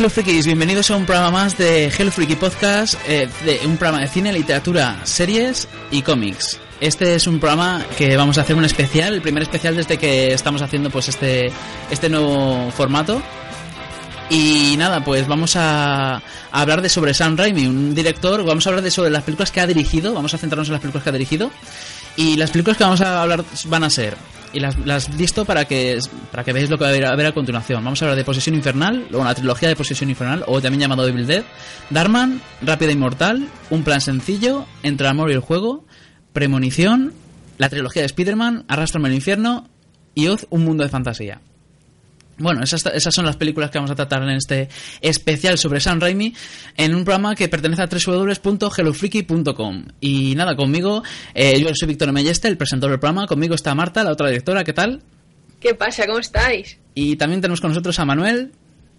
Hello Freakies, bienvenidos a un programa más de Hello Freaky Podcast, eh, de un programa de cine, literatura, series y cómics. Este es un programa que vamos a hacer un especial, el primer especial desde que estamos haciendo pues este, este nuevo formato. Y nada, pues vamos a, a hablar de sobre Sam Raimi, un director, vamos a hablar de sobre las películas que ha dirigido, vamos a centrarnos en las películas que ha dirigido. Y las películas que vamos a hablar van a ser y las, listo para que para que veáis lo que va a ver, a a continuación. Vamos a hablar de Posesión Infernal, o una trilogía de Posesión Infernal, o también llamado Evil Dead, Darman, Rápida Inmortal, Un Plan Sencillo, Entre el Amor y el Juego, Premonición, la trilogía de Spider-Man, Arrastrame al Infierno y Oz, Un Mundo de Fantasía. Bueno, esas, esas son las películas que vamos a tratar en este especial sobre Sam Raimi en un programa que pertenece a www.hellofreaky.com. Y nada, conmigo, eh, yo soy Víctor Melleste, el presentador del programa. Conmigo está Marta, la otra directora. ¿Qué tal? ¿Qué pasa? ¿Cómo estáis? Y también tenemos con nosotros a Manuel.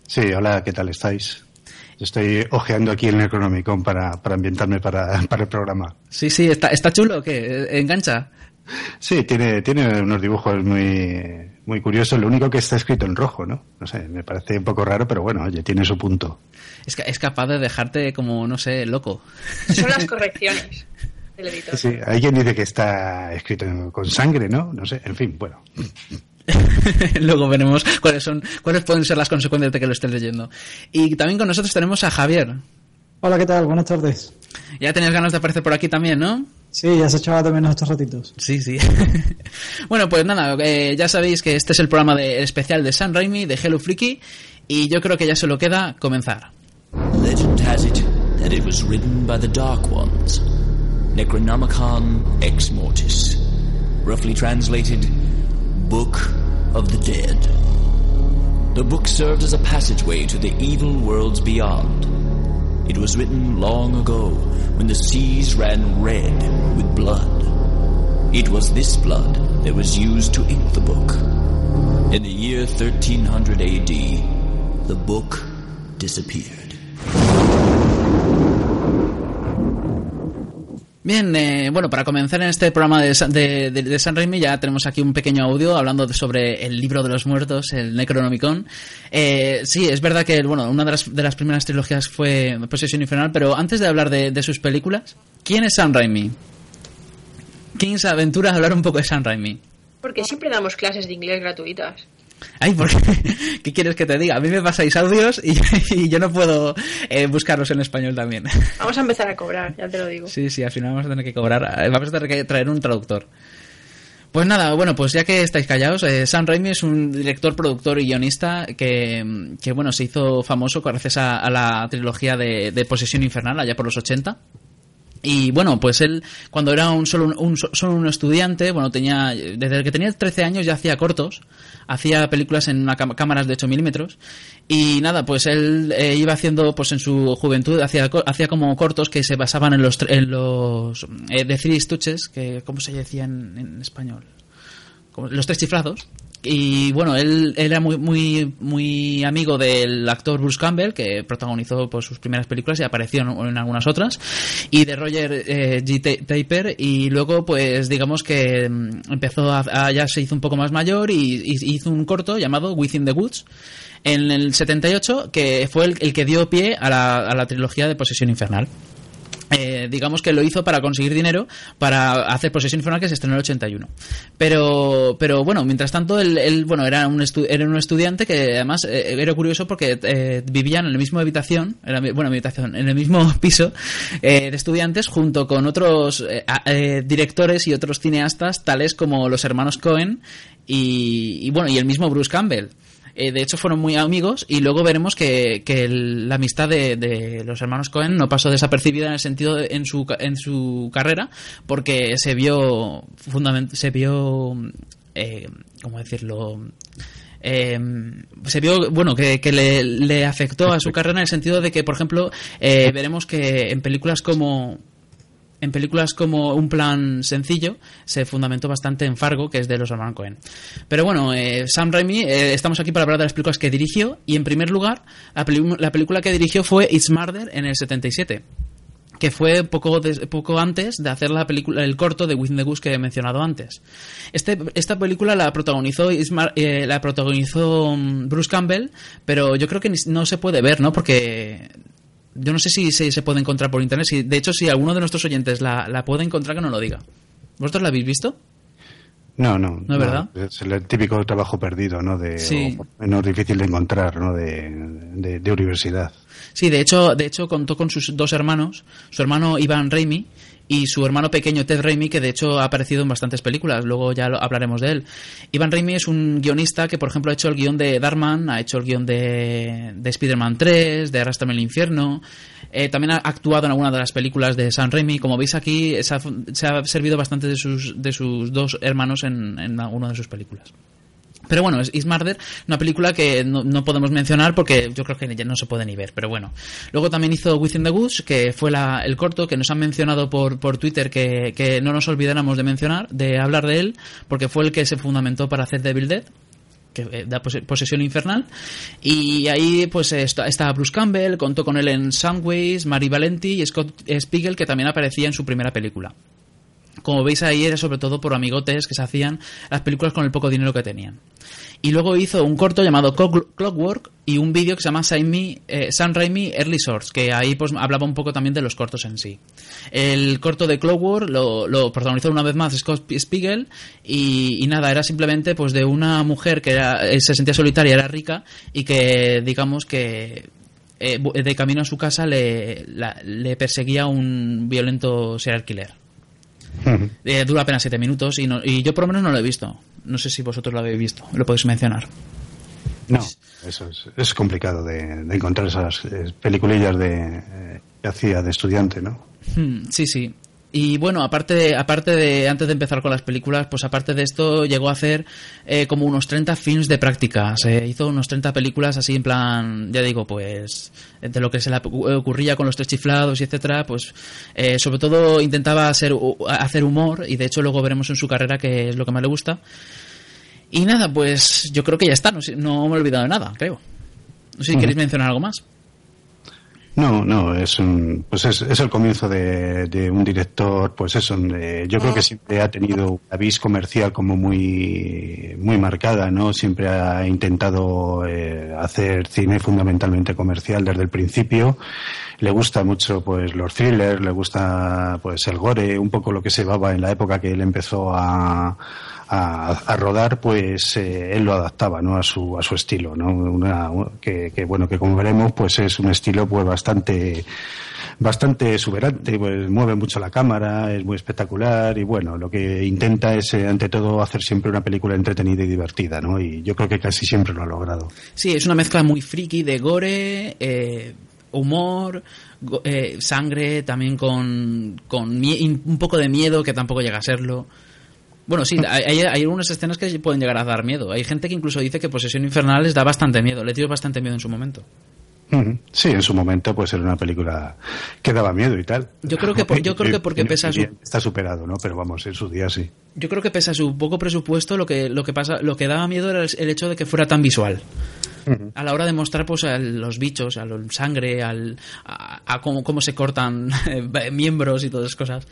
Sí, hola, ¿qué tal estáis? Estoy ojeando aquí el Necronomicon para, para ambientarme para, para el programa. Sí, sí, está, está chulo, ¿qué? ¿Engancha? Sí, tiene, tiene unos dibujos muy, muy curiosos. Lo único que está escrito en rojo, ¿no? No sé, me parece un poco raro, pero bueno, oye, tiene su punto. Es, es capaz de dejarte como, no sé, loco. Son las correcciones del editor. Sí, hay quien dice que está escrito con sangre, ¿no? No sé, en fin, bueno. Luego veremos cuáles son, cuáles pueden ser las consecuencias de que lo estés leyendo. Y también con nosotros tenemos a Javier. Hola, ¿qué tal? Buenas tardes. Ya tenías ganas de aparecer por aquí también, ¿no? Sí, ya se echaba de menos estos ratitos. Sí, sí. bueno, pues nada, eh, ya sabéis que este es el programa de, el especial de San Raimi, de Hello Freaky, y yo creo que ya solo queda comenzar. Legend has it that it was written by the Dark Ones, Necronomicon Ex Mortis, roughly translated, Book of the Dead. The book served as a passageway to the evil worlds beyond. It was written long ago when the seas ran red with blood. It was this blood that was used to ink the book. In the year 1300 AD, the book disappeared. Bien, eh, bueno, para comenzar en este programa de, de, de- San Raimi ya tenemos aquí un pequeño audio hablando sobre el libro de los muertos, el Necronomicon. Eh, sí, es verdad que bueno, una de las, primeras trilogías fue Posesión Infernal, pero antes de hablar de sus películas, ¿quién es San Raimi? ¿Quién se aventura a hablar un poco de San Raimi? Porque siempre damos clases de inglés gratuitas. Ay, ¿por qué? ¿Qué quieres que te diga? A mí me pasáis audios y, y yo no puedo eh, buscarlos en español también. Vamos a empezar a cobrar, ya te lo digo. Sí, sí, al final vamos a tener que cobrar, eh, vamos a tener que traer un traductor. Pues nada, bueno, pues ya que estáis callados, eh, Sam Raimi es un director, productor y guionista que, que bueno, se hizo famoso gracias a, a la trilogía de, de Posesión Infernal, allá por los 80. Y bueno, pues él, cuando era un solo un, solo un estudiante, bueno, tenía, desde que tenía 13 años ya hacía cortos, hacía películas en una cámaras de 8 milímetros. Y nada, pues él eh, iba haciendo, pues en su juventud, hacía, hacía como cortos que se basaban en los, en los, eh, de Three Stooges, que, ¿cómo se decía en, en español? Los tres chiflados. Y bueno, él, era muy, muy, muy amigo del actor Bruce Campbell, que protagonizó pues, sus primeras películas y apareció en, algunas otras, y de Roger eh, G. Ta- Taper, y luego, pues digamos que mm, empezó a, ya se hizo un poco más mayor y, hizo un corto llamado Within the Woods en el 78, que fue el, que dio pie a la trilogía de Posesión Infernal. Eh, digamos que lo hizo para conseguir dinero para hacer Posesión Infernal que se estrenó en el 81. Pero, pero bueno, mientras tanto, él, él, bueno, era un, era un estudiante que además eh, era curioso porque eh, vivían en la misma habitación, en la bueno, habitación, en el mismo piso eh, de estudiantes junto con otros eh, directores y otros cineastas tales como los hermanos Cohen y, bueno, y el mismo Bruce Campbell. Eh, de hecho, fueron muy amigos y luego veremos que, que el- la amistad de, de los hermanos Cohen no pasó desapercibida en el sentido de- en su en su carrera porque se vio fundament- se vio eh, cómo decirlo eh, se vio bueno que, que le, le afectó a su carrera en el sentido de que por ejemplo veremos que en películas como en películas como Un plan sencillo se fundamentó bastante en Fargo, que es de los hermanos Cohen. Pero bueno, eh, Sam Raimi, eh, estamos aquí para hablar de las películas que dirigió y en primer lugar, la, película que dirigió fue It's Murder en el 77 que fue poco, poco antes de hacer la película, el corto de Within the Goose que he mencionado antes. Este, esta película la protagonizó, eh, la protagonizó mm, Bruce Campbell, pero yo creo que no se puede ver, ¿no? Porque yo no sé si se, se puede encontrar por internet. Si, de hecho, si alguno de nuestros oyentes la, la puede encontrar, que no lo diga. ¿Vosotros la habéis visto? No, no. ¿No es verdad? Es el típico trabajo perdido, ¿no? De, Sí. o menos difícil de encontrar, ¿no? De, de, de universidad. Sí, de hecho, de hecho contó con sus dos hermanos, su hermano Ivan Raimi y su hermano pequeño Ted Raimi, que de hecho ha aparecido en bastantes películas, luego ya hablaremos de él. Ivan Raimi es un guionista que, por ejemplo, ha hecho el guion de Darman, ha hecho el guion de, de Spider-Man 3, de Arrastrame el infierno, eh, también ha actuado en alguna de las películas de Sam Raimi. Como veis aquí, se ha, se ha servido bastante de sus, de sus dos hermanos en, en alguna de sus películas. Pero bueno, es Is Murder, una película que no, no podemos mencionar porque yo creo que ya no se puede ni ver, pero bueno. Luego también hizo Within the Woods, que fue la- el corto que nos han mencionado por, por Twitter, que, que no nos olvidáramos de mencionar, de hablar de él, porque fue el que se fundamentó para hacer Devil Dead que eh, da pose- posesión infernal y ahí pues está, está Bruce Campbell contó con él en Soundways, Mary Valenti y Scott Spiegel que también aparecía en su primera película como veis ahí era sobre todo por amigotes que se hacían las películas con el poco dinero que tenían. Y luego hizo un corto llamado Clock- Clockwork y un vídeo que se llama Sam, eh, Raimi Early Source, que ahí pues hablaba un poco también de los cortos en sí. El corto de Clockwork lo, lo protagonizó una vez más Scott Spiegel y, nada, era simplemente pues de una mujer que era- eh, se sentía solitaria, era rica y que digamos que eh, de camino a su casa le, le perseguía un violento serial killer. Eh, dura apenas 7 minutos y, no- y yo por lo menos no lo he visto. No sé si vosotros lo habéis visto, lo podéis mencionar. No, eso es, es complicado de, de encontrar esas eh, peliculillas de, eh, que hacía de estudiante, ¿no? Hmm, sí, sí. Y bueno, aparte de, aparte de, antes de empezar con las películas, pues aparte de esto, llegó a hacer eh, como unos 30 films de práctica. Se hizo unos 30 películas así en plan, ya digo, pues, de lo que se le ocurría con los tres chiflados y etcétera, pues, eh, sobre todo intentaba hacer, hacer humor y de hecho luego veremos en su carrera que es lo que más le gusta. Y nada, pues yo creo que ya está, no, no me he olvidado de nada, creo. No sé si queréis mencionar algo más. No, no, es un, pues es, es el comienzo de, de un director, pues eso, yo creo que siempre ha tenido la vis comercial como muy, muy marcada, ¿no? Siempre ha intentado eh, hacer cine fundamentalmente comercial desde el principio. Le gusta mucho, pues, los thrillers, le gusta, pues, el gore, un poco lo que se daba en la época que él empezó a, a, rodar, pues eh, él lo adaptaba, ¿no? A su, a su estilo, ¿no? Una, que, bueno, que como veremos, pues es un estilo, pues, bastante, bastante exuberante, pues mueve mucho la cámara, es muy espectacular y bueno, lo que intenta es, eh, ante todo, hacer siempre una película entretenida y divertida, ¿no? Y yo creo que casi siempre lo ha logrado. Sí, es una mezcla muy friki de gore, eh, humor, eh, sangre, también con, con un poco de miedo, que tampoco llega a serlo. Bueno, sí, hay, hay, algunas escenas que pueden llegar a dar miedo. Hay gente que incluso dice que Posesión Infernal les da bastante miedo, le dio bastante miedo en su momento. Sí, en su momento pues era una película que daba miedo y tal. Yo creo que por- yo creo que porque pesa su- Está superado, ¿no? Pero vamos, en su día sí. Yo creo que pese a su poco presupuesto, lo que, lo que pasa, lo que daba miedo era el, hecho de que fuera tan visual. A la hora de mostrar pues a los bichos, a la sangre, al, a, a cómo, cómo se cortan miembros y todas esas cosas.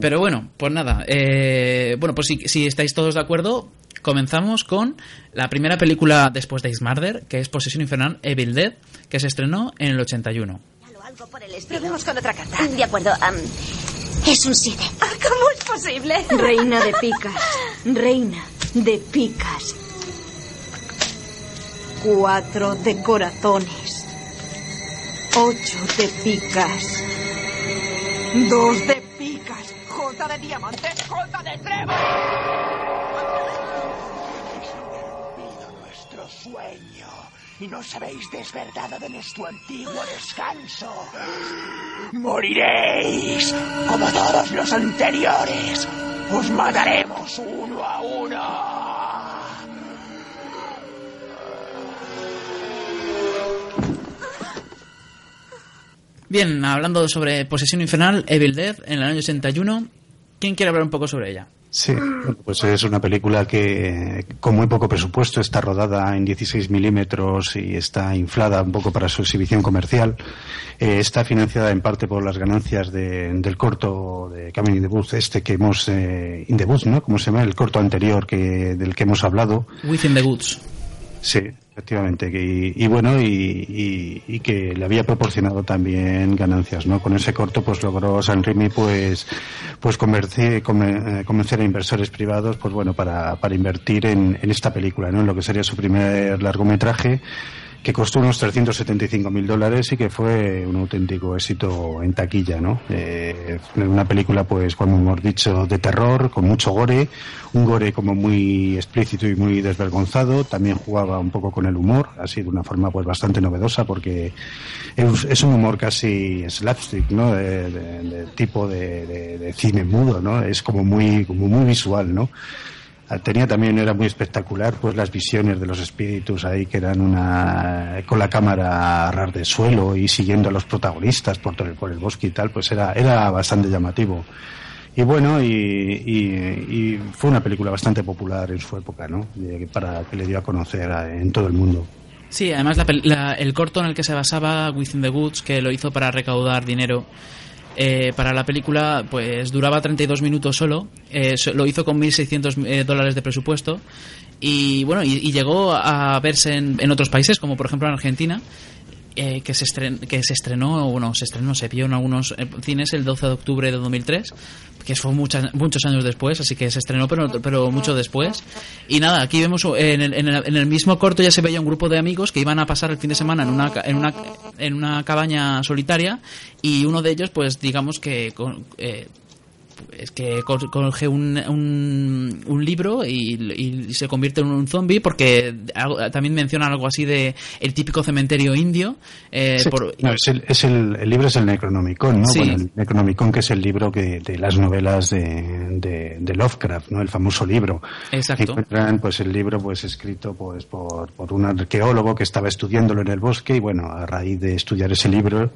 Pero bueno, pues nada. eh, bueno, pues si, si estáis todos de acuerdo, comenzamos con la primera película después de Murder, que es Posesión Infernal Evil Dead, que se estrenó en el 81. Algo por el estilo. Probemos con otra carta. De acuerdo. es un 7. Ah, ¿Cómo es posible? Reina de picas. Reina de picas. Cuatro de corazones. Ocho de picas. Dos de Jota de diamantes, jota de trevo. nuestro sueño y nos habéis desverdado de nuestro antiguo descanso. Moriréis como todos los anteriores. Os mataremos uno a uno. Bien, hablando sobre Posesión Infernal, Evil Dead, en el año 81, ¿quién quiere hablar un poco sobre ella? Sí, pues es una película que con muy poco presupuesto está rodada en 16 milímetros y está inflada un poco para su exhibición comercial. Eh, está financiada en parte por las ganancias del corto de Coming in the Booth, este que hemos, eh, in the Booth, ¿no? Como se llama? El corto anterior que, del que hemos hablado. Within the Woods. Sí, efectivamente. Y, bueno, y, que le había proporcionado también ganancias, ¿no? Con ese corto, pues logró San Remi, pues, pues convencer, eh, convencer a inversores privados, pues bueno, para, para invertir en, en esta película, ¿no? En lo que sería su primer largometraje que costó unos 375 mil dólares y que fue un auténtico éxito en taquilla, ¿no? Eh, una película, pues, como hemos dicho, de terror, con mucho gore, un gore como muy explícito y muy desvergonzado, también jugaba un poco con el humor, así de una forma, pues, bastante novedosa, porque es, un humor casi slapstick, ¿no? De, tipo de, de, cine mudo, ¿no? Es como muy, como muy visual, ¿no? Tenía también era muy espectacular pues las visiones de los espíritus ahí que eran una con la cámara a ras de suelo y siguiendo a los protagonistas por por el bosque y tal pues era era bastante llamativo. Y bueno y, fue una película bastante popular en su época no para que le dio a conocer en todo el mundo. Sí, además el corto en el que se basaba Within the Woods, que lo hizo para recaudar dinero, eh, para la película, pues duraba 32 minutos solo. Eh, lo hizo con 1.600 eh, dólares de presupuesto. Y bueno, y, llegó a verse en, otros países, como por ejemplo en Argentina. Que, se que se estrenó, bueno, se estrenó, se vio en algunos cines el 12 de octubre de 2003 que fue muchas, muchos años después, así que se estrenó, pero, pero mucho después. Y nada, aquí vemos en el, en, el, mismo corto ya se veía un grupo de amigos que iban a pasar el fin de semana en una, en una, en una cabaña solitaria y uno de ellos, pues digamos que eh, es que coge un, un, libro y, se convierte en un zombie porque también menciona algo así de el típico cementerio indio. Eh, es, el, es el, libro es el Necronomicon, ¿no? el Necronomicon que es el libro que, de las novelas de, de, Lovecraft, ¿no? El famoso libro. Exacto. Encuentran pues el libro pues escrito pues por, por un arqueólogo que estaba estudiándolo en el bosque y bueno, a raíz de estudiar ese libro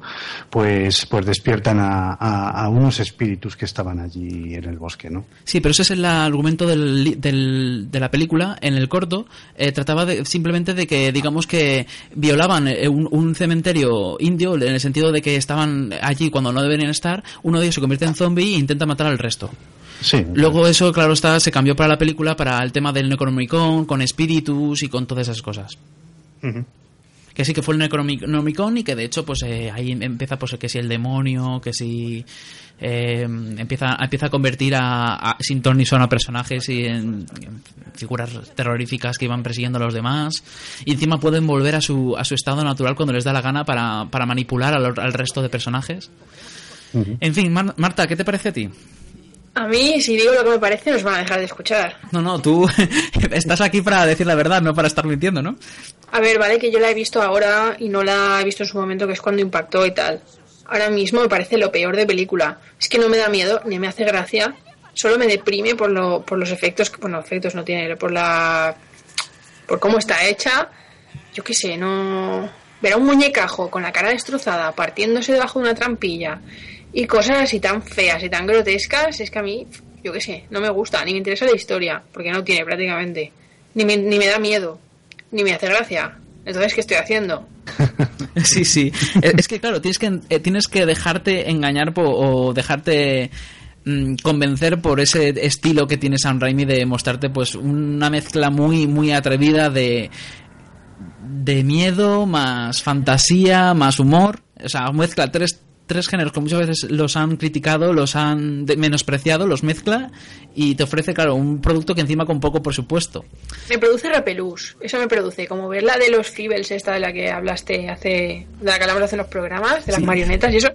pues pues despiertan a, a unos espíritus que estaban allí en el bosque, ¿no? Sí, pero ese es el argumento del, de la película. En el corto eh, trataba de, simplemente de que, digamos que violaban eh, un, cementerio indio en el sentido de que estaban allí cuando no deberían estar. Uno de ellos se convierte en zombie e intenta matar al resto. Sí. Luego eso, claro está, se cambió para la película para el tema del Necronomicon, con espíritus y con todas esas cosas que sí que fue el Necronomicon y que de hecho pues eh, ahí empieza pues que si el demonio, que si eh, empieza, empieza a convertir a, sin ton ni son a personajes y en, figuras terroríficas que iban persiguiendo a los demás y encima pueden volver a su, a su estado natural cuando les da la gana para, para manipular al, al resto de personajes. En fin, Marta, ¿qué te parece a ti? A mí, si digo lo que me parece, nos van a dejar de escuchar. No, no, tú estás aquí para decir la verdad, no para estar mintiendo, ¿no? A ver, vale, que yo la he visto ahora y no la he visto en su momento, que es cuando impactó y tal. Ahora mismo me parece lo peor de película. Es que no me da miedo, ni me hace gracia. Solo me deprime por, lo, por los efectos, que, bueno, efectos no tiene, por la... por cómo está hecha. Yo qué sé, no... Ver a un muñecajo con la cara destrozada, partiéndose debajo de una trampilla y cosas así tan feas y tan grotescas, es que a mí, yo qué sé, no me gusta, ni me interesa la historia, porque no tiene prácticamente. Ni me, ni me da miedo ni me hace gracia. Entonces, ¿qué estoy haciendo? sí, sí. Es que, claro, tienes que, eh, tienes que dejarte engañar o dejarte mm, convencer por ese estilo que tiene Sam Raimi de mostrarte pues una mezcla muy muy atrevida de de miedo más fantasía más humor o sea mezcla tres tres géneros que muchas veces los han criticado, los han menospreciado, los mezcla y te ofrece, claro, un producto que encima con poco presupuesto. Me produce repelús, eso me produce, como ver la de los Fibels, esta de la que hablaste hace, de la que hablamos hace los programas, de las marionetas y eso,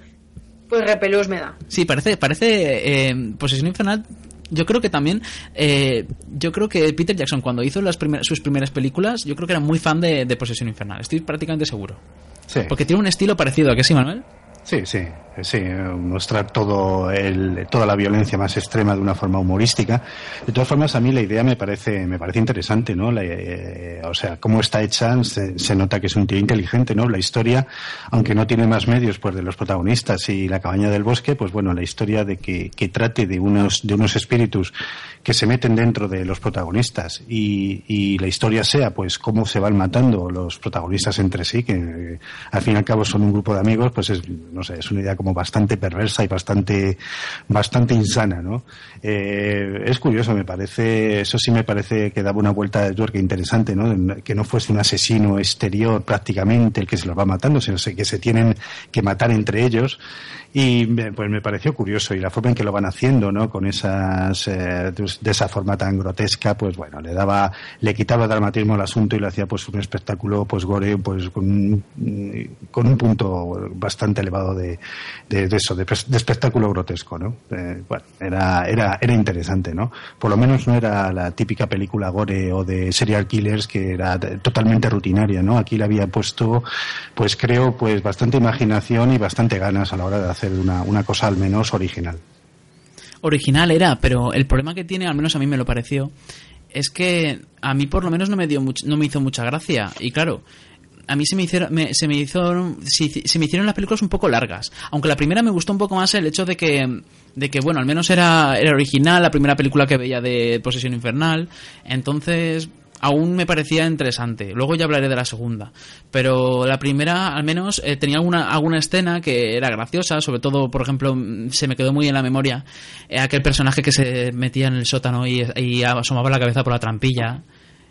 pues repelús me da. Sí, parece, parece eh, Posesión Infernal yo creo que también eh, yo creo que Peter Jackson cuando hizo las sus primeras películas yo creo que era muy fan de, Posesión Infernal estoy prácticamente seguro sí. porque tiene un estilo parecido a que sí Manuel Sí, sí. Sí, mostrar todo el, toda la violencia más extrema de una forma humorística. De todas formas, a mí la idea me parece, me parece interesante, ¿no? La, eh, o sea, cómo está hecha, se, nota que es un tío inteligente, ¿no? La historia, aunque no tiene más medios, pues de los protagonistas y la cabaña del bosque, pues bueno, la historia de que, trate de unos, de unos espíritus que se meten dentro de los protagonistas y, y, la historia sea pues cómo se van matando los protagonistas entre sí, que eh, al fin y al cabo son un grupo de amigos, pues es, no sé, es una idea como bastante perversa y bastante, bastante insana, ¿no? Eh, es curioso, me parece, eso sí me parece que daba una vuelta de tuerca interesante, ¿no? Que no fuese un asesino exterior prácticamente el que se los va matando, sino que se tienen que matar entre ellos y pues me pareció curioso y la forma en que lo van haciendo, ¿no? Con esas, eh, de esa forma tan grotesca, pues bueno, le daba, le quitaba dramatismo al asunto y le hacía pues un espectáculo, pues gore, pues con, con un punto bastante elevado de, de, eso, de, de, espectáculo grotesco, ¿no? Eh, bueno, era, era, era interesante, ¿no? Por lo menos no era la típica película gore o de serial killers que era totalmente rutinaria, ¿no? Aquí le había puesto, pues creo, pues bastante imaginación y bastante ganas a la hora de hacer una, una cosa al menos original. Original era, pero el problema que tiene, al menos a mí me lo pareció, es que a mí por lo menos no me dio no me hizo mucha gracia. Y claro, a mí se me hicieron, me, se me hizo, se, se, me hicieron las películas un poco largas. Aunque la primera me gustó un poco más el hecho de que, de que bueno, al menos era, era original, la primera película que veía de Posesión Infernal. Entonces, aún me parecía interesante. Luego ya hablaré de la segunda. Pero la primera, al menos, eh, tenía alguna, alguna escena que era graciosa. Sobre todo, por ejemplo, se me quedó muy en la memoria eh, aquel personaje que se metía en el sótano y, asomaba la cabeza por la trampilla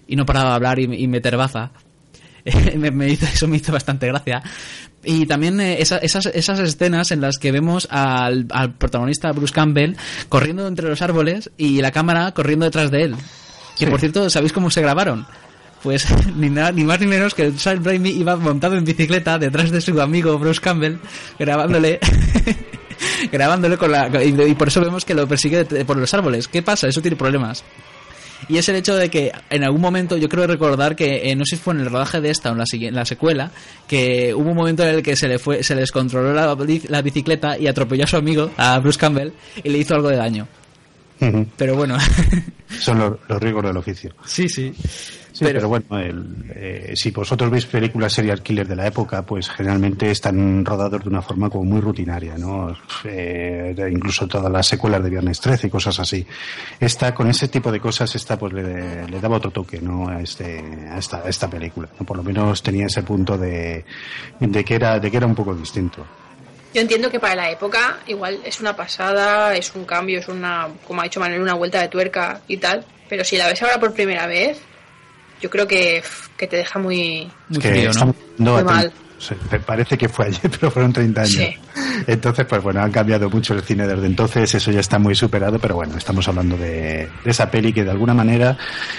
y no paraba de hablar y, meter baza. me, hizo, eso me hizo bastante gracia. Y también eh, esa, esas, esas escenas en las que vemos al, al protagonista Bruce Campbell corriendo entre los árboles y la cámara corriendo detrás de él. Que sí. por cierto, ¿sabéis cómo se grabaron? Pues ni, nada, ni más ni menos que Sam Raimi iba montado en bicicleta detrás de su amigo Bruce Campbell, grabándole. grabándole con la. Y, y, por eso vemos que lo persigue por los árboles. ¿Qué pasa? Eso tiene problemas. Y es el hecho de que en algún momento, yo creo recordar que, eh, no sé si fue en el rodaje de esta o en la, en la secuela, que hubo un momento en el que se le fue se le descontroló la, la bicicleta y atropelló a su amigo, a Bruce Campbell, y le hizo algo de daño. Uh -huh. Pero bueno. Son los, los rigos del oficio. Sí, sí. Sí, pero, pero, bueno, el, eh, si vosotros veis películas serial killer de la época, pues generalmente están rodados de una forma como muy rutinaria, ¿no? Eh, incluso todas las secuelas de Viernes 13 y cosas así. Esta, con ese tipo de cosas, esta pues le, le daba otro toque, ¿no? A, este, a, esta, a esta película. ¿no? Por lo menos tenía ese punto de, de, que era, de que era un poco distinto. Yo entiendo que para la época igual es una pasada, es un cambio, es una, como ha dicho Manuel, una vuelta de tuerca y tal, pero si la ves ahora por primera vez, yo creo que, que te deja muy, muy frío, ¿no? Muy mal. Parece que fue ayer, pero fueron 30 años. Sí. Entonces, pues bueno, han cambiado mucho el cine desde entonces, eso ya está muy superado, pero bueno, estamos hablando de, de esa peli que de alguna manera,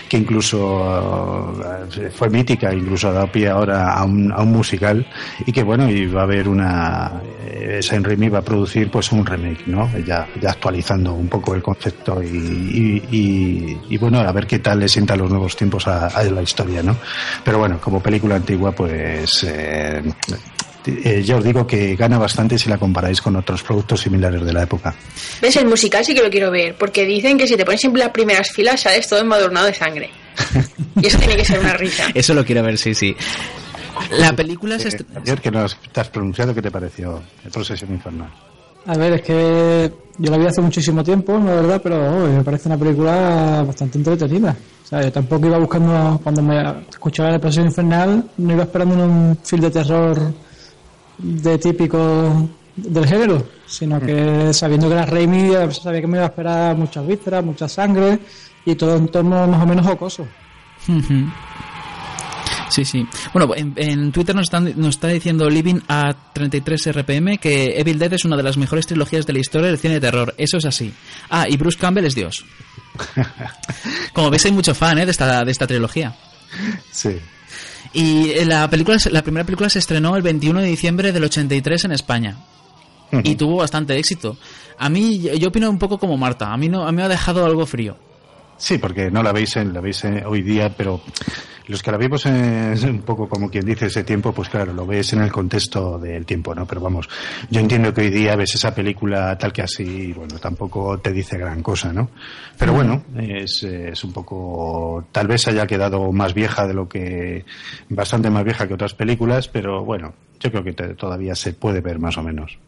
que incluso uh, fue mítica, incluso ha dado pie ahora a un, a un musical, y que bueno, y va a haber una, eh, Saint Raimi va a producir pues un remake, ¿no? Ya, ya actualizando un poco el concepto y, y, y, y bueno, a ver qué tal le sienta los nuevos tiempos a, a la historia, ¿no? Pero bueno, como película antigua, pues eh, eh, ya os digo que gana bastante si la comparáis con otros productos similares de la época. ¿Ves? El musical sí que lo quiero ver, porque dicen que si te pones siempre las primeras filas sales todo embadurnado de sangre. y eso tiene que ser una risa. Eso lo quiero ver, sí, sí. La película eh, se Ayer que no te has pronunciado, ¿qué te pareció el Procesión Infernal? A ver, es que yo la vi hace muchísimo tiempo, la verdad, pero oh, me parece una película bastante entretenida. O sea, yo tampoco iba buscando, cuando me escuchaba la Procesión Infernal, no iba esperando un film de terror de típico del género, sino que sabiendo que era Raimi, sabía que me iba a esperar muchas vísceras, mucha sangre y todo en torno más o menos jocoso. Sí, sí. Bueno, en, en Twitter nos, están, nos, está diciendo Living a 33 RPM que Evil Dead es una de las mejores trilogías de la historia del cine de terror. Eso es así. Ah, y Bruce Campbell es Dios. Como ves, hay mucho fan ¿eh? de, esta, de esta trilogía. Sí. Y la película, la primera película se estrenó el 21 de diciembre del 83 en España. Uh -huh. Y tuvo bastante éxito. A mí, yo opino un poco como Marta. A mí no, a mí me ha dejado algo frío. Sí, porque no la veis, la veis en- hoy día, pero los que la vimos es un poco como quien dice ese tiempo, pues claro, lo ves en el contexto del tiempo, ¿no? Pero vamos, yo entiendo que hoy día ves esa película tal que así, bueno, tampoco te dice gran cosa, ¿no? Pero bueno, es, es un poco, tal vez haya quedado más vieja de lo que, bastante más vieja que otras películas, pero bueno, yo creo que todavía se puede ver más o menos.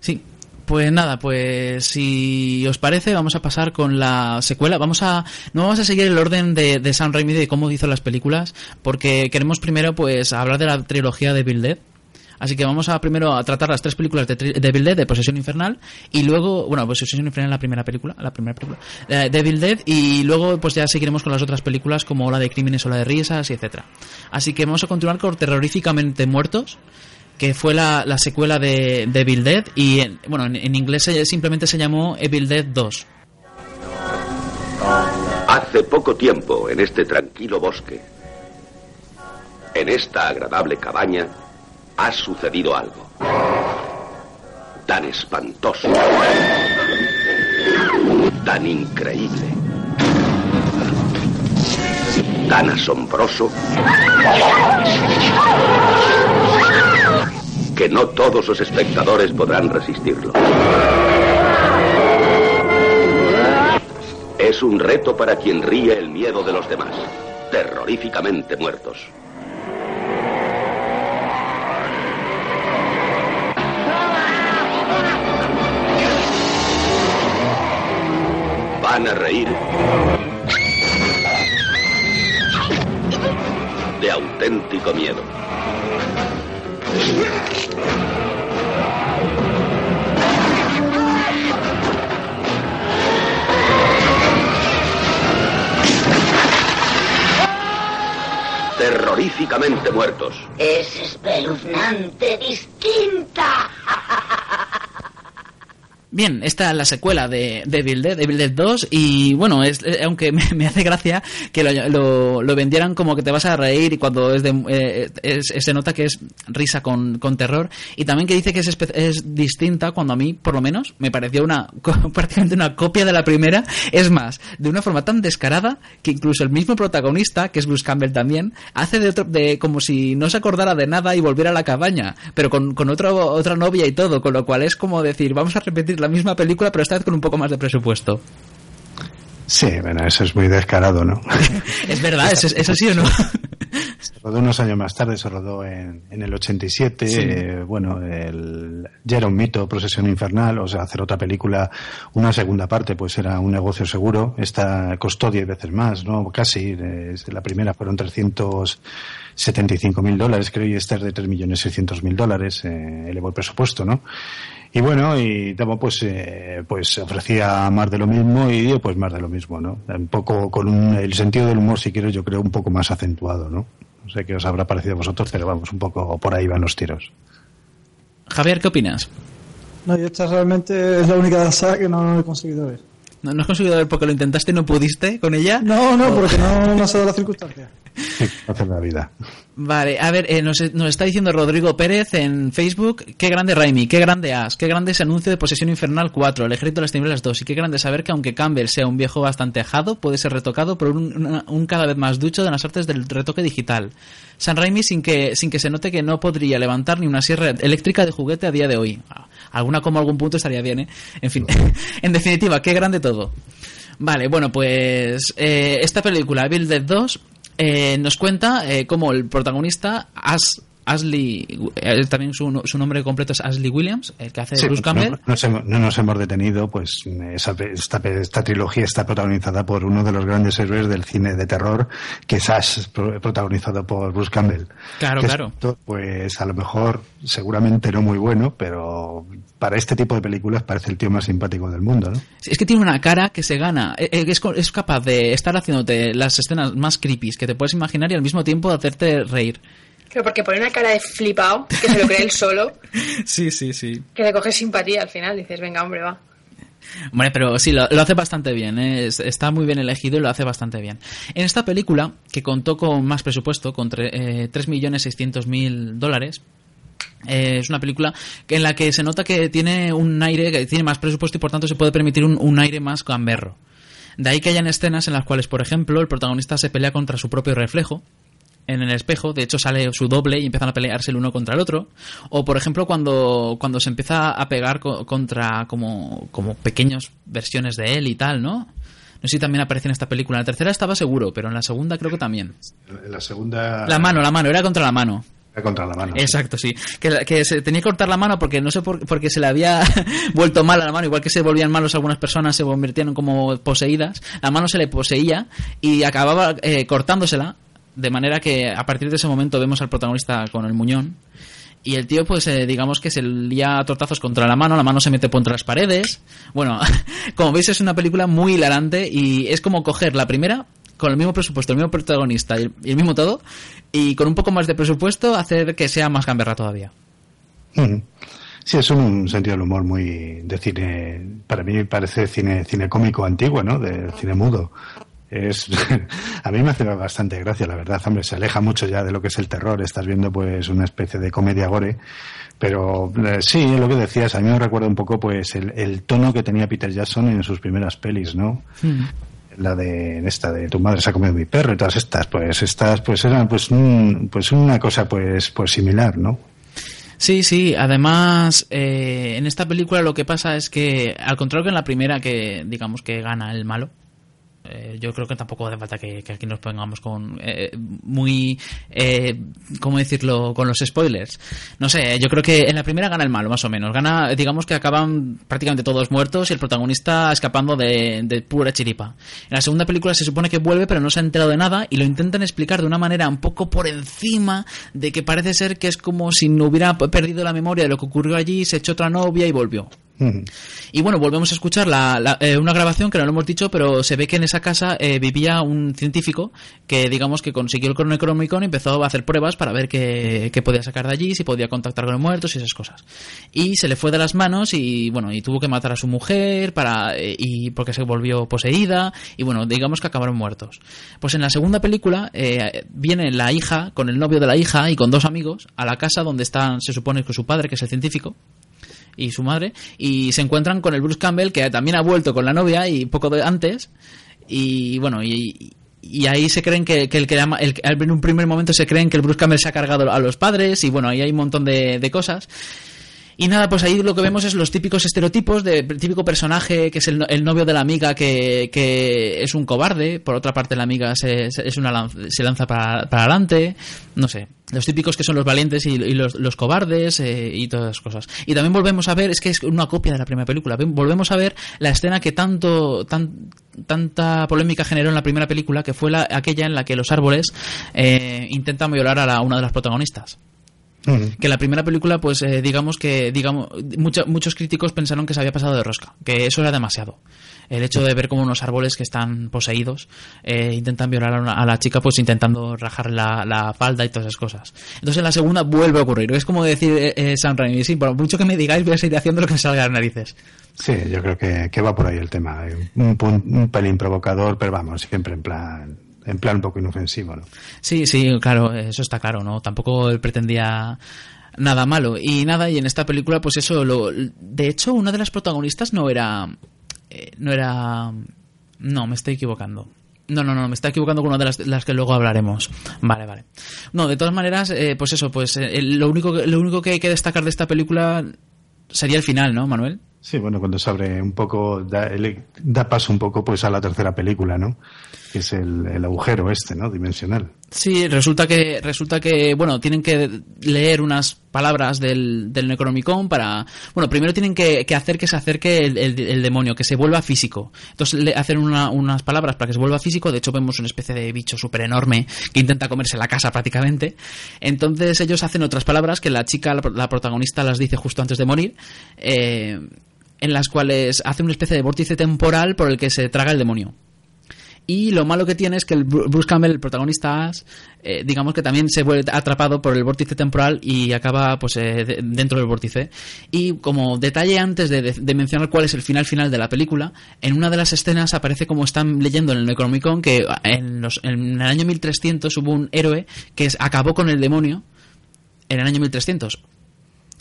Sí. Pues nada, pues si os parece, vamos a pasar con la secuela. Vamos a no vamos a seguir el orden de, de Sam Raimi de cómo hizo las películas, porque queremos primero pues hablar de la trilogía de Bill Dead. Así que vamos a primero a tratar las tres películas de, tri- de Bill Dead, de Posesión Infernal, y luego, bueno, pues Posesión Infernal la primera película, la primera película, eh, de Bill Dead, y luego pues ya seguiremos con las otras películas como la de Crímenes o la de Risas, y etcétera. Así que vamos a continuar con Terroríficamente Muertos, que fue la, la secuela de, Evil Dead y en, bueno en, inglés simplemente se llamó Evil Dead 2 Hace poco tiempo, en este tranquilo bosque, en esta agradable cabaña, ha sucedido algo. Tan espantoso. Tan increíble. Tan asombroso. Que no todos los espectadores podrán resistirlo. Es un reto para quien ríe el miedo de los demás. Terroríficamente muertos. Van a reír de auténtico miedo. Terroríficamente muertos. Es espeluznante distinta. Bien, esta es la secuela de, de Dead, Evil Dead 2 y bueno, es, eh, aunque me, me hace gracia que lo, lo, vendieran como que te vas a reír y cuando es de, eh, se nota que es risa con, con terror. Y también que dice que es, es distinta cuando a mí, por lo menos, me pareció una prácticamente una copia de la primera, es más, de una forma tan descarada que incluso el mismo protagonista, que es Bruce Campbell también, hace de, otro, de como si no se acordara de nada y volviera a la cabaña, pero con, con otro, otra novia y todo, con lo cual es como decir, vamos a repetir la misma película, pero esta vez con un poco más de presupuesto. Sí, bueno, eso es muy descarado, ¿no? Es verdad, ¿es, es así o no? Se rodó unos años más tarde, se rodó en, en el 87. Sí. eh, bueno, el, ya era un mito, Procesión Infernal, o sea, hacer otra película, una segunda parte, pues era un negocio seguro. Esta costó 10 veces más, ¿no? Casi. eh, la primera fueron 375 mil dólares, creo, y esta es de 3.600.000 dólares, eh, elevó el presupuesto, ¿no? Y bueno, y Damo pues, eh, pues ofrecía más de lo mismo y dio pues más de lo mismo, ¿no? Un poco con un- el sentido del humor, si quieres, yo creo un poco más acentuado, ¿no? No sé qué os habrá parecido a vosotros, pero vamos, un poco por ahí van los tiros. Javier, ¿qué opinas? No, yo esta realmente es la única saga que no he conseguido ver. ¿No, no has conseguido ver porque lo intentaste y no pudiste con ella? No, no, porque no, no se da la circunstancia. Vida. Vale, a ver, eh, nos, nos está diciendo Rodrigo Pérez en Facebook, qué grande Raimi, qué grande As, qué grande ese anuncio de Posesión Infernal 4, El Ejército de las Tinieblas 2, y qué grande saber que aunque Campbell sea un viejo bastante ajado, puede ser retocado por un, un cada vez más ducho de las artes del retoque digital. San Raimi sin que, sin que se note que no podría levantar ni una sierra eléctrica de juguete a día de hoy. Alguna como algún punto estaría bien, ¿eh? En fin, en definitiva, qué grande todo. Vale, bueno, pues eh, esta película, Bill Dead 2, eh, nos cuenta eh, cómo el protagonista, As, Ashley, eh, también su, su nombre completo es Ashley Williams, el que hace Sí, Bruce Campbell. No, nos hemos, no nos hemos detenido, pues esa- esta, esta trilogía está protagonizada por uno de los grandes héroes del cine de terror, que es Ash, pro- protagonizado por Bruce Campbell. Claro, Que claro. Pues a lo mejor, seguramente no muy bueno, pero para este tipo de películas parece el tío más simpático del mundo, ¿no? Es que tiene una cara que se gana, eh, eh, es, es capaz de estar haciéndote las escenas más creepy que te puedes imaginar y al mismo tiempo hacerte reír. Pero porque pone una cara de flipado, que se lo cree él solo, Sí, sí, sí. que le coge simpatía al final. Dices, venga, hombre, va. Bueno, pero sí, lo, lo hace bastante bien, ¿eh? Es- está muy bien elegido y lo hace bastante bien. En esta película, que contó con más presupuesto, con eh, 3.600.000 dólares, eh, es una película en la que se nota que tiene un aire, que tiene más presupuesto y por tanto se puede permitir un, un aire más gamberro. De ahí que hayan escenas en las cuales, por ejemplo, el protagonista se pelea contra su propio reflejo en el espejo, de hecho sale su doble y empiezan a pelearse el uno contra el otro. O por ejemplo cuando, cuando se empieza a pegar co- contra como, como pequeñas versiones de él y tal, ¿no? No sé si también aparece en esta película. En la tercera estaba seguro, pero en la segunda creo que también. En la segunda. La mano, la mano, era contra la mano. Era contra la mano. Exacto, sí. Que, que se tenía que cortar la mano porque no sé por porque se le había vuelto mala la mano, igual que se volvían malos algunas personas, se convirtieron como poseídas. La mano se le poseía y acababa eh, cortándosela, de manera que a partir de ese momento vemos al protagonista con el muñón. Y el tío, pues, eh, digamos que se lía a tortazos contra la mano, la mano se mete contra las paredes. Bueno, como veis, es una película muy hilarante y es como coger la primera con el mismo presupuesto, el mismo protagonista y el, mismo todo, y con un poco más de presupuesto hacer que sea más gamberra todavía. Sí, es un sentido del humor muy de cine, para mí parece cine, cine cómico antiguo, ¿no? De cine mudo. Es, a mí me hace bastante gracia, la verdad, hombre, se aleja mucho ya de lo que es el terror, estás viendo pues una especie de comedia gore, pero eh, sí, lo que decías, a mí me recuerda un poco pues el, el tono que tenía Peter Jackson en sus primeras pelis, ¿no? la de esta de tu madre se ha comido mi perro y todas estas pues estas pues eran pues un- pues una cosa pues pues similar no Sí, sí, además eh, en esta película lo que pasa es que, al contrario que en la primera, que digamos que gana el malo, eh, yo creo que tampoco hace falta que, que aquí nos pongamos con eh, muy, eh, ¿cómo decirlo?, con los spoilers. No sé, yo creo que en la primera gana el malo, más o menos. Gana, digamos que acaban prácticamente todos muertos y el protagonista escapando de, de pura chiripa. En la segunda película se supone que vuelve, pero no se ha enterado de nada y lo intentan explicar de una manera un poco por encima de que parece ser que es como si no hubiera perdido la memoria de lo que ocurrió allí, se echó otra novia y volvió. Y bueno, volvemos a escuchar la, la- eh, una grabación que no lo hemos dicho, pero se ve que en esa casa eh, vivía un científico que, digamos, que consiguió el Necronomicon y empezó a hacer pruebas para ver qué, qué podía sacar de allí, si podía contactar con los muertos y esas cosas. Y se le fue de las manos y, bueno, y tuvo que matar a su mujer para eh, y porque se volvió poseída y, bueno, digamos que acabaron muertos. Pues en la segunda película eh, viene la hija con el novio de la hija y con dos amigos a la casa donde están, se supone que su padre, que es el científico, y su madre y se encuentran con el Bruce Campbell que también ha vuelto con la novia y poco antes y bueno y, ahí se creen que, que el que en un primer momento se creen que el Bruce Campbell se ha cargado a los padres y bueno ahí hay un montón de cosas y nada, pues ahí lo que vemos es los típicos estereotipos de típico personaje que es el, el novio de la amiga que, que es un cobarde, por otra parte la amiga se, se- es una lanz- se lanza para, para adelante, no sé, los típicos que son los valientes y, los, los cobardes eh, y todas las cosas. Y también volvemos a ver, es que es una copia de la primera película, volvemos a ver la escena que tanto tan, tanta polémica generó en la primera película, que fue la, aquella en la que los árboles eh, intentan violar a una de las protagonistas que la primera película pues eh, digamos que digamos mucha- muchos críticos pensaron que se había pasado de rosca que eso era demasiado. El hecho de ver como unos árboles que están poseídos eh, intentan violar a, una- a la chica pues intentando rajar la, la falda y todas esas cosas. Entonces en la segunda vuelve a ocurrir. Es como decir eh, eh, Sam Raimi sí por mucho que me digáis voy a seguir haciendo lo que me salga de las narices. Sí yo creo que, que va por ahí el tema. Un, un pelín provocador pero vamos siempre en plan en plan un poco inofensivo no Sí, sí, claro, eso está claro, ¿no? Tampoco él pretendía nada malo. Y nada, y en esta película, pues eso, lo, de hecho, una de las protagonistas no era... eh, no era... No, me estoy equivocando. No, no, no, me estoy equivocando con una de las, las que luego hablaremos. Vale, vale. No, de todas maneras, eh, pues eso, pues eh, lo, único, que- lo único que hay que destacar de esta película sería el final, ¿no, Manuel? Sí, bueno, cuando se abre un poco, da, da paso un poco pues a la tercera película, ¿no? Es el, el agujero este, ¿no? Dimensional. Sí, resulta que, resulta que, bueno, tienen que leer unas palabras del, del Necronomicon para, bueno, primero tienen que, que hacer que se acerque el, demonio, que se vuelva físico. Entonces le hacen una- unas palabras para que se vuelva físico, de hecho vemos una especie de bicho súper enorme que intenta comerse la casa prácticamente. Entonces ellos hacen otras palabras que la chica, la protagonista las dice justo antes de morir, eh, en las cuales hace una especie de vórtice temporal por el que se traga el demonio. Y lo malo que tiene es que el Bru- Bruce Campbell, el protagonista, eh, digamos que también se vuelve atrapado por el vórtice temporal y acaba pues eh, de- dentro del vórtice. Y como detalle antes de, mencionar cuál es el final final de la película, en una de las escenas aparece como están leyendo en el Necronomicon que en, los- en el año 1300 hubo un héroe que acabó con el demonio en el año 1300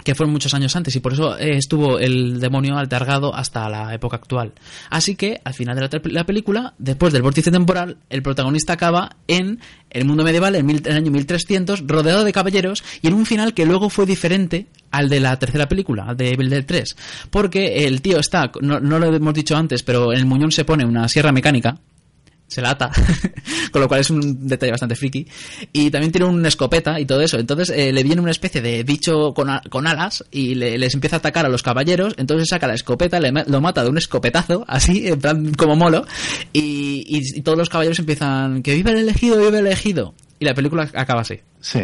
que fueron muchos años antes y por eso eh, estuvo el demonio altergado hasta la época actual. Así que al final de la, la película, después del vórtice temporal, el protagonista acaba en el mundo medieval, en el año 1300, rodeado de caballeros y en un final que luego fue diferente al de la tercera película, al de Evil Dead 3. Porque el tío está, no, no lo hemos dicho antes, pero en el muñón se pone una sierra mecánica se la ata, con lo cual es un detalle bastante friki. Y también tiene una escopeta y todo eso. Entonces eh, le viene una especie de bicho con, a- con alas y le- les empieza a atacar a los caballeros. Entonces saca la escopeta, le, lo mata de un escopetazo, así, en plan como molo. Y, y- y todos los caballeros empiezan, que vive el elegido, vive el elegido. Y la película acaba así. Sí,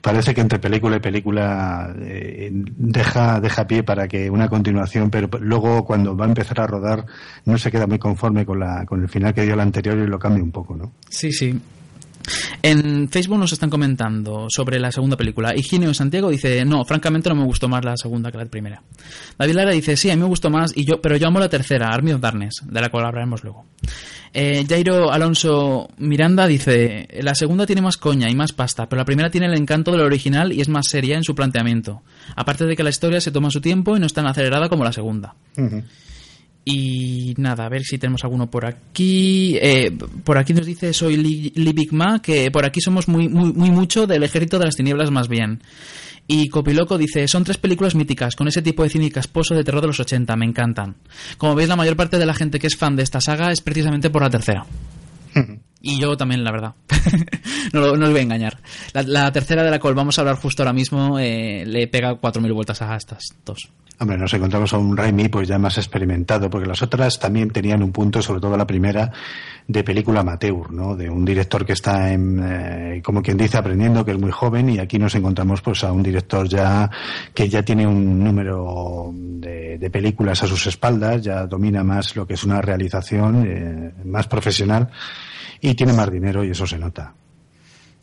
parece que entre película y película eh, deja, deja pie para que una continuación, pero luego cuando va a empezar a rodar no se queda muy conforme con, la, con el final que dio la anterior y lo cambia un poco, ¿no? Sí, sí. En Facebook nos están comentando sobre la segunda película. Higinio Santiago dice, no, francamente no me gustó más la segunda que la primera. David Lara dice, sí, a mí me gustó más, y yo, pero yo amo la tercera, Army of Darkness, de la cual hablaremos luego. Eh, Jairo Alonso Miranda dice, la segunda tiene más coña y más pasta, pero la primera tiene el encanto del original y es más seria en su planteamiento. Aparte de que la historia se toma su tiempo y no es tan acelerada como la segunda. Y nada, a ver si tenemos alguno por aquí. Eh, por aquí nos dice soy Li, Li Big Ma, que por aquí somos muy, muy, muy mucho del ejército de las tinieblas más bien. Y Copiloco dice, son tres películas míticas, con ese tipo de cine casposo de terror de los 80, me encantan. Como veis, la mayor parte de la gente que es fan de esta saga es precisamente por la tercera. Y yo también, la verdad. no, no os voy a engañar. La, la tercera de la cual vamos a hablar justo ahora mismo eh, le pega 4.000 vueltas a estas dos. Hombre, nos encontramos a un Raimi pues ya más experimentado, porque las otras también tenían un punto, sobre todo la primera, de película amateur, ¿no? De un director que está en, eh, como quien dice, aprendiendo, que es muy joven, y aquí nos encontramos pues a un director ya que ya tiene un número de, películas a sus espaldas, ya domina más lo que es una realización eh, más profesional y tiene más dinero y eso se nota.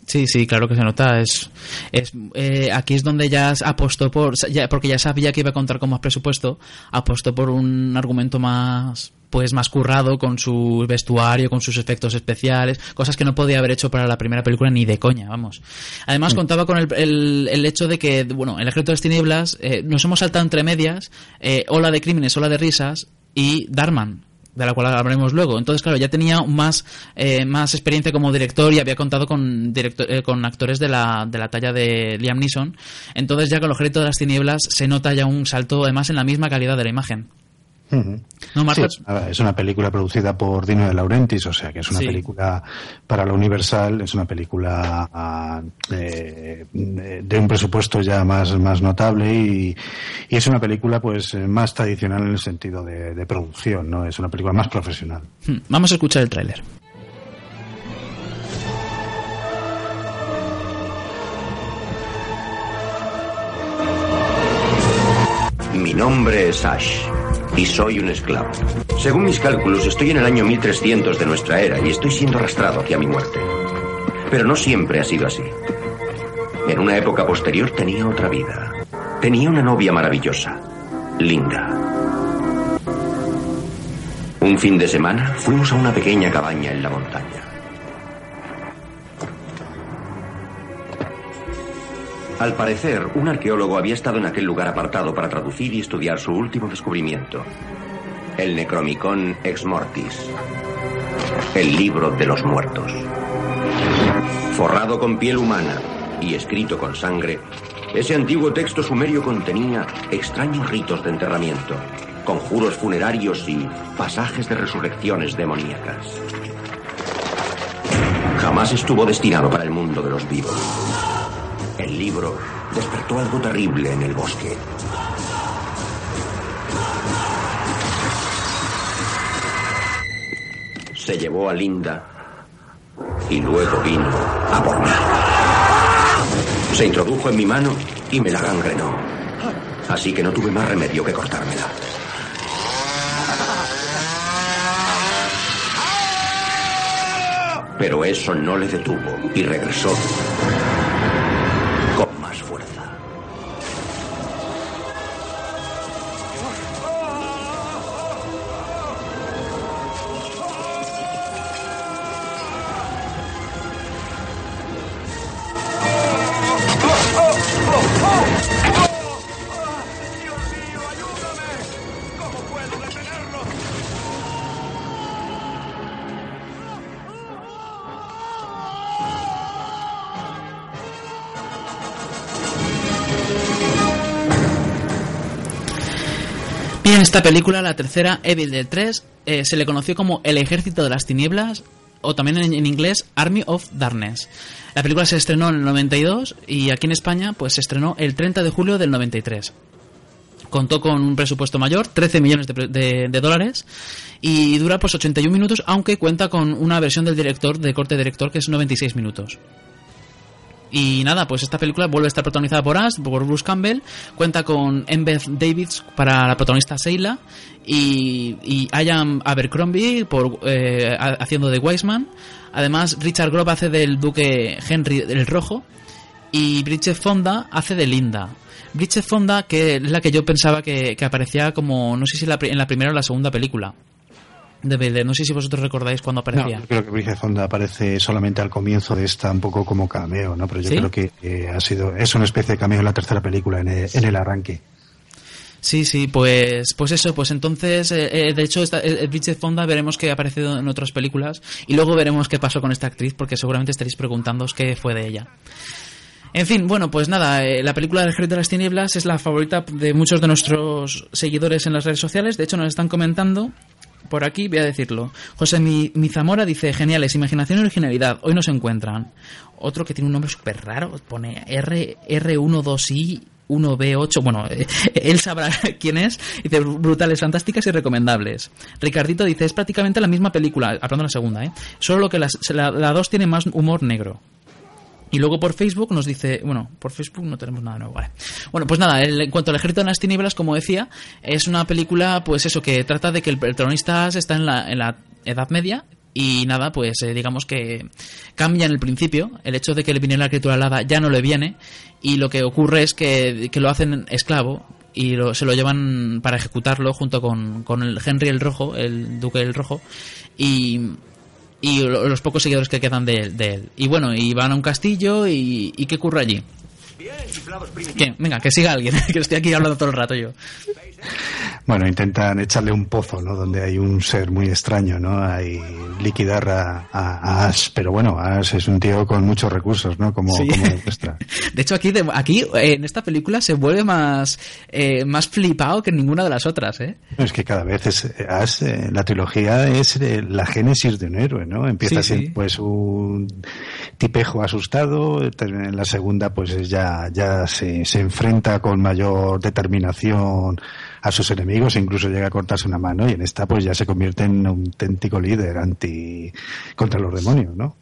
Sí, sí, claro que se nota. Es, es eh, aquí es donde ya apostó por, ya, porque ya sabía que iba a contar con más presupuesto, apostó por un argumento más, pues más currado con su vestuario, con sus efectos especiales, cosas que no podía haber hecho para la primera película ni de coña, vamos. Además Mm. contaba con el, el, el hecho de que, bueno, el ejército de las tinieblas eh, nos hemos saltado entre medias, eh, ola de crímenes, ola de risas y Darman de la cual hablaremos luego. Entonces, claro, ya tenía más, eh, más experiencia como director y había contado con, directo- eh, con actores de la, de la talla de Liam Neeson. Entonces, ya con el ejército de las tinieblas se nota ya un salto, además, en la misma calidad de la imagen. No, Sí, es una- película producida por Dino de Laurentiis, o sea que es una Sí. película para la Universal, es una película eh, de un presupuesto ya más, más notable y, y es una película pues más tradicional en el sentido de, de producción, ¿no? Es una película más profesional. Hmm, Vamos a escuchar el tráiler. Mi nombre es Ash y soy un esclavo. Según mis cálculos, estoy en el año 1300 de nuestra era y estoy siendo arrastrado hacia mi muerte. Pero no siempre ha sido así. En una época posterior tenía otra vida. Tenía una novia maravillosa, Linda. Un fin de semana fuimos a una pequeña cabaña en la montaña. Al parecer, un arqueólogo había estado en aquel lugar apartado para traducir y estudiar su último descubrimiento, el Necromicon Ex Mortis, el libro de los muertos. Forrado con piel humana y escrito con sangre, ese antiguo texto sumerio contenía extraños ritos de enterramiento, conjuros funerarios y pasajes de resurrecciones demoníacas. Jamás estuvo destinado para el mundo de los vivos. Libro despertó algo terrible en el bosque. Se llevó a Linda y luego vino a por mí. Se introdujo en mi mano y me la gangrenó. Así que no tuve más remedio que cortármela. Pero eso no le detuvo y regresó esta película, la tercera, Evil del 3, eh, se le conoció como El Ejército de las Tinieblas o también en, inglés Army of Darkness. La película se estrenó en el 92 y aquí en España pues se estrenó el 30 de julio del 93. Contó con un presupuesto mayor, 13 millones de- de dólares, y dura pues 81 minutos, aunque cuenta con una versión del director, de corte director, que es 96 minutos. Y nada, pues esta película vuelve a estar protagonizada por Ash, por Bruce Campbell, cuenta con Embeth Davids para la protagonista Seila y, y Ian Abercrombie por, eh, ha- haciendo de Wiseman. Además, Richard Grove hace del duque Henry el Rojo y Bridget Fonda hace de Linda. Bridget Fonda, que es la que yo pensaba que, que aparecía como, no sé si en la primera o la segunda película. De no sé si vosotros recordáis cuando aparecía. No, yo creo que Bridget Fonda aparece solamente al comienzo de esta, un poco como cameo, ¿no? Pero yo ¿Sí? creo que eh, ha sido, es una especie de cameo en la tercera película, en el, en el arranque. Sí, sí, pues, pues eso, pues entonces, eh, eh, de hecho, esta, eh, Bridget Fonda veremos que ha aparecido en otras películas y luego veremos qué pasó con esta actriz porque seguramente estaréis preguntándoos qué fue de ella. En fin, bueno, pues nada, eh, la película del Ejército de las Tinieblas es la favorita de muchos de nuestros seguidores en las redes sociales, de hecho nos están comentando por aquí, voy a decirlo. José Mi, Mi Zamora dice, geniales, imaginación y originalidad, hoy nos encuentran. Otro que tiene un nombre súper raro, pone R, R12I 1B8, bueno, él sabrá quién es, dice brutales, fantásticas y recomendables. Ricardito dice, es prácticamente la misma película, hablando de la segunda, ¿eh? Solo que las- la, la dos tiene más humor negro. Y luego por Facebook nos dice, bueno, por Facebook no tenemos nada nuevo, vale. Bueno, pues nada, el- en cuanto al ejército de las tinieblas, como decía, es una película, pues eso, que trata de que el protagonista está en la, en la Edad Media y nada, pues eh, digamos que cambia en el principio, el hecho de que le viene la criatura alada ya no le viene y lo que ocurre es que, que lo hacen esclavo y lo- se lo llevan para ejecutarlo junto con, con el Henry el Rojo, el Duque el Rojo, y, y lo- los pocos seguidores que quedan de, de él. Y bueno, y van a un castillo y, y ¿qué ocurre allí? ¿Qué? Venga, que siga alguien, que estoy aquí hablando todo el rato yo. Bueno, intentan echarle un pozo, ¿no? Donde hay un ser muy extraño, ¿no? Hay liquidar a, a- a Ash, pero bueno, Ash es un tío con muchos recursos, ¿no? Como, Sí. como demuestra. De hecho, aquí, de- aquí en esta película se vuelve más, eh, más flipado que en ninguna de las otras, ¿eh? Es que cada vez es, Ash, eh, la trilogía es eh, la génesis de un héroe, ¿no? Empieza Sí, siendo sí. pues un tipejo asustado, en la segunda pues ya, ya se, se enfrenta con mayor determinación a sus enemigos e incluso llega a cortarse una mano y en esta pues ya se convierte en un auténtico líder anti contra los demonios, ¿no?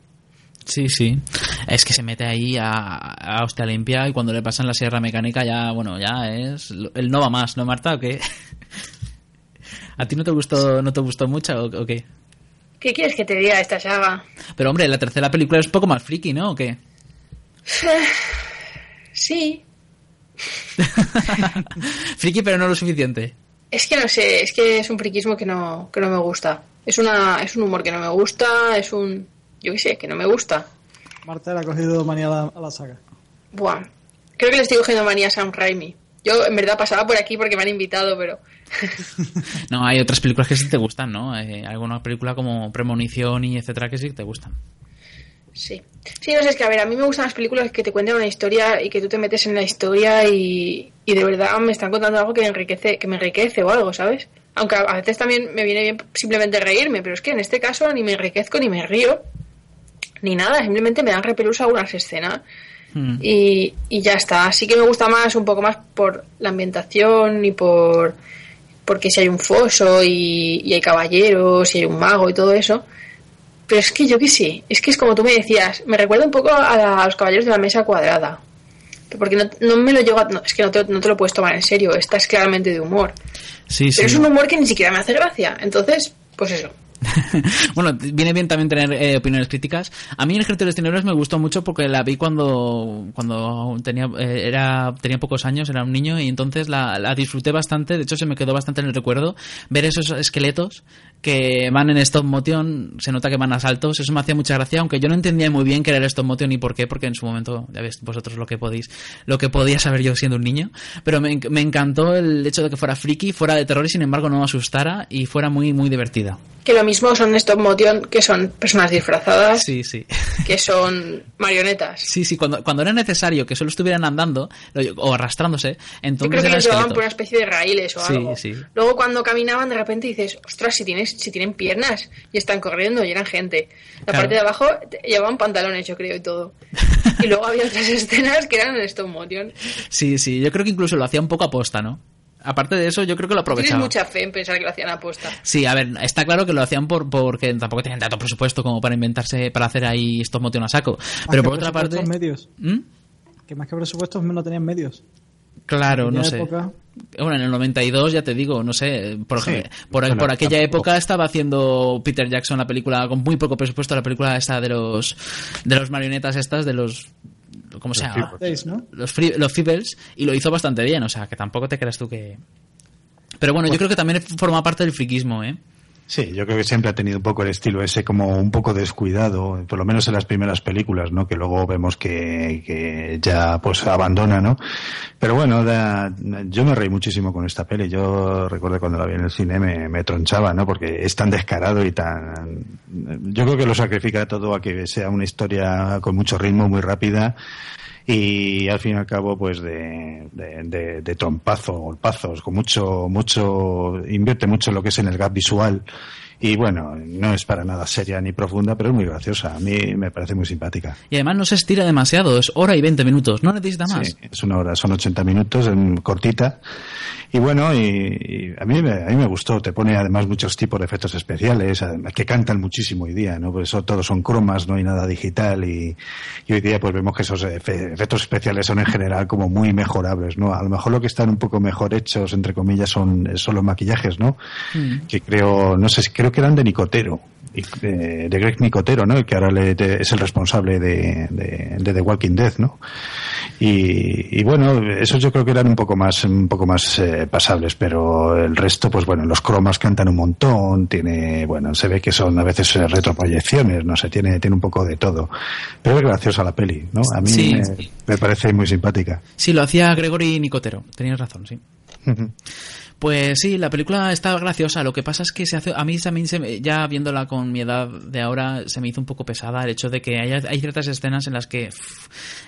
Sí, sí. Es que se mete ahí a, a hostia limpia y cuando le pasan la sierra mecánica ya, bueno, ya es... El no va más, ¿no, Marta? ¿O qué? ¿A ti no te gustó, no te gustó mucho o, o qué? ¿Qué quieres que te diga esta saga? Pero hombre, la tercera película es un poco más friki, ¿no? ¿O qué? Sí. friki pero no lo suficiente. Es que no sé, es que es un friquismo que no, que no me gusta. Es una, es un humor que no me gusta, es un, yo qué sé, que no me gusta. Marta le ha cogido manía a la, a la saga. Buah. Creo que le estoy cogiendo manía a Sam Raimi. Yo en verdad pasaba por aquí porque me han invitado, pero No, hay otras películas que sí te gustan, ¿no? Eh, alguna película como Premonición y etcétera que sí te gustan. Sí. Sí, no sé, es que a ver, a mí me gustan las películas que te cuentan una historia y que tú te metes en la historia y, y de verdad me están contando algo que me enriquece, que me enriquece o algo, ¿sabes? Aunque a veces también me viene bien simplemente reírme, pero es que en este caso ni me enriquezco ni me río ni nada, simplemente me dan repelús algunas escenas Hmm. y, y ya está. Así que me gusta más, un poco más por la ambientación y por porque si hay un foso y, y hay caballeros y hay un mago y todo eso. Pero es que yo que sí, es que es como tú me decías, me recuerda un poco a, la- a los caballeros de la mesa cuadrada. Porque no, no me lo llego a, no, es que no te, no te lo puedes tomar en serio, esta es claramente de humor. Sí, Pero sí. es un humor que ni siquiera me hace gracia. Entonces, pues eso. bueno, viene bien también tener eh, opiniones críticas. A mí el Ejército de los Tinieblas me gustó mucho porque la vi cuando cuando tenía eh, era tenía pocos años, era un niño y entonces la, la disfruté bastante. De hecho, se me quedó bastante en el recuerdo ver esos esqueletos que van en stop motion. Se nota que van a saltos. Eso me hacía mucha gracia, aunque yo no entendía muy bien qué era el stop motion y por qué, porque en su momento ya ves vosotros lo que podéis, lo que podía saber yo siendo un niño. Pero me, me encantó el hecho de que fuera friki, fuera de terror y sin embargo no me asustara y fuera muy muy divertida. Que lo mismo son stop motion que son personas disfrazadas, Sí, sí. que son marionetas. Sí, sí, cuando, cuando era necesario que solo estuvieran andando o arrastrándose, Yo entonces creo que los llevaban por una especie de raíles o Sí, algo. sí. Luego cuando caminaban de repente dices, ostras, si, tienes, si tienen piernas y están corriendo y eran gente. La Claro. parte de abajo llevaban pantalones, yo creo, y todo. y luego había otras escenas que eran en stop motion. Sí, sí, yo creo que incluso lo hacía un poco aposta, ¿no? Aparte de eso, yo creo que lo Tienes aprovechaba. mucha fe en pensar que lo hacían a posta. Sí, a ver, está claro que lo hacían por, porque tampoco tenían tanto presupuesto como para inventarse, para hacer ahí estos motion a saco. Pero por otra parte... medios. ¿Mm? Que más que presupuestos no tenían medios. Claro, no sé. época- Bueno, en el 92, ya te digo, no sé, por, Sí. ejemplo, por, Bueno, por aquella tampoco. época estaba haciendo Peter Jackson la película con muy poco presupuesto, la película esta de los de los marionetas estas, de los... ¿Cómo se Los llama? Seis, ¿no? Los, free- los Feebles, y lo hizo bastante bien, o sea, que tampoco te creas tú que... Pero bueno, yo creo que también forma parte del friquismo, ¿eh? Sí, yo creo que siempre ha tenido un poco el estilo ese como un poco descuidado, por lo menos en las primeras películas, ¿no? Que luego vemos que, que ya pues abandona, ¿no? Pero bueno, yo me reí muchísimo con esta peli. Yo recuerdo cuando la vi en el cine me tronchaba, ¿no? Porque es tan descarado y tan... Yo creo que lo sacrifica todo a que sea una historia con mucho ritmo, muy rápida y al fin y al cabo pues de, de, de, de trompazo, golpazos, con mucho, mucho, invierte mucho lo que es en el gap visual y bueno, no es para nada seria ni profunda, pero es muy graciosa, a mí me parece muy simpática. Y además no se estira demasiado, es hora y 20 minutos, no necesita más. Sí, es una hora, son 80 minutos, en cortita. Y bueno, y, y a, mí, me- a mí me gustó, te pone además muchos tipos de efectos especiales, que cantan muchísimo hoy día, ¿no? Por eso todos son cromas, no hay nada digital y, y hoy día pues vemos que esos efe- efectos especiales son en general como muy mejorables, ¿no? A lo mejor lo que están un poco mejor hechos, entre comillas, son, son los maquillajes, ¿no? Mm. que creo, no sé, si- creo que eran de Nicotero, y de, de Greg Nicotero, ¿no? El que ahora le- de- es el responsable de, de, The Walking Dead, ¿no? Y, y bueno, esos yo creo que eran un poco más, un poco más eh, pasables, pero el resto, pues bueno, los cromas cantan un montón, tiene, bueno, se ve que son a veces eh, retroproyecciones, no sé, tiene, tiene un poco de todo. Pero es graciosa la peli, ¿no? A mí Sí. me, me parece muy simpática. Sí, lo hacía Gregory Nicotero, tenías razón, sí. Pues sí, la película está graciosa. Lo que pasa es que se hace, a mí también, se ya viéndola con mi edad de ahora, se me hizo un poco pesada el hecho de que hay, hay ciertas escenas en las que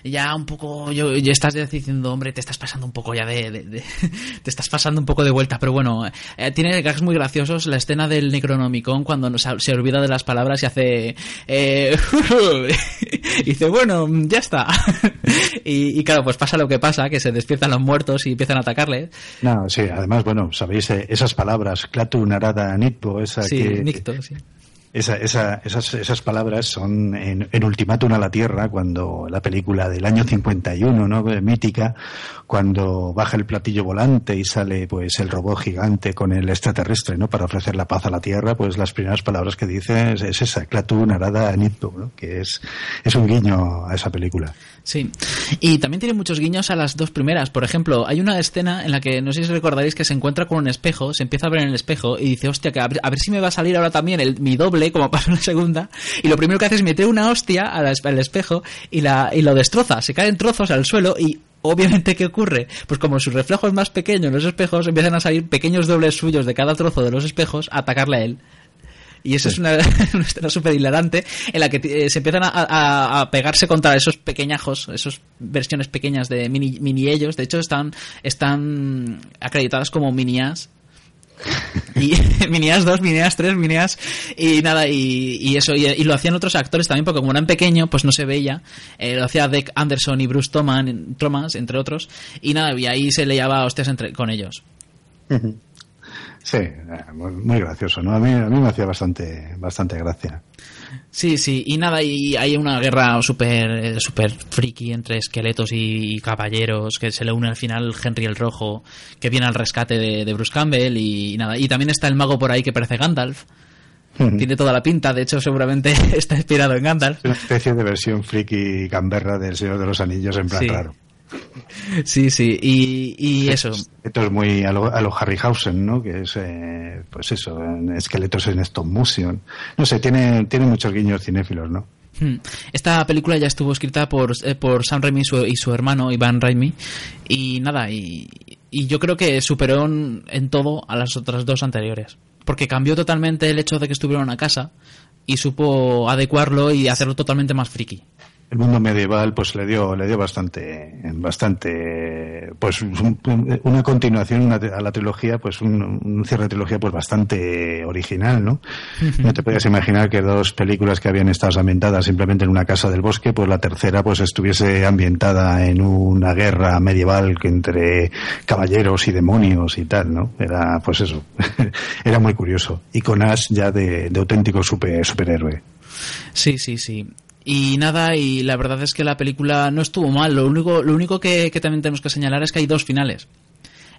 ya un poco, yo, ya estás diciendo, hombre, te estás pasando un poco ya de, te estás pasando un poco de vuelta. Pero bueno, eh, tiene gags muy graciosos. La escena del Necronomicon cuando se, olvida de las palabras y hace, eh, y dice, bueno, ya está. y, y claro, pues pasa lo que pasa, que se despiertan los muertos y empiezan a atacarle. No, sí, además, bueno, sabéis, eh, esas palabras, Clatu Narada Nitpo, esa Sí, que... Nicto, sí. Esa, esa- esas, esas palabras son en, Ultimátum a la Tierra, cuando la película del año 51, ¿no? Eh, mítica, cuando baja el platillo volante y sale pues el robot gigante con el extraterrestre, ¿no? Para ofrecer la paz a la Tierra, pues las primeras palabras que dice es, es esa, Clatu Narada Nitpo, ¿no? Que es, es un guiño a esa película. Sí, y también tiene muchos guiños a las dos primeras. Por ejemplo, hay una escena en la que, no sé si recordaréis, que se encuentra con un espejo, se empieza a ver en el espejo y dice, hostia, que a ver si me va a salir ahora también el, mi doble, como pasó en la segunda. Y lo primero que hace es meter una hostia al espejo y, la, y lo destroza, se caen trozos al suelo y... Obviamente, ¿qué ocurre? Pues como su reflejo es más pequeño en los espejos, empiezan a salir pequeños dobles suyos de cada trozo de los espejos a atacarle a él. Y eso es una, una escena súper hilarante en la que eh, se empiezan a, a- a pegarse contra esos pequeñajos, esas versiones pequeñas de mini, mini ellos. De hecho, están, están acreditadas como minias. Y Minias 2, Minias 3, Minias y nada, y, y eso, y, lo hacían otros actores también, porque como eran pequeño, pues no se veía. Eh, lo hacía Deck Anderson y Bruce Thoman, Thomas, entre otros, y nada, y ahí se le llevaba hostias entre, con ellos. Sí, eh, muy gracioso, ¿no? A mí, a mí me hacía bastante, bastante gracia. Sí, sí, y nada, y hay una guerra súper eh, súper friki entre esqueletos y caballeros, que se le une al final Henry el Rojo, que viene al rescate de, de Bruce Campbell, y, nada, y también está el mago por ahí que parece Gandalf, tiene toda la pinta, de hecho seguramente está inspirado en Gandalf. Es una especie de versión friki gamberra del Señor de los Anillos en plan Sí. raro. Sí, sí, y, y eso. Esto es muy a lo, a lo Harryhausen, ¿no? Que es, eh, pues eso, esqueletos en stop motion. No sé, tiene, tiene muchos guiños cinéfilos, ¿no? Hmm. Esta película ya estuvo escrita por, eh, por Sam Raimi y su, y su hermano Ivan Raimi y nada, y, y yo creo que superó en, en todo a las otras dos anteriores. porque cambió totalmente el hecho de que estuviera en una casa y supo adecuarlo y hacerlo totalmente más friki el mundo medieval pues le dio le dio bastante bastante pues un- una continuación una- a la trilogía pues un, un cierre de trilogía pues bastante original no no te podías imaginar que dos películas que habían estado ambientadas simplemente en una casa del bosque pues la tercera pues estuviese ambientada en una guerra medieval que entre caballeros y demonios y tal no era pues eso. Era muy curioso. Y con Ash ya de, de auténtico super, superhéroe. Sí, sí, sí. Y nada, y la verdad es que la película no estuvo mal. Lo único, lo único que, también tenemos que señalar es que hay dos finales.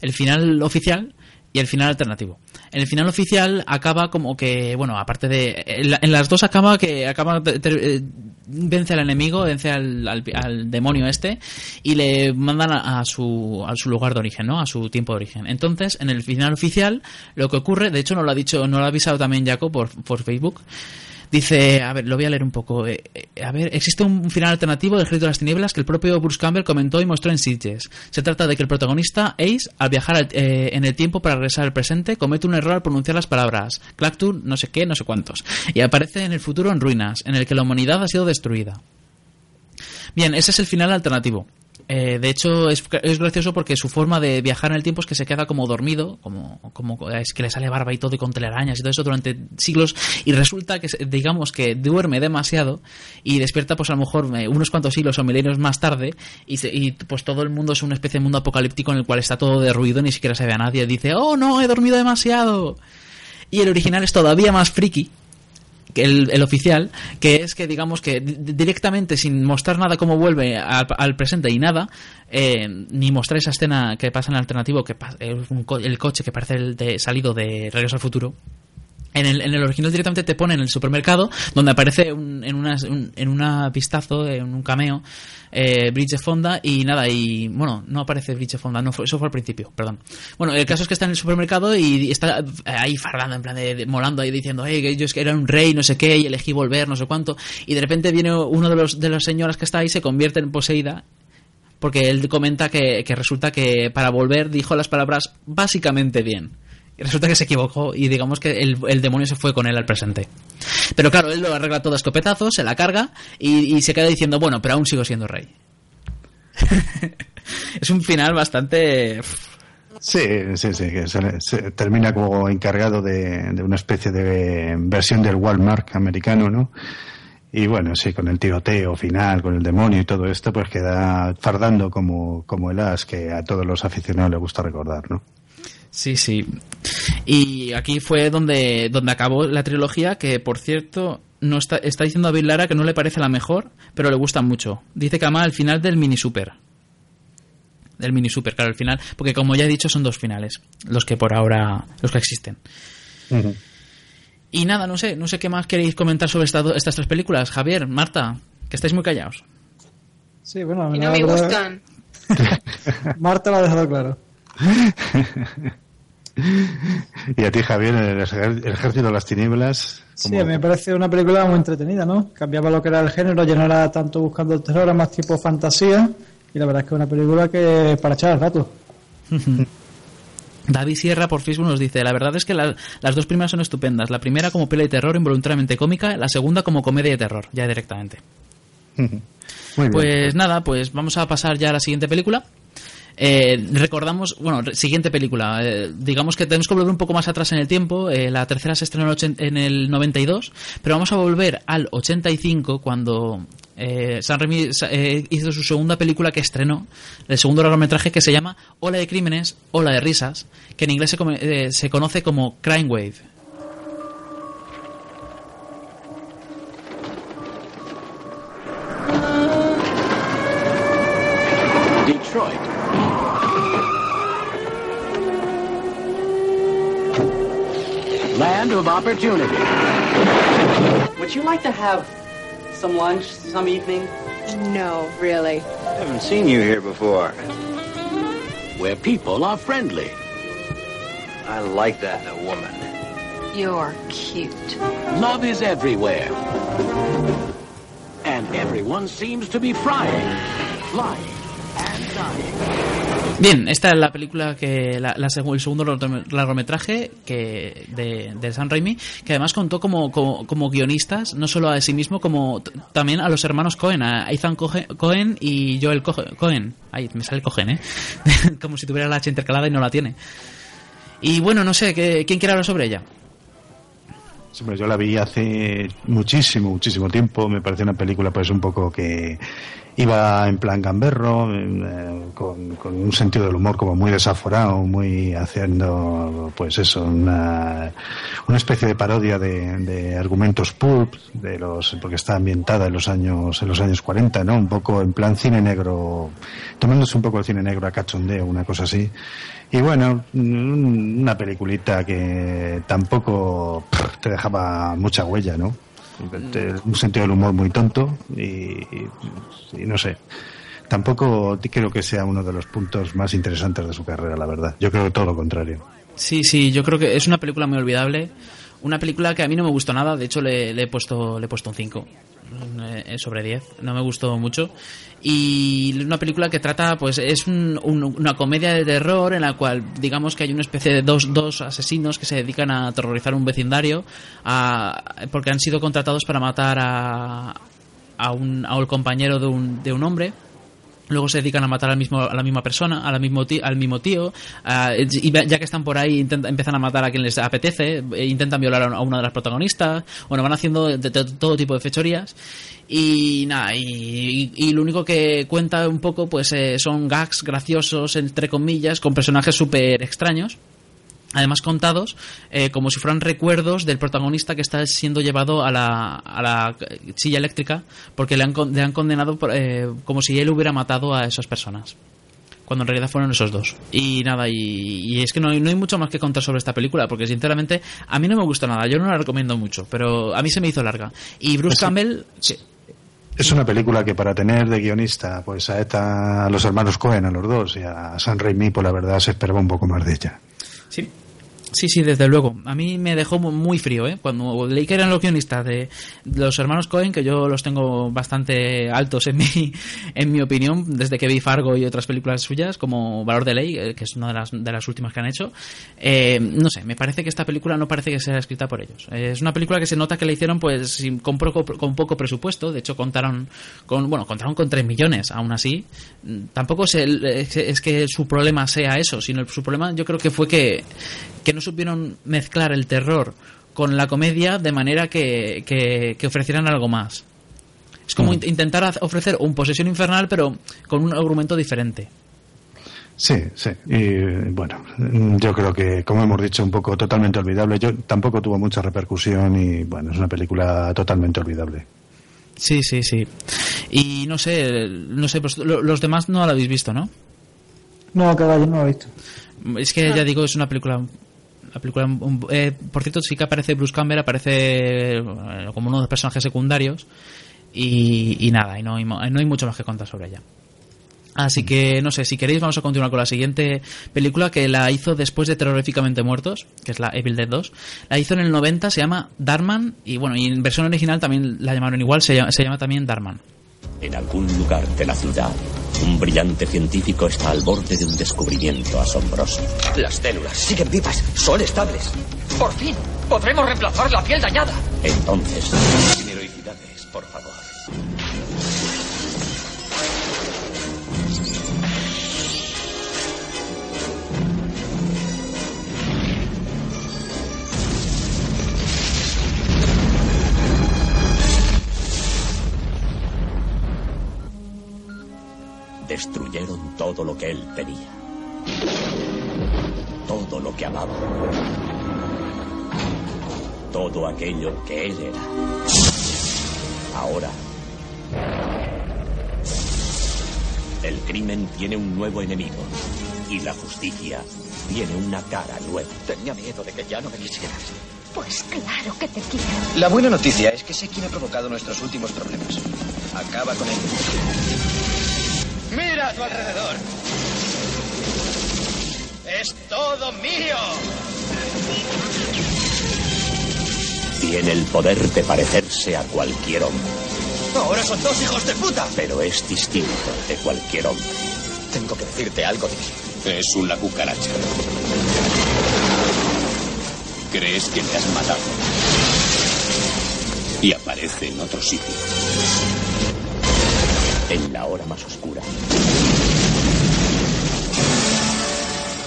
El final oficial y el final alternativo. En el final oficial acaba como que, bueno, aparte de... En, la- en las dos acaba que acaba eh, vence al enemigo, vence al, al- al demonio este y le mandan a, a su, a su lugar de origen, ¿no? A su tiempo de origen. Entonces, en el final oficial, lo que ocurre, de hecho no lo ha dicho, no lo ha avisado también Jaco por, por Facebook, Dice, a ver, lo voy a leer un poco. Eh, eh, a ver, existe un final alternativo del Ejército de las Tinieblas que el propio Bruce Campbell comentó y mostró en Sitges. Se trata de que el protagonista, Ace, al viajar eh, en el tiempo para regresar al presente, comete un error al pronunciar las palabras Clactur, no sé qué, no sé cuántos, y aparece en el futuro en ruinas, en el que la humanidad ha sido destruida. Bien, ese es el final alternativo. Eh, de hecho, es, es gracioso porque su forma de viajar en el tiempo es que se queda como dormido, como, como es que le sale barba y todo y con telarañas y todo eso durante siglos y resulta que, digamos, que duerme demasiado y despierta pues a lo mejor eh, unos cuantos siglos o milenios más tarde y, se- y, pues todo el mundo es una especie de mundo apocalíptico en el cual está todo derruido, ni siquiera se ve a nadie, dice, oh no, he dormido demasiado. Y el original es todavía más friki, el, el oficial, que es que digamos que di- directamente sin mostrar nada cómo vuelve al, presente y nada, eh, ni mostrar esa escena que pasa en el alternativo, que co- el coche que parece el de salido de Regreso al Futuro. En el, en el original directamente te pone en el supermercado donde aparece un- en, una, un, en una vistazo, en un cameo, eh, Bridget Fonda y nada, y bueno, no aparece Bridget Fonda, no eso fue al principio, perdón. Bueno, el caso es que está en el supermercado y está ahí fardando, en plan de, molando ahí diciendo, hey, que yo era un rey, no sé qué, y elegí volver, no sé cuánto, y de repente viene uno de los de las señoras que está ahí, se convierte en poseída porque él comenta que, que resulta que para volver dijo las palabras básicamente bien. Resulta que se equivocó y digamos que el, el demonio se fue con él al presente. Pero claro, él lo arregla todo a escopetazos, se la carga y, y se queda diciendo, bueno, pero aún sigo siendo rey. es un final bastante... Sí, sí, sí, que se, se termina como encargado de, de una especie de versión del Walmart americano, ¿no? Y bueno, sí, con el tiroteo final, con el demonio y todo esto, pues queda fardando como, como el as que a todos los aficionados les gusta recordar, ¿no? Sí, sí. Y aquí fue donde, donde acabó la trilogía, que por cierto, no está, está diciendo a Bill Lara que no le parece la mejor, pero le gusta mucho. Dice que ama el final del mini super. Del mini super, claro, el final. Porque como ya he dicho, son dos finales. Los que por ahora. los que existen. Y nada, no sé, no sé qué más queréis comentar sobre esta- estas tres películas. Javier, Marta, que estáis muy callados. Sí, bueno, Y la no me gustan. Marta lo ha dejado claro. Y a ti, Javier, el, ejército de las tinieblas. Sí, me parece una película muy entretenida, ¿no? Cambiaba lo que era el género, ya no era tanto buscando el terror, era más tipo fantasía. Y la verdad es que es una película que para echar el rato. David Sierra por Facebook nos dice, la verdad es que la- las dos primeras son estupendas. La primera como peli de terror involuntariamente cómica, la segunda como comedia de terror, ya directamente. Muy bien. Pues nada, pues vamos a pasar ya a la siguiente película. Eh, recordamos, bueno, siguiente película. eh, digamos que tenemos que volver un poco más atrás en el tiempo. eh, la tercera se estrenó en el ochen- en el 92, pero vamos a volver al 85 cuando eh, San sa- eh, hizo su segunda película que estrenó, el segundo largometraje que se llama Ola de crímenes, Ola de risas, que en inglés se, come- eh, se conoce como Crime Wave. Detroit. Land of opportunity. Would you like to have some lunch some evening? No, really. I haven't seen you here before. Where people are friendly. I like that in a woman. You're cute. Love is everywhere. And everyone seems to be flying, flying, and dying. Bien, esta es la película que la, la el segundo largo- largometraje que de, de Sam Raimi, que además contó como, como, guionistas, no solo a sí mismo, como también a los hermanos Cohen, a Ethan Cohe- Cohen y Joel Cohe- Cohen. Ay, me sale Cohen, ¿eh? como si tuviera la H intercalada y no la tiene. Y bueno, no sé, ¿qué- ¿quién quiere hablar sobre ella? Yo la vi hace muchísimo, muchísimo tiempo. Me parece una película, pues, un poco que iba en plan gamberro, eh, con, con un sentido del humor como muy desaforado, muy haciendo, pues eso, una, una especie de parodia de, de argumentos pulp, de los, porque está ambientada en los años, en los años 40, ¿no? Un poco en plan cine negro, tomándose un poco el cine negro a cachondeo, una cosa así. Y bueno, una peliculita que tampoco te dejaba mucha huella, ¿no? Un sentido del humor muy tonto y no sé. Tampoco creo que sea uno de los puntos más interesantes de su carrera, la verdad. Yo creo que todo lo contrario. Sí, sí, yo creo que es una película muy olvidable. Una película que a mí no me gustó nada, de hecho le, he puesto le he puesto un 5 eh, sobre 10, no me gustó mucho. Y una película que trata, pues es un- una comedia de terror en la cual digamos que hay una especie de dos, dos asesinos que se dedican a aterrorizar un vecindario a- porque han sido contratados para matar a, a un, a un compañero de un, de un hombre luego se dedican a matar al mismo, a la misma persona, a la mismo ti- al mismo tío, y ya que están por ahí empiezan a matar a quien les apetece, e intentan violar a una de las protagonistas, bueno, van haciendo de, todo tipo de fechorías y nada, y, y- y lo único que cuenta un poco pues eh, son gags graciosos, entre comillas, con personajes súper extraños. Además contados eh, como si fueran recuerdos del protagonista que está siendo llevado a la, a la silla eléctrica porque le han, le han condenado por, eh, como si él hubiera matado a esas personas. Cuando en realidad fueron esos dos. Y nada, y, y es que no hay, no hay mucho más que contar sobre esta película porque sinceramente a mí no me gusta nada. Yo no la recomiendo mucho, pero a mí se me hizo larga. Y Bruce. Campbell... sí. Es una película que para tener de guionista pues a, esta, a los hermanos Cohen, a los dos, y a San Raimi, pues la verdad se esperaba un poco más de ella. Sí. Sí, sí, desde luego. A mí me dejó mu- muy frío, ¿eh? Cuando leí que eran los guionistas de los hermanos Cohen, que yo los tengo bastante altos en mi, en mi opinión, desde que vi Fargo y otras películas suyas, como Valor de Ley, eh, que es una de las, de las últimas que han hecho. Eh, no sé, me parece que esta película no parece que sea escrita por ellos. Eh, es una película que se nota que la hicieron pues con, poco, con poco presupuesto. De hecho, contaron con, bueno, contaron con 3 millones, aún así. Tampoco es, es que su problema sea eso, sino su problema yo creo que fue que no supieron mezclar el terror con la comedia de manera que, que, que ofrecieran algo más. Es como in- intentar ofrecer un posesión infernal, pero con un argumento diferente. Sí, sí. Y bueno, yo creo que, como hemos dicho, un poco totalmente olvidable. Yo tampoco tuvo mucha repercusión y bueno, es una película totalmente olvidable. Sí, sí, sí. Y no sé, no sé, pues, lo- los demás no lo habéis visto, ¿no? No, que va, yo no lo he visto. Es que ya digo, es una película. La película eh, por cierto, sí que aparece Bruce Campbell, aparece eh, como uno de los personajes secundarios. Y, nada, y no hay, mucho más que contar sobre ella. Así que, no sé, si queréis, vamos a continuar con la siguiente película que la hizo después de Terroríficamente Muertos, que es la Evil Dead 2. La hizo en el 90, se llama Darman, y bueno, y en versión original también la llamaron igual, se llama también Darman. En algún lugar de la ciudad, un brillante científico está al borde de un descubrimiento asombroso. Las células siguen vivas, son estables. Por fin, podremos reemplazar la piel dañada. Entonces, sin heroicidades, por favor. Destruyeron todo lo que él tenía. Todo lo que amaba. Todo aquello que él era. Ahora. El crimen tiene un nuevo enemigo. Y la justicia tiene una cara nueva. Tenía miedo de que ya no me quisieras. Pues claro que te quiero. La buena noticia es que sé quién ha provocado nuestros últimos problemas. Acaba con él. Mira a tu alrededor. Es todo mío. Tiene el poder de parecerse a cualquier hombre. Ahora son dos hijos de puta. Pero es distinto de cualquier hombre. Tengo que decirte algo de mí. Es una cucaracha. Crees que le has matado. Y aparece en otro sitio. En la hora más oscura.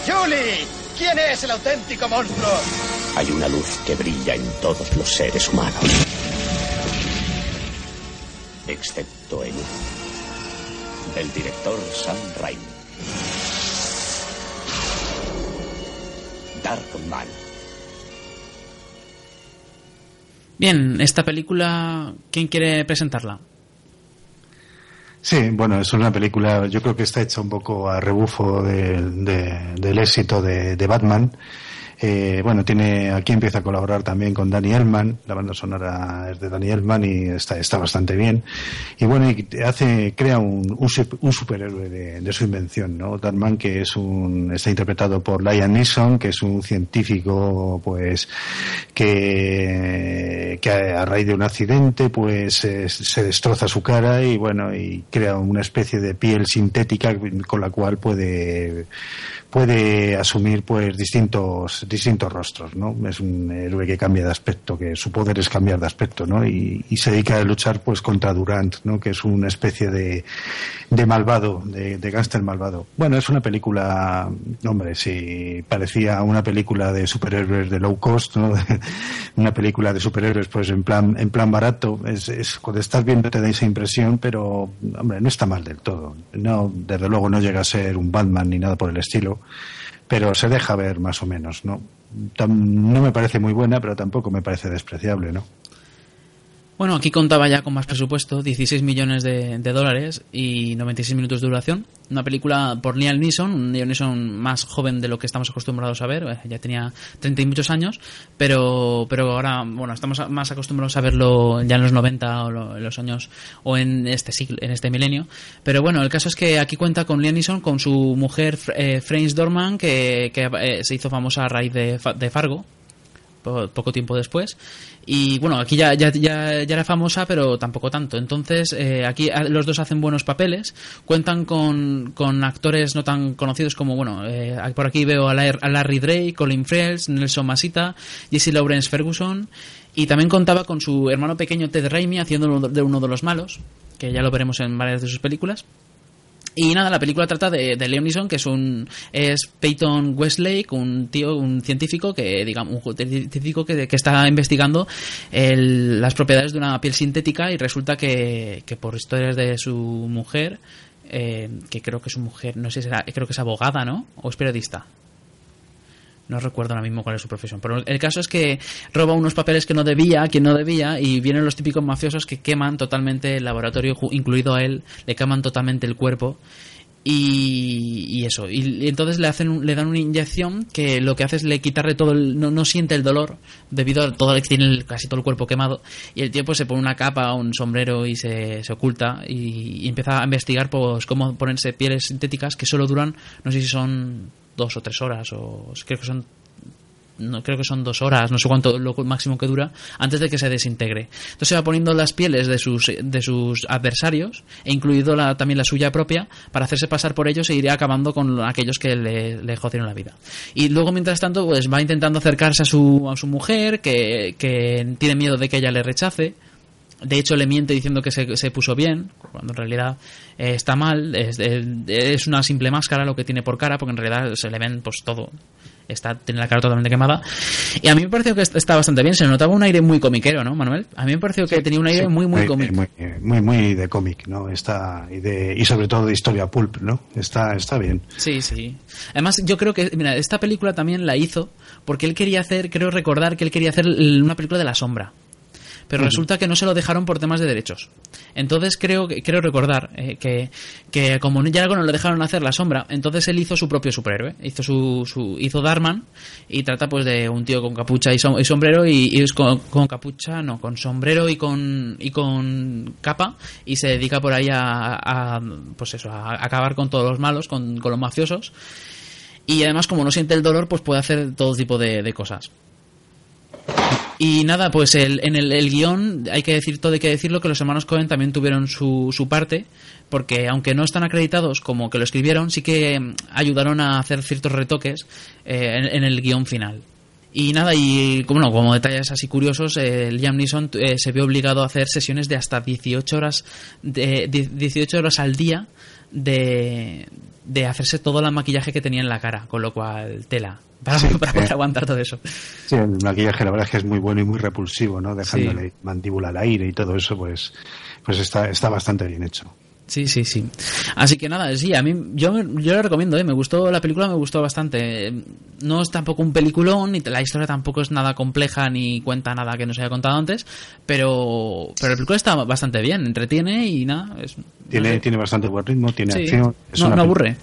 ¡Julie! ¿Quién es el auténtico monstruo? Hay una luz que brilla en todos los seres humanos. Excepto en uno. El director Sam Raimi. Darkman. Bien, esta película, ¿quién quiere presentarla? Sí, bueno, es una película, yo creo que está hecha un poco a rebufo de, de, del éxito de, de Batman. Eh, bueno, tiene aquí empieza a colaborar también con Danny Elfman, la banda sonora es de Danny Elfman y está, está bastante bien. Y bueno, y hace, crea un, un, un superhéroe de, de, su invención, ¿no? Batman que es un, está interpretado por Liam Neeson, que es un científico, pues, que, que a, a raíz de un accidente, pues, eh, se destroza su cara y bueno, y crea una especie de piel sintética con la cual puede, puede asumir pues distintos distintos rostros no es un héroe que cambia de aspecto que su poder es cambiar de aspecto no y, se dedica a luchar pues contra Durant no que es una especie de, de malvado de, de gángster malvado. Bueno es una película hombre si parecía una película de superhéroes de low cost no una película de superhéroes pues en plan en plan barato es, es cuando estás viendo te da esa impresión pero hombre no está mal del todo. No desde luego no llega a ser un Batman ni nada por el estilo pero se deja ver más o menos, ¿no? No me parece muy buena, pero tampoco me parece despreciable, ¿no? Bueno, aquí contaba ya con más presupuesto, 16 millones de, dólares y 96 minutos de duración. Una película por Liam Neeson, un Liam Neeson más joven de lo que estamos acostumbrados a ver, eh, ya tenía 30 y muchos años, pero, pero ahora, bueno, estamos más acostumbrados a verlo ya en los 90 o lo, en los años, o en este siglo, en este milenio. Pero bueno, el caso es que aquí cuenta con Liam Neeson, con su mujer eh, Frances Dorman, que, que eh, se hizo famosa a raíz de, de Fargo, poco tiempo después. Y bueno, aquí ya, ya, ya, ya era famosa, pero tampoco tanto. Entonces, eh, aquí los dos hacen buenos papeles. Cuentan con, con actores no tan conocidos como, bueno, eh, por aquí veo a Larry Drake, Colin Friels, Nelson Masita, Jesse Lawrence Ferguson. Y también contaba con su hermano pequeño Ted Raimi haciendo de uno de los malos, que ya lo veremos en varias de sus películas. Y nada, la película trata de, de Liam que es un es Peyton Westlake, un tío, un científico que digamos un científico que, que está investigando el, las propiedades de una piel sintética y resulta que, que por historias de su mujer, eh, que creo que su mujer, no sé si será, creo que es abogada, ¿no? O es periodista. No recuerdo ahora mismo cuál es su profesión. Pero el caso es que roba unos papeles que no debía, quien no debía, y vienen los típicos mafiosos que queman totalmente el laboratorio, incluido a él, le queman totalmente el cuerpo. Y, y, eso y, entonces le hacen le dan una inyección que lo que hace es le quitarle todo el, no, no siente el dolor debido a todo el que tiene casi todo el cuerpo quemado y el tío pues se pone una capa un sombrero y se, se oculta y, y, empieza a investigar pues cómo ponerse pieles sintéticas que solo duran no sé si son dos o tres horas o creo que son no creo que son dos horas, no sé cuánto lo máximo que dura, antes de que se desintegre. Entonces se va poniendo las pieles de sus, de sus adversarios, e incluido la, también la suya propia, para hacerse pasar por ellos e ir acabando con aquellos que le, le jodieron la vida. Y luego, mientras tanto, pues va intentando acercarse a su, a su mujer, que, que tiene miedo de que ella le rechace. De hecho, le miente diciendo que se, se puso bien, cuando en realidad eh, está mal. Es, es, una simple máscara lo que tiene por cara, porque en realidad se le ven pues todo está tiene la cara totalmente quemada. Y a mí me pareció que está bastante bien, se notaba un aire muy comiquero, ¿no, Manuel? A mí me pareció que sí, tenía un aire sí, muy, muy, muy cómic. Muy, muy, muy de cómic, ¿no? Está, y, de, y sobre todo de historia pulp, ¿no? Está, está bien. Sí, sí. Además, yo creo que, mira, esta película también la hizo porque él quería hacer, creo recordar que él quería hacer una película de la sombra pero resulta que no se lo dejaron por temas de derechos. Entonces creo creo recordar eh, que, que como ya no le dejaron hacer la sombra, entonces él hizo su propio superhéroe, hizo su, su hizo Darman y trata pues de un tío con capucha y, som y sombrero y, y con, con, capucha, no, con sombrero y con y con capa y se dedica por ahí a, a pues eso, a acabar con todos los malos, con, con los mafiosos. Y además como no siente el dolor, pues puede hacer todo tipo de, de cosas. Y nada, pues el, en el, el, guion hay que decir todo, hay que decirlo que los hermanos Cohen también tuvieron su, su parte, porque aunque no están acreditados como que lo escribieron, sí que mm, ayudaron a hacer ciertos retoques eh, en, en, el guion final. Y nada, y bueno, como detalles así curiosos, eh, Liam Neeson eh, se vio obligado a hacer sesiones de hasta 18 horas, de, 18 horas al día de, de hacerse todo el maquillaje que tenía en la cara, con lo cual tela. Para, Sí, para poder eh. aguantar todo eso. Sí, el maquillaje la verdad es que es muy bueno y muy repulsivo, ¿no? Dejándole mandíbula al aire y todo eso, pues, pues está, está bastante bien hecho. Sí, sí, sí. Así que nada, sí, a mí yo, yo lo recomiendo, ¿eh? me gustó la película, me gustó bastante. No es tampoco un peliculón, ni la historia tampoco es nada compleja, ni cuenta nada que no se haya contado antes, pero, pero la película está bastante bien, entretiene y nada. Es, Tiene, no sé. tiene bastante buen ritmo, tiene Sí. acción. es No, no aburre.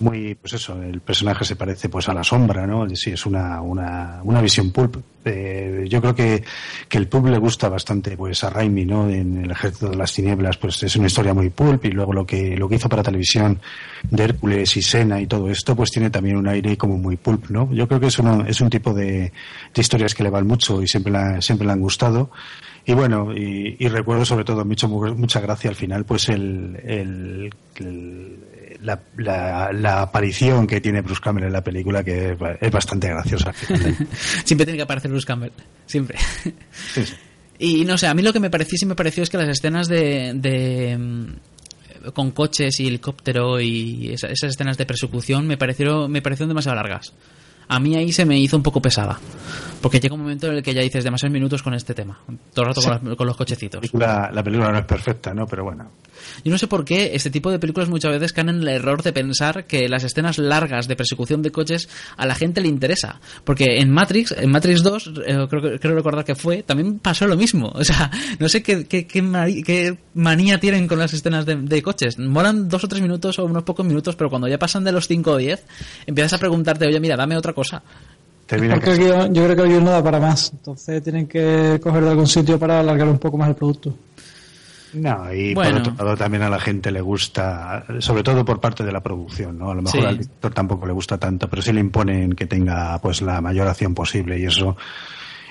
Muy, pues eso, el personaje se parece pues a la sombra, ¿no? Sí, es una, una, una visión pulp. Eh, yo creo que, que el pulp le gusta bastante pues a Raimi, ¿no? En el ejército de las tinieblas, pues es una historia muy pulp y luego lo que, lo que hizo para televisión de Hércules y Sena y todo esto, pues tiene también un aire como muy pulp, ¿no? Yo creo que es, uno, es un tipo de, de historias que le van mucho y siempre, siempre le han gustado. Y bueno, y, y recuerdo sobre todo, me hizo mu- mucha gracia al final, pues el, el, el- la, la, la aparición que tiene Bruce Campbell en la película, que es, ba- es bastante graciosa. Siempre tiene que aparecer Bruce Campbell, siempre. Sí, sí. Y no sé, a mí lo que me pareció, sí me pareció es que las escenas de, de mm, con coches y helicóptero y esa- esas escenas de persecución me parecieron, me parecieron demasiado largas. A mí ahí se me hizo un poco pesada. Porque llega un momento en el que ya dices demasiados minutos con este tema. Todo el rato con, las- con los cochecitos. La película, la película no es perfecta, ¿no? Pero bueno. Yo no sé por qué este tipo de películas muchas veces caen en el error de pensar que las escenas largas de persecución de coches a la gente le interesa. Porque en Matrix, en Matrix 2, eh, creo, creo recordar que fue, también pasó lo mismo. O sea, no sé qué, qué, qué, qué manía tienen con las escenas de, de coches. Moran dos o tres minutos o unos pocos minutos, pero cuando ya pasan de los 5 o 10, empiezas a preguntarte, oye, mira, dame otra cosa. Termina Porque guión- yo creo que guion no da para más. Entonces tienen que coger de algún sitio para alargar un poco más el producto. No, y Bueno. por otro lado también a la gente le gusta, sobre todo por parte de la producción, ¿no? A lo mejor Sí. al director tampoco le gusta tanto, pero sí le imponen que tenga pues la mayor acción posible y eso.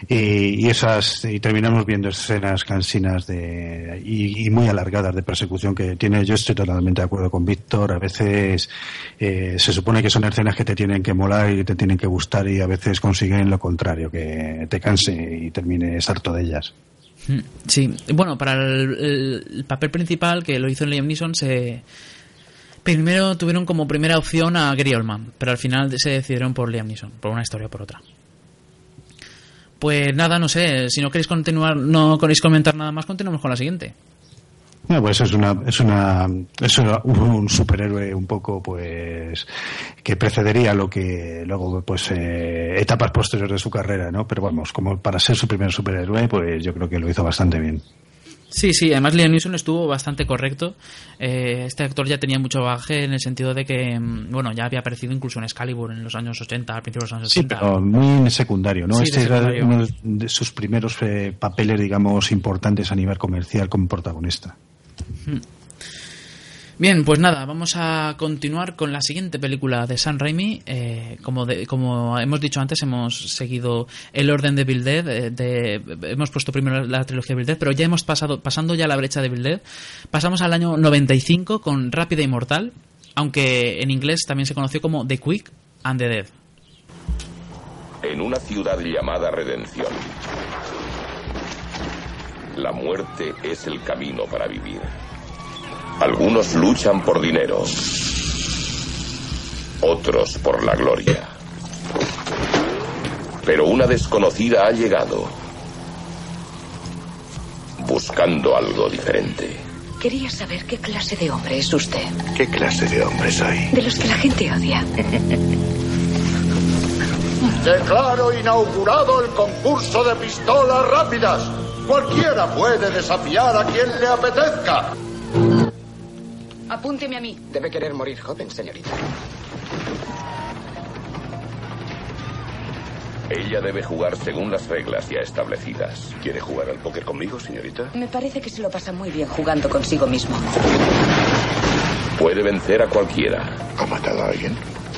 Y, esas, y terminamos viendo escenas cansinas de, y, muy alargadas de persecución que tiene, yo estoy totalmente de acuerdo con Víctor, a veces eh, se supone que son escenas que te tienen que molar y te tienen que gustar y a veces consiguen lo contrario, que te canse y termines harto de ellas. Mm, Sí, bueno, para el, el- el papel principal que lo hizo Liam Neeson se... Primero tuvieron como primera opción a Gary Oldman, pero al final se decidieron por Liam Neeson, por una historia o por otra. Pues nada, no sé, si no queréis continuar, no queréis comentar nada más, continuamos con la siguiente. No, pues es una, es una, es un superhéroe un poco, pues, que precedería lo que luego, pues, eh, etapas posteriores de su carrera, ¿no? Pero vamos, como para ser su primer superhéroe, pues yo creo que lo hizo bastante bien. Sí, sí, además Liam Neeson estuvo bastante correcto. Eh, este actor ya tenía mucho bagaje en el sentido de que, mm, bueno, ya había aparecido incluso en Excalibur en los años 80, al principio de los años Sí, 80. pero muy secundario, ¿no? Sí, este era uno de sus primeros eh, papeles, digamos, importantes a nivel comercial como protagonista. Bien, pues nada, vamos a continuar con la siguiente película de Sam Raimi. Eh, como, hemos dicho antes, hemos seguido el orden de Bill Dead. eh, hemos puesto primero la trilogía de Bill Dead, pero ya hemos pasado, pasando ya la brecha de Bill Dead, pasamos al año 95 con Rápida y Mortal, aunque en inglés también se conoció como The Quick and the Dead. En una ciudad llamada Redención. La muerte es el camino para vivir. Algunos luchan por dinero. Otros por la gloria. Pero una desconocida ha llegado. Buscando algo diferente. Quería saber qué clase de hombre es usted. ¿Qué clase de hombre soy? De los que la gente odia. Declaro inaugurado el concurso de pistolas rápidas. Cualquiera puede desafiar a quien le apetezca. Apúnteme a mí. Debe querer morir joven, señorita. Ella debe jugar según las reglas ya establecidas. ¿Quiere jugar al póker conmigo, señorita? Me parece que se lo pasa muy bien jugando consigo mismo. Puede vencer a cualquiera. ¿Ha matado a alguien?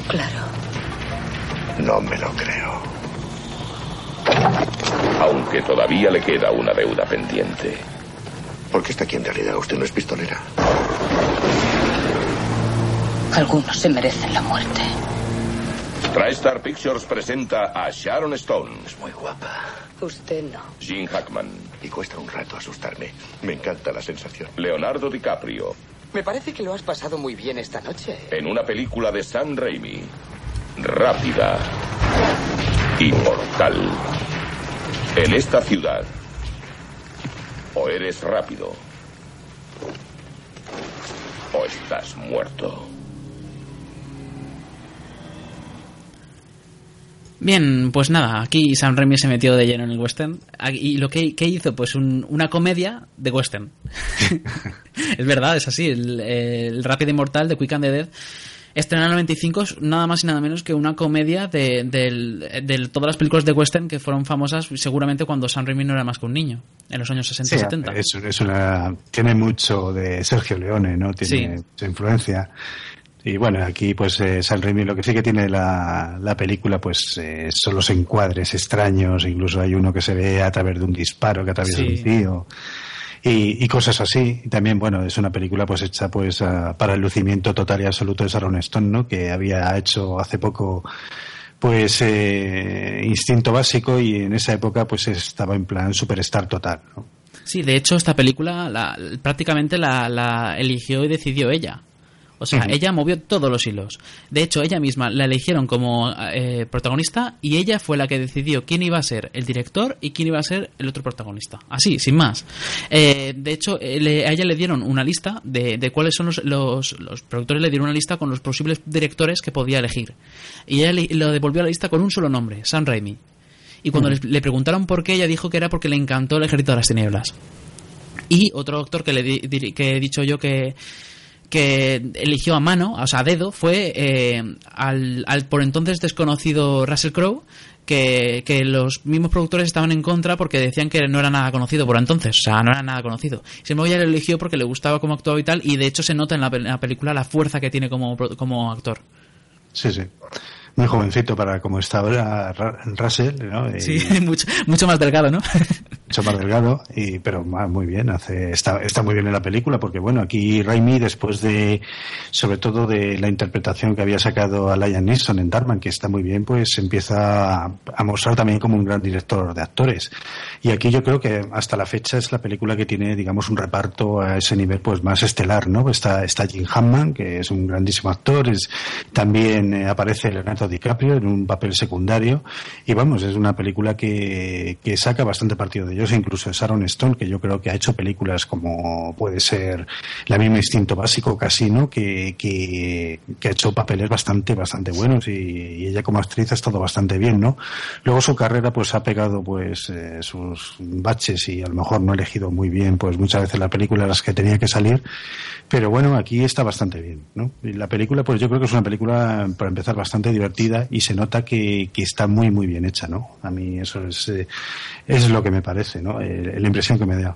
Claro. No me lo creo. Aunque todavía le queda una deuda pendiente. ¿Por qué está aquí en realidad? Usted no es pistolera. Algunos se merecen la muerte. TriStar Pictures presenta a Sharon Stone. Es muy guapa. Usted no. Gene Hackman. Y cuesta un rato asustarme. Me encanta la sensación. Leonardo DiCaprio. Me parece que lo has pasado muy bien esta noche. En una película de Sam Raimi. Rápida. Y mortal. En esta ciudad. O eres rápido. O estás muerto. Bien, pues nada, aquí Sam Raimi se metió de lleno en el western. Y lo que, hizo, pues un- una comedia de western. es verdad, es así. El, el Rápido y Mortal de Quick and the Dead estrena en el 95 es nada más y nada menos que una comedia de, del- de todas las películas de western que fueron famosas seguramente cuando Sam Raimi no era más que un niño, en los años 60 y Sí, 70. es, es una, tiene mucho de Sergio Leone, ¿no? Tiene Sí. mucha influencia. Y bueno, aquí pues eh, San Raimi lo que sí que tiene la, la película pues eh, son los encuadres extraños, incluso hay uno que se ve a través de un disparo que atraviesa Sí. un tío y, y cosas así. Y también, bueno, es una película pues hecha pues a- para el lucimiento total y absoluto de Sharon Stone, ¿no? Que había hecho hace poco pues eh, Instinto Básico y en esa época pues estaba en plan superstar total. Sí, de hecho esta película la- prácticamente la, la eligió y decidió ella. O sea, ella movió todos los hilos. De hecho, ella misma la eligieron como eh, protagonista y ella fue la que decidió quién iba a ser el director y quién iba a ser el otro protagonista. Así, sin más. Eh, de hecho, eh, le- a ella le dieron una lista de, de cuáles son los, los, los productores, le dieron una lista con los posibles directores que podía elegir. Y ella le, lo devolvió a la lista con un solo nombre, Sam Raimi. Y cuando les- le preguntaron por qué, ella dijo que era porque le encantó el ejército de las tinieblas. Y otro doctor que le di- que he dicho yo que, que eligió a mano, o sea, a dedo, fue eh, al, al por entonces desconocido Russell Crowe, que, que los mismos productores estaban en contra porque decían que no era nada conocido por entonces, o sea, no era nada conocido. Sin embargo, ella lo eligió porque le gustaba cómo actuaba y tal, y de hecho se nota en la, pe- en la película la fuerza que tiene como, como actor. Sí, sí. Muy jovencito para como está ahora Ra- Russell, ¿no? Y Sí, mucho, mucho más delgado, ¿no? más delgado, y, pero muy bien, hace, está, muy bien en la película, porque bueno, aquí Raimi, después de, sobre todo de la interpretación que había sacado a Liam Neeson en Darman, que está muy bien, pues empieza a, mostrar también como un gran director de actores. Y aquí yo creo que hasta la fecha es la película que tiene, digamos, un reparto a ese nivel pues más estelar, ¿no? Está, está Jim Hammond, que es un grandísimo actor, es, también eh, aparece Leonardo DiCaprio en un papel secundario, y vamos, es una película que, que saca bastante partido de ellos, e incluso Sharon Stone, que yo creo que ha hecho películas como puede ser La misma Instinto Básico, Casino, que, que, ha hecho papeles bastante, bastante buenos, y, ella como actriz ha estado bastante bien, ¿no? Luego su carrera pues ha pegado pues eh, sus baches y a lo mejor no ha elegido muy bien pues muchas veces la película en las que tenía que salir, pero bueno, aquí está bastante bien, ¿no? La película pues yo creo que es una película para empezar bastante divertida y se nota que, que está muy muy bien hecha, ¿no? A mí eso es, eh, es lo que me parece, ¿no? Eh, la impresión que me da.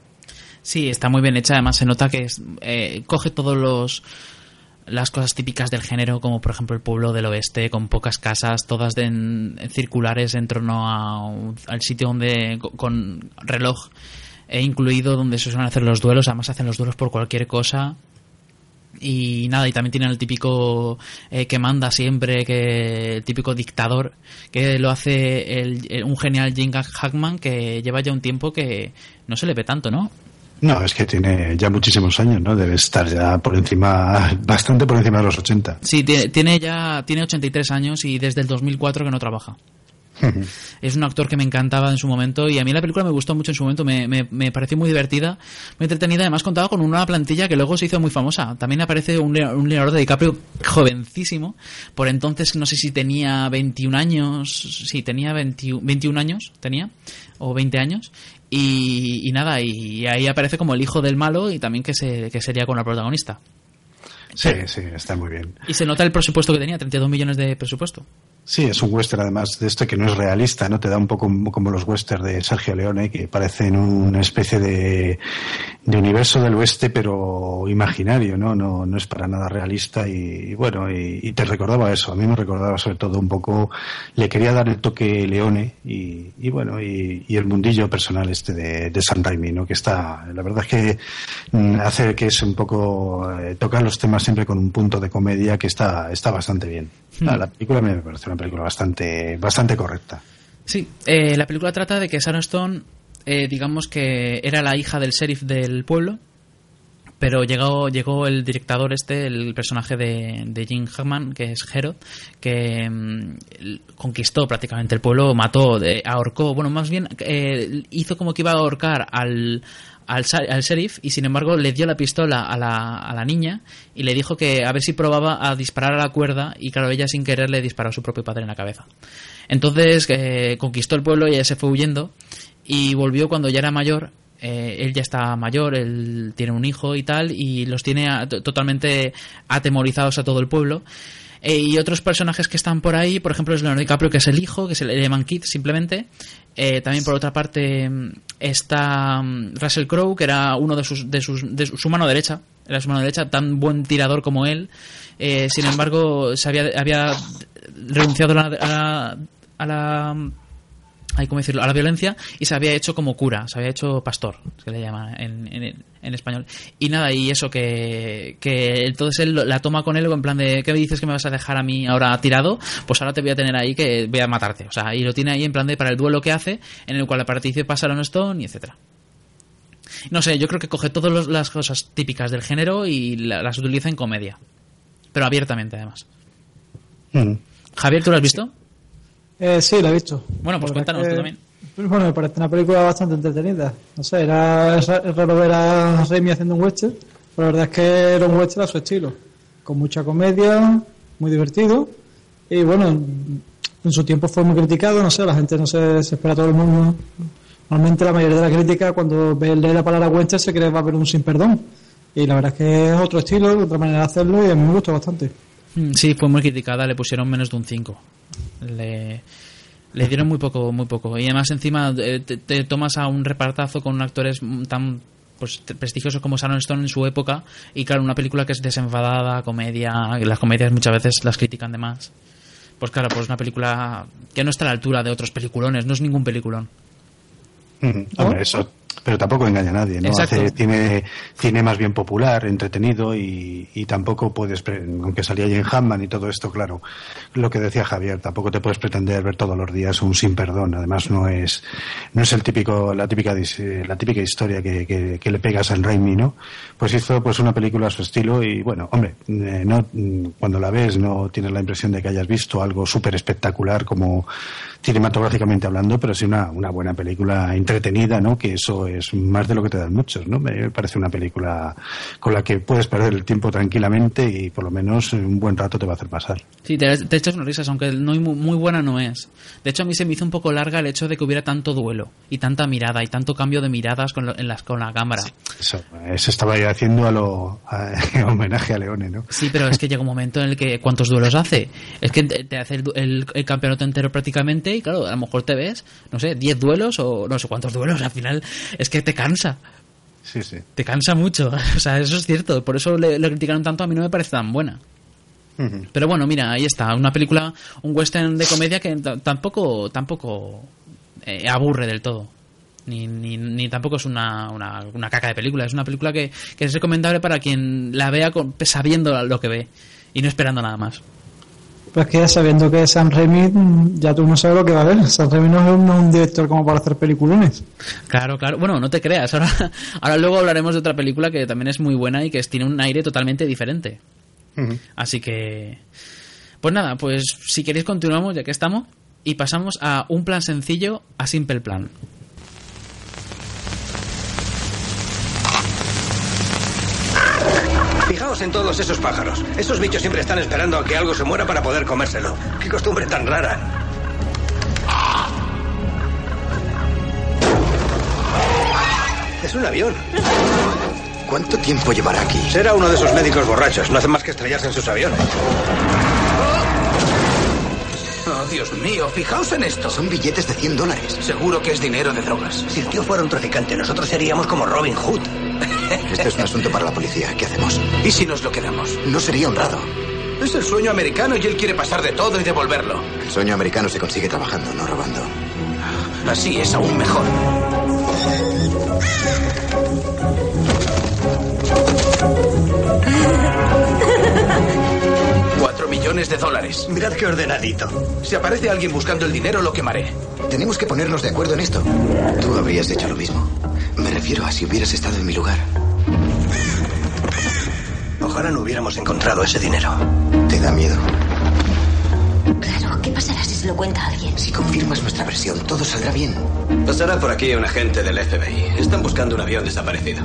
Sí, está muy bien hecha. Además, se nota que eh, coge todos los las cosas típicas del género, como por ejemplo el pueblo del oeste, con pocas casas, todas en- circulares en torno a al sitio donde co- con reloj e incluido donde se suelen hacer los duelos. Además, hacen los duelos por cualquier cosa. Y nada, y también tienen el típico eh, que manda siempre, que el típico dictador, que lo hace el- el- un genial Jim Hackman que lleva ya un tiempo que no se le ve tanto, ¿no? No, es que tiene ya muchísimos años, ¿no? Debe estar ya por encima, bastante por encima de los 80. Sí, tiene, tiene ya tiene 83 años y desde el 2004 que no trabaja. Es un actor que me encantaba en su momento y a mí la película me gustó mucho en su momento, me, me, me pareció muy divertida, muy entretenida, además contaba con una plantilla que luego se hizo muy famosa. También aparece un, un Leonardo DiCaprio jovencísimo, por entonces no sé si tenía 21 años, sí, tenía 21, 21 años, tenía, o 20 años, y, y nada, y ahí aparece como el hijo del malo y también que, se, que sería con la protagonista. Sí, sí, está muy bien. Y se nota el presupuesto que tenía, 32 millones de presupuesto. Sí, es un western además de este que no es realista, ¿no? Te da un poco como los westerns de Sergio Leone, que parecen una especie de, de universo del oeste, pero imaginario, ¿no? No, no es para nada realista y, bueno, y, te recordaba eso. A mí me recordaba sobre todo un poco, le quería dar el toque Leone y, y bueno, y, el mundillo personal este de, de San Raimi, ¿no? Que está, la verdad es que mm, hace que es un poco, eh, tocar los temas siempre con un punto de comedia que está, está bastante bien. Hmm. la película me parece película bastante, bastante correcta. Sí, eh, la película trata de que Sharon Stone, eh, digamos que era la hija del sheriff del pueblo, pero llegó, llegó el dictador este, el personaje de, Jim Hackman, que es Herod, que mm, conquistó prácticamente el pueblo, mató, ahorcó, bueno, más bien eh, hizo como que iba a ahorcar al, al, al, sheriff y sin embargo le dio la pistola a la, a la niña y le dijo que a ver si probaba a disparar a la cuerda y claro, ella sin querer le disparó a su propio padre en la cabeza. Entonces eh, conquistó el pueblo y ella se fue huyendo y volvió cuando ya era mayor. Eh, él ya está mayor, él tiene un hijo y tal y los tiene totalmente atemorizados a todo el pueblo. Eh, y otros personajes que están por ahí, por ejemplo, es Leonardo DiCaprio, que es el hijo, que es el Eman Kid simplemente. Eh, también por otra parte está mm, Russell Crowe, que era uno de sus, de sus, de su mano derecha, era su mano derecha, tan buen tirador como él. Eh, sin embargo, se había, había renunciado a la hay como decirlo, a la violencia y se había hecho como cura, se había hecho pastor, se le llama en, en, español. Y nada, y eso que, que entonces él la toma con él en plan de, ¿qué me dices que me vas a dejar a mí ahora tirado? Pues ahora te voy a tener ahí que voy a matarte. O sea, y lo tiene ahí en plan de para el duelo que hace, en el cual participa Sharon Stone y etcétera. No sé, yo creo que coge todas las cosas típicas del género y las utiliza en comedia. Pero abiertamente, además. Mm. Javier, ¿tú lo has visto? Eh, sí, lo he visto. Bueno, pues cuéntanos tú también. Bueno, me parece una película bastante entretenida. No sé, era raro ver a Raimi haciendo un western, pero la verdad es que era un western a su estilo. Con mucha comedia, muy divertido. Y bueno, en su tiempo fue muy criticado, no sé, la gente no se, se espera todo el mundo. Normalmente la mayoría de la crítica cuando ve la palabra western se cree que va a haber un sin perdón. Y la verdad es que es otro estilo, otra manera de hacerlo y a mí me gustó bastante. Mm, sí, fue muy criticada, le pusieron menos de un 5. Le, le dieron muy poco, muy poco. Y además encima eh, te, tomas a un repartazo con actores tan pues prestigiosos como Sharon Stone en su época y claro, una película que es desenfadada, comedia, y las comedias muchas veces las critican de más. Pues claro, pues una película que no está a la altura de otros peliculones, no es ningún peliculón. Hombre, eso pero tampoco engaña a nadie, ¿no? Hace, tiene tiene más bien popular, entretenido y, y tampoco puedes, aunque salía Jane Hammond y todo esto, claro, lo que decía Javier, tampoco te puedes pretender ver todos los días un sin perdón, además no es no es el típico la típica la típica historia que, que, le pegas al Raimi, ¿no? Pues hizo pues una película a su estilo y bueno, hombre, eh, no cuando la ves no tienes la impresión de que hayas visto algo súper espectacular como cinematográficamente hablando, pero sí una, una buena película entretenida, ¿no? Que eso es más de lo que te dan muchos, ¿no? Me parece una película con la que puedes perder el tiempo tranquilamente y por lo menos un buen rato te va a hacer pasar. Sí, te, echas unas risas, aunque no muy, buena no es. De hecho, a mí se me hizo un poco larga el hecho de que hubiera tanto duelo y tanta mirada y tanto cambio de miradas con, en las, con la cámara. eso, eso estaba haciendo a lo homenaje a Leone, ¿no? Sí, pero es que llega un momento en el que ¿cuántos duelos hace? Es que te hace el campeonato entero prácticamente y claro, a lo mejor te ves, no sé, 10 duelos o no sé cuántos duelos, al final es que te cansa. Sí, sí. Te cansa mucho, o sea, eso es cierto, por eso le, criticaron tanto, a mí no me parece tan buena. Pero bueno, mira, ahí está, una película, un western de comedia que tampoco tampoco eh, aburre del todo. Ni, ni, ni, tampoco es una, una, una, caca de película. Es una película que, que es recomendable para quien la vea con, sabiendo lo que ve y no esperando nada más. Pues que ya sabiendo que Sam Raimi, ya tú no sabes lo que va a ver. Sam Raimi no es un, director como para hacer peliculones. Claro, claro. Bueno, no te creas. Ahora, ahora luego hablaremos de otra película que también es muy buena y que tiene un aire totalmente diferente. Así que... Pues nada, pues si queréis continuamos ya que estamos y pasamos a un plan sencillo a Simple Plan. Fijaos en todos esos pájaros. Esos bichos siempre están esperando a que algo se muera para poder comérselo. Qué costumbre tan rara. Es un avión. ¿Cuánto tiempo llevará aquí? Será uno de esos médicos borrachos. No hace más que estrellarse en sus aviones. Dios mío, fijaos en esto. Son billetes de 100 dólares. Seguro que es dinero de drogas. Si el tío fuera un traficante, nosotros seríamos como Robin Hood. Este es un asunto para la policía. ¿Qué hacemos? ¿Y si nos lo quedamos? No sería honrado. Es el sueño americano y él quiere pasar de todo y devolverlo. El sueño americano se consigue trabajando, no robando. Así es aún mejor. Millones de dólares. Mirad qué ordenadito. Si aparece alguien buscando el dinero, lo quemaré. Tenemos que ponernos de acuerdo en esto. Tú habrías hecho lo mismo. Me refiero a si hubieras estado en mi lugar. Ojalá no hubiéramos encontrado ese dinero. ¿Te da miedo? Claro, ¿qué pasará si se lo cuenta a alguien? Si confirmas nuestra versión, todo saldrá bien. Pasará por aquí un agente del FBI. Están buscando un avión desaparecido.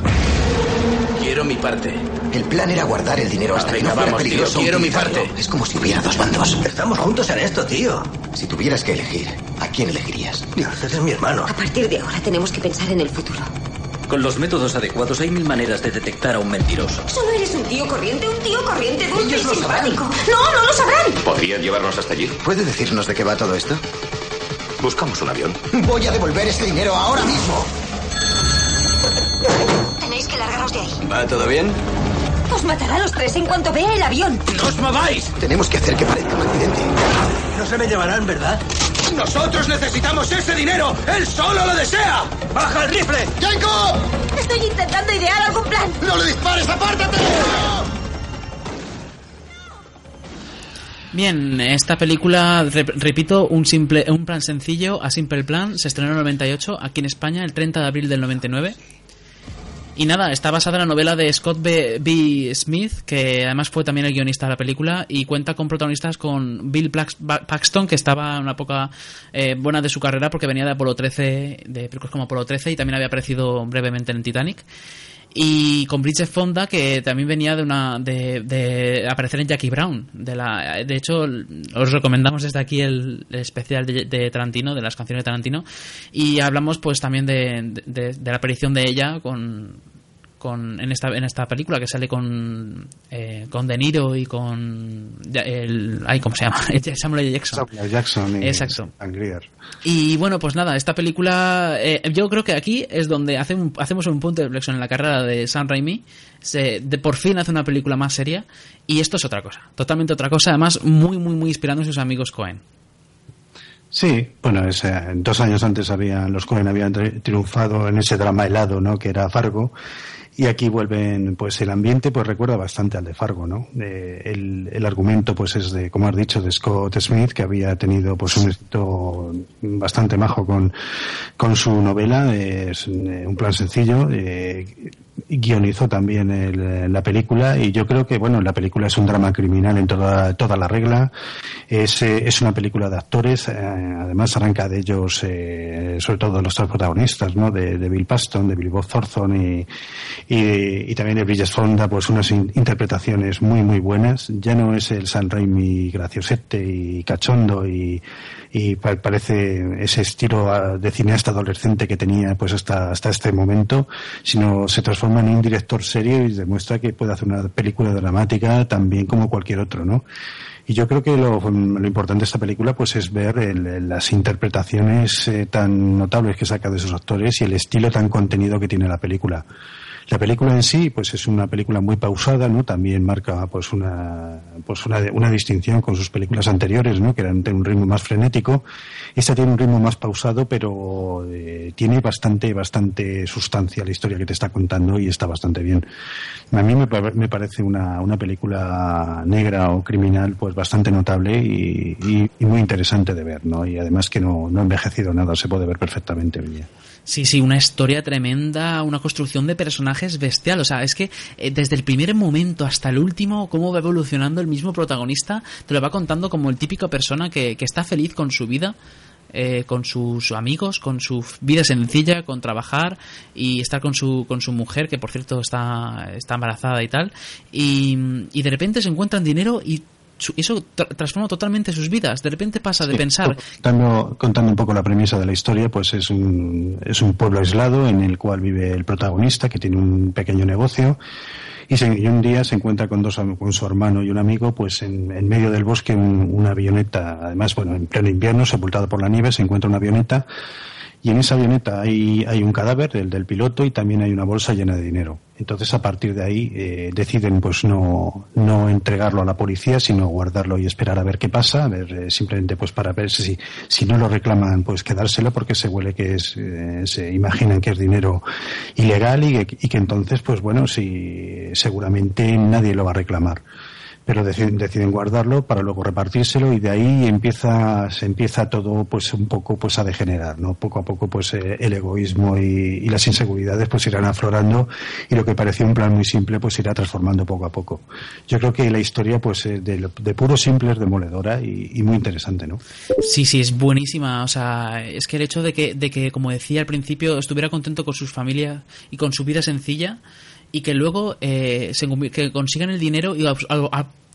Quiero mi parte. El plan era guardar el dinero hasta que no fuera vamos, tío, peligroso. quiero mi parte. Es como si hubiera dos bandos. Estamos juntos en esto, tío. Si tuvieras que elegir, ¿a quién elegirías? Dios, ese es mi hermano. A partir de ahora tenemos que pensar en el futuro. Con los métodos adecuados hay mil maneras de detectar a un mentiroso. Solo eres un tío corriente, un tío corriente, dulce y Ellos lo sabrán. simpático. No, no lo sabrán. ¿Podrían llevarnos hasta allí? ¿Puede decirnos de qué va todo esto? Buscamos un avión. Voy a devolver ese dinero ahora mismo. Tenéis que largaros de ahí. ¿Va todo bien? Os matará a los tres en cuanto vea el avión. ¡No os mováis! Tenemos que hacer que parezca un accidente. No se me llevarán, ¿verdad? ¡Nosotros necesitamos ese dinero! ¡Él solo lo desea! ¡Baja el rifle! ¡Jacob! Estoy intentando idear algún plan. ¡No le dispares! ¡Apártate! Bien, esta película, rep- repito, un simple, un plan sencillo, a simple plan, se estrenó en el 98, aquí en España, el 30 de abril del 99. Y nada, está basada en la novela de Scott B. B. Smith, que además fue también el guionista de la película, y cuenta con protagonistas con Bill Paxton, que estaba en una época eh, buena de su carrera porque venía de Apolo 13, de películas como Apolo 13, y también había aparecido brevemente en Titanic. Y con Bridget Fonda, que también venía de una de, de aparecer en Jackie Brown. De, la, de hecho, os recomendamos desde aquí el, especial de, Tarantino, de las canciones de Tarantino. Y hablamos pues también de- de la aparición de ella con, con en esta en esta película que sale con eh, con De Niro y con el ay cómo se llama Samuel L. Jackson Samuel Jackson y Exacto. Y bueno, pues nada, esta película, eh, yo creo que aquí es donde hace un- hacemos un punto de flexión en la carrera de Sam Raimi. Se, de por fin hace una película más seria y esto es otra cosa, totalmente otra cosa, además muy, muy, muy inspirando en sus amigos Cohen. Sí, bueno, es, eh, dos años antes habían, los Cohen habían tri- triunfado en ese drama helado, ¿no? Que era Fargo. Y aquí vuelven, pues el ambiente, pues recuerda bastante al de Fargo, ¿no? El, el argumento, pues es de, como has dicho, de Scott Smith, que había tenido, pues un éxito bastante majo con, con su novela. es eh, un plan sencillo. eh, guionizó también el- la película y yo creo que bueno la película es un drama criminal en toda toda la regla. Es, eh, es una película de actores eh, además arranca de ellos eh, sobre todo los tres protagonistas no de, Bill Paxton de Billy Bob Thornton y, y, también de Bridget Fonda pues unas in- interpretaciones muy muy buenas. Ya no es el San Raimi graciosete y cachondo y, y pa- parece ese estilo ah, de cineasta adolescente que tenía pues hasta hasta este momento sino se transforma en un director serio y demuestra que puede hacer una película dramática también como cualquier otro no y yo creo que lo, lo importante de esta película pues es ver el- las interpretaciones eh, tan notables que saca de esos actores y el estilo tan contenido que tiene la película. La película en sí, pues es una película muy pausada, ¿no? También marca, pues una, pues una, una distinción con sus películas anteriores, ¿no? Que eran de un ritmo más frenético. Esta tiene un ritmo más pausado, pero eh, tiene bastante, bastante sustancia la historia que te está contando y está bastante bien. A mí me, pa- me parece una, una película negra o criminal, pues bastante notable y, y- y muy interesante de ver, ¿no? Y además que no, no ha envejecido nada, se puede ver perfectamente bien. Sí, sí, una historia tremenda, una construcción de personajes bestial. O sea, es que eh, desde el primer momento hasta el último, cómo va evolucionando el mismo protagonista, te lo va contando como el típico persona que, que está feliz con su vida. eh, con sus amigos, con su vida sencilla, con trabajar y estar con su, con su mujer, que por cierto está, está embarazada y tal, y, y de repente se encuentran dinero y su- eso tra- transforma totalmente sus vidas. De repente pasa de pensar Contando, contando un poco la premisa de la historia, pues es un, es un pueblo aislado en el cual vive el protagonista, que tiene un pequeño negocio, y, se- y un día se encuentra con, dos, con su hermano y un amigo, pues en, en medio del bosque un- una avioneta, además, bueno, en pleno invierno, sepultado por la nieve, se encuentra una avioneta, y en esa avioneta hay, hay un cadáver, el del piloto, y también hay una bolsa llena de dinero. Entonces, a partir de ahí, eh, deciden pues no, no entregarlo a la policía, sino guardarlo y esperar a ver qué pasa, a ver, eh, simplemente pues para ver si, si no lo reclaman, pues quedárselo, porque se huele que es, eh, se imaginan que es dinero ilegal y que, y que entonces, pues bueno, si seguramente nadie lo va a reclamar pero deciden, deciden guardarlo para luego repartírselo y de ahí empieza se empieza todo pues un poco pues a degenerar no poco a poco pues eh, el egoísmo y, las inseguridades pues irán aflorando y lo que parecía un plan muy simple pues irá transformando poco a poco. Yo creo que la historia pues eh, de, de puro simple es demoledora y, muy interesante no Sí, sí, es buenísima. O sea, es que el hecho de que, de que, como decía al principio, estuviera contento con sus familias y con su vida sencilla y que luego eh, que consigan el dinero y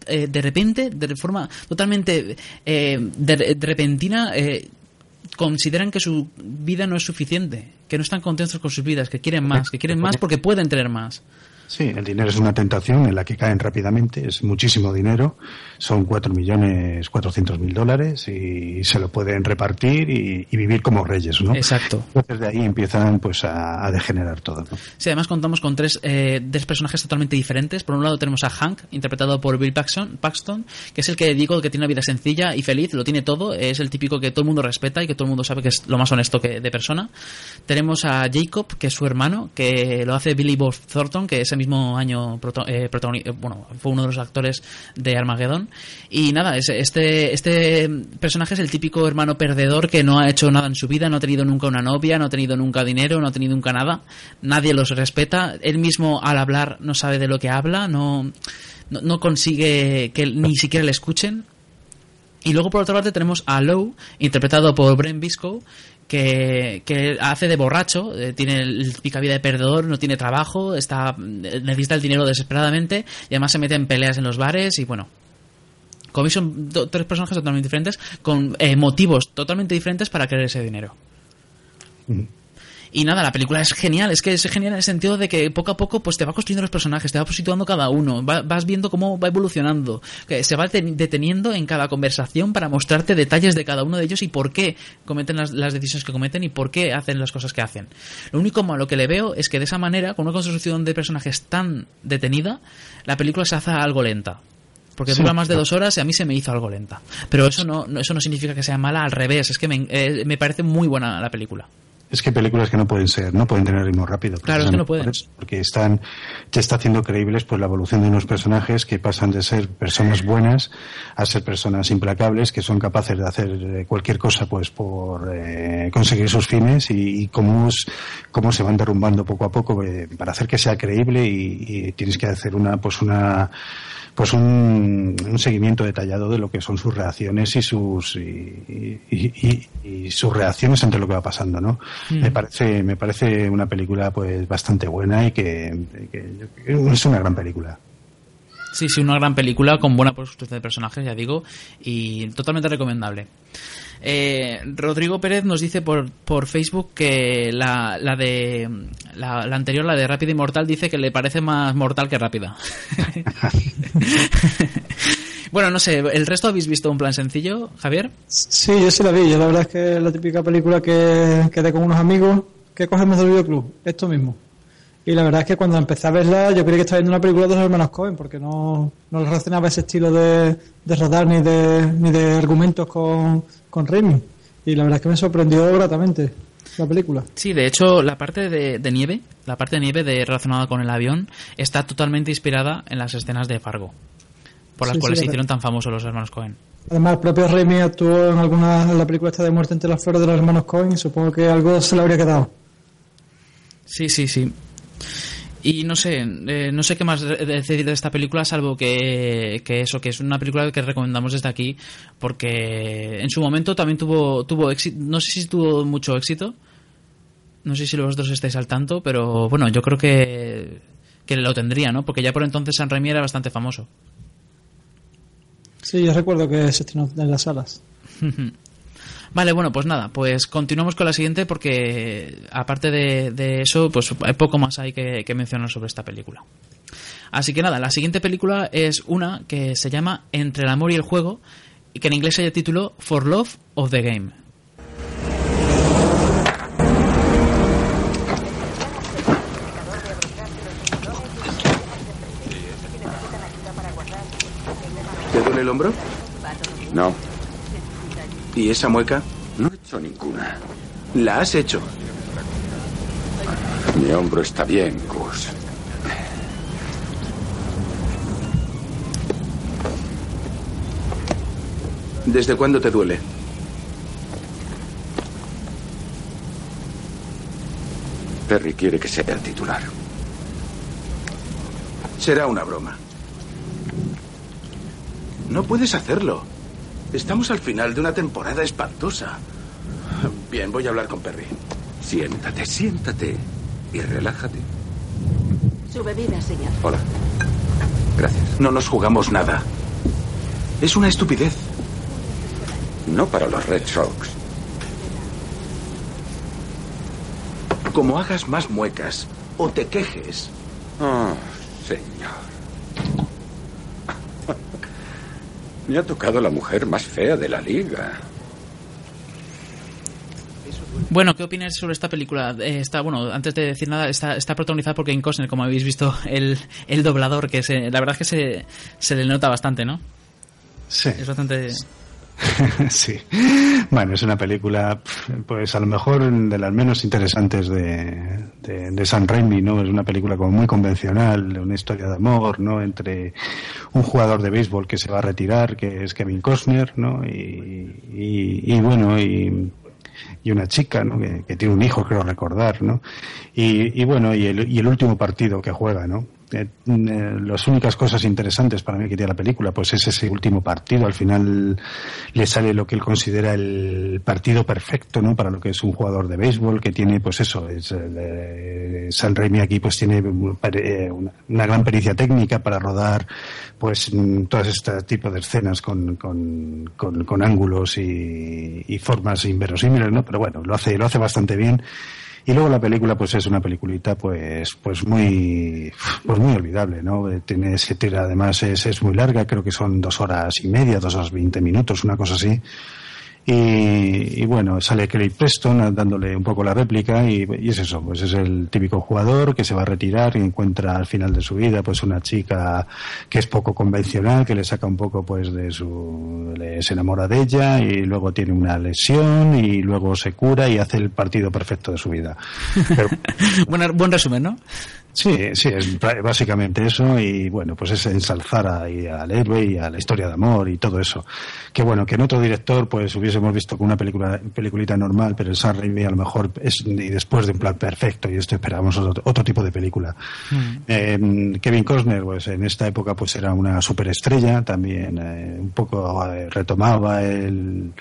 eh, de repente, de forma totalmente eh, de, repentina, eh, consideran que su vida no es suficiente, que no están contentos con sus vidas, que quieren más, que quieren más porque pueden tener más. Sí, el dinero es una tentación en la que caen rápidamente, es muchísimo dinero, son cuatro millones cuatrocientos mil dólares y se lo pueden repartir y, y vivir como reyes, ¿no? Exacto. Entonces de ahí empiezan pues a, a degenerar todo, ¿no? Sí, además contamos con tres, eh, tres personajes totalmente diferentes. Por un lado tenemos a Hank, interpretado por Bill Paxton, Paxton, que es el que digo que tiene una vida sencilla y feliz, lo tiene todo, es el típico que todo el mundo respeta y que todo el mundo sabe que es lo más honesto que de persona. Tenemos a Jacob, que es su hermano, que lo hace Billy Bob Thornton, que ese mismo año proto- eh, bueno, fue uno de los actores de Armageddon. Y nada, es- este, este personaje es el típico hermano perdedor que no ha hecho nada en su vida, no ha tenido nunca una novia, no ha tenido nunca dinero, no ha tenido nunca nada. Nadie los respeta. Él mismo al hablar no sabe de lo que habla, no, no, consigue que ni siquiera le escuchen. Y luego por otra parte tenemos a Lowe, interpretado por Brent Biscoe, que, que hace de borracho, eh, tiene el pica vida de perdedor, no tiene trabajo, está necesita el dinero desesperadamente y además se mete en peleas en los bares y bueno. Como veis son tres personajes totalmente diferentes con eh, motivos totalmente diferentes para querer ese dinero. Y nada, la película es genial, es que es genial en el sentido de que poco a poco pues te va construyendo los personajes, te va situando cada uno, va- vas viendo cómo va evolucionando, que se va ten- deteniendo en cada conversación para mostrarte detalles de cada uno de ellos y por qué cometen las, las decisiones que cometen y por qué hacen las cosas que hacen. Lo único malo que le veo es que de esa manera, con una construcción de personajes tan detenida, la película se hace algo lenta. Porque dura más de dos horas y a mí se me hizo algo lenta. Pero eso no, eso no significa que sea mala, al revés, es que me, eh, me parece muy buena la película. Es que películas que no pueden ser, no pueden tener ritmo rápido. Claro, es que no pueden. Porque están, te está haciendo creíbles pues la evolución de unos personajes que pasan de ser personas buenas a ser personas implacables que son capaces de hacer eh, cualquier cosa pues por eh, conseguir sus fines y, y cómo, es- cómo se van derrumbando poco a poco eh, para hacer que sea creíble y, y tienes que hacer una pues una pues un, un seguimiento detallado de lo que son sus reacciones y sus y, y- y- y sus reacciones ante lo que va pasando no Mm. me parece me parece una película pues bastante buena y que, que- que es una gran película Sí, sí, una gran película con buena construcción de personajes, ya digo, y totalmente recomendable. Eh, Rodrigo Pérez nos dice por, por Facebook que la, la de la, anterior, la de Rápida y Mortal, dice que le parece más mortal que rápida. bueno, no sé, ¿el resto habéis visto un plan sencillo, Javier? Sí, yo sí la vi. Yo la verdad es que es la típica película que quedé con unos amigos que cogemos del videoclub. Esto mismo. Y la verdad es que cuando empecé a verla, yo creí que estaba viendo una película de los hermanos Cohen, porque no, no relacionaba ese estilo de, de rodar ni de, ni de argumentos con, con Raimi. Y la verdad es que me sorprendió gratamente la película. Sí, de hecho, la parte de, de nieve, la parte de nieve de, relacionada con el avión, está totalmente inspirada en las escenas de Fargo, por las Sí, sí, cuales se hicieron tan famosos los hermanos Cohen. Además, el propio Raimi actuó en alguna en la película esta de Muerte entre las flores de los hermanos Cohen y supongo que algo se le habría quedado. Sí, sí, sí. Y no sé, eh, no sé qué más de- decir de esta película, salvo que, que eso, que es una película que recomendamos desde aquí, porque en su momento también tuvo, tuvo éxito, no sé si tuvo mucho éxito, no sé si vosotros estáis al tanto, pero bueno, yo creo que, que lo tendría, ¿no? Porque ya por entonces San Raimi era bastante famoso. Sí, yo recuerdo que se estrenó en las salas. Vale, bueno, pues nada, pues continuamos con la siguiente porque aparte de, de eso, pues hay poco más hay que, que mencionar sobre esta película. Así que nada, la siguiente película es una que se llama Entre el amor y el juego y que en inglés se título For Love of the Game. ¿Te duele el hombro? No, ¿Y esa mueca? no he hecho ninguna. La has hecho. Mi hombro está bien, Gus. ¿Desde cuándo te duele? Perry quiere que sea el titular. Será una broma. No puedes hacerlo. Estamos al final de una temporada espantosa. Bien, voy a hablar con Perry. Siéntate, siéntate y relájate. Su bebida, señor. Hola. Gracias. No nos jugamos nada. Es una estupidez. No para los Red Sox. Como hagas más muecas o te quejes. Oh, señor. Me ha tocado la mujer más fea de la liga. Bueno, ¿qué opinas sobre esta película? Eh, está, bueno, antes de decir nada, está, está protagonizada por Kane Costner, como habéis visto, el, el doblador, que se, la verdad es que se, se le nota bastante, ¿no? Sí. Es bastante... sí. Bueno, es una película, pues a lo mejor de las menos interesantes de, de, Sam Raimi, ¿no? Es una película como muy convencional, una historia de amor, ¿no? Entre un jugador de béisbol que se va a retirar, que es Kevin Costner, ¿no? Y, bueno, y, y una chica, ¿no? Que, que, tiene un hijo, creo recordar, ¿no? Y, y bueno, y el, y el último partido que juega, ¿no? Eh, eh, las únicas cosas interesantes para mí que tiene la película, pues es ese último partido. Al final le sale lo que él considera el partido perfecto, ¿no? Para lo que es un jugador de béisbol que tiene, pues eso, es, eh, San Raimi aquí pues tiene eh, una, gran pericia técnica para rodar, pues todo este tipo de escenas con, con, con, con ángulos y, y formas inverosímiles, ¿no? Pero bueno, lo hace, lo hace bastante bien. Y luego la película, pues es una peliculita, pues, pues muy, pues muy olvidable, ¿no? Tiene ese tira, además es, es muy larga, creo que son dos horas y media, dos horas veinte minutos, una cosa así. Y, y, bueno, sale Kelly Preston dándole un poco la réplica y, y, es eso, pues es el típico jugador que se va a retirar y encuentra al final de su vida pues una chica que es poco convencional, que le saca un poco pues de su... Le, se enamora de ella y luego tiene una lesión y luego se cura y hace el partido perfecto de su vida. Pero, buen, buen resumen, ¿no? Sí, sí, es básicamente eso y bueno, pues es ensalzar a, y al héroe y a la historia de amor y todo eso. Que bueno, que en otro director pues hubiésemos visto con una película, peliculita normal, pero el Sam Raimi a lo mejor es y después de un plan perfecto y esto esperábamos otro, otro tipo de película. Mm. Eh, Kevin Costner pues en esta época pues era una superestrella, también eh, un poco eh, retomaba el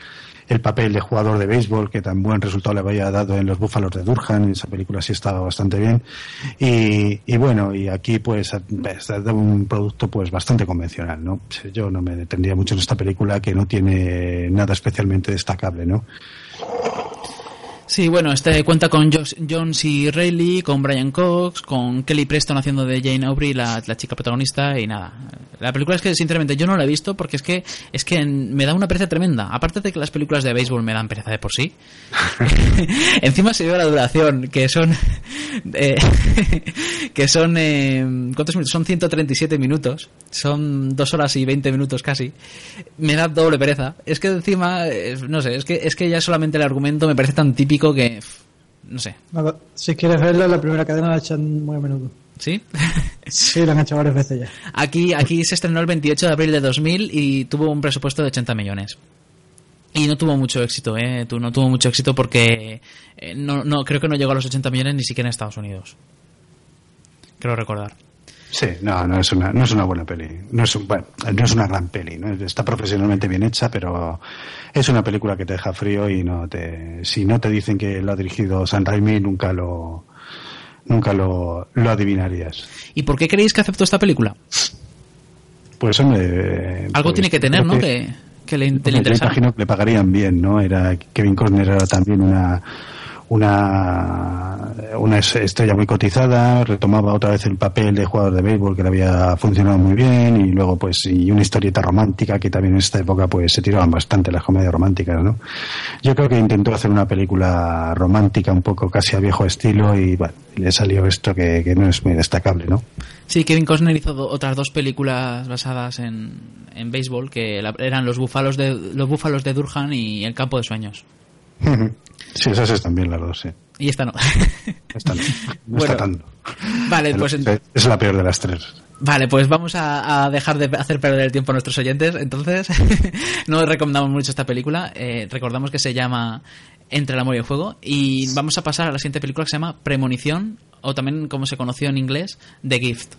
el papel de jugador de béisbol que tan buen resultado le había dado en los Búfalos de Durham, en esa película sí estaba bastante bien. Y, y bueno, y aquí pues dado un producto pues bastante convencional, ¿no? Yo no me detendría mucho en esta película que no tiene nada especialmente destacable, ¿no? Sí, bueno, este cuenta con Josh, John C. Reilly, con Brian Cox, con Kelly Preston haciendo de Jane Aubrey, la, la, chica protagonista, y nada. La película es que, sinceramente, yo no la he visto porque es que es que me da una pereza tremenda. Aparte de que las películas de béisbol me dan pereza de por sí. Encima se ve la duración, que son... Eh, que son... Eh, ¿Cuántos minutos? Son 137 minutos. Son dos horas y 20 minutos casi. Me da doble pereza. Es que encima, eh, no sé, es que, es que ya solamente el argumento me parece tan típico que no sé. Si quieres verla, la primera cadena la echan muy a menudo. ¿Sí? sí, la han hecho varias veces ya. Aquí, aquí se estrenó el 28 de abril de 2000 y tuvo un presupuesto de 80 millones. Y no tuvo mucho éxito, ¿eh? No tuvo mucho éxito porque eh, no, no, creo que no llegó a los 80 millones ni siquiera en Estados Unidos. Creo recordar. Sí, no, no es una, no es una buena peli. No es, un, bueno, no es una gran peli, ¿no? Está profesionalmente bien hecha, pero es una película que te deja frío y no te, si no te dicen que lo ha dirigido San Raimi, nunca lo, nunca lo, lo adivinarías. ¿Y por qué creéis que aceptó esta película? Pues hombre... Algo pues, tiene que tener, ¿no? Que, que le, te le Yo interesa. imagino que le pagarían bien, ¿no? Era Kevin Costner era también una una una es- estrella muy cotizada, retomaba otra vez el papel de jugador de béisbol que le había funcionado muy bien y luego pues y una historieta romántica que también en esta época pues se tiraban bastante las comedias románticas, ¿no? Yo creo que intentó hacer una película romántica un poco casi a viejo estilo y bueno, le salió esto que, que no es muy destacable, ¿no? Sí, Kevin Costner hizo do- otras dos películas basadas en, en béisbol que eran los búfalos de los búfalos de Durham y El campo de sueños. Sí, esas están bien las dos, sí. Y esta no. Esta no, no Bueno, está tan... Vale, pues Es la peor de las tres. Vale, pues vamos a, a dejar de hacer perder el tiempo a nuestros oyentes. Entonces, no recomendamos mucho esta película. Eh, recordamos que se llama Entre el amor y el fuego. Y vamos a pasar a la siguiente película que se llama Premonición, o también como se conoció en inglés, The Gift.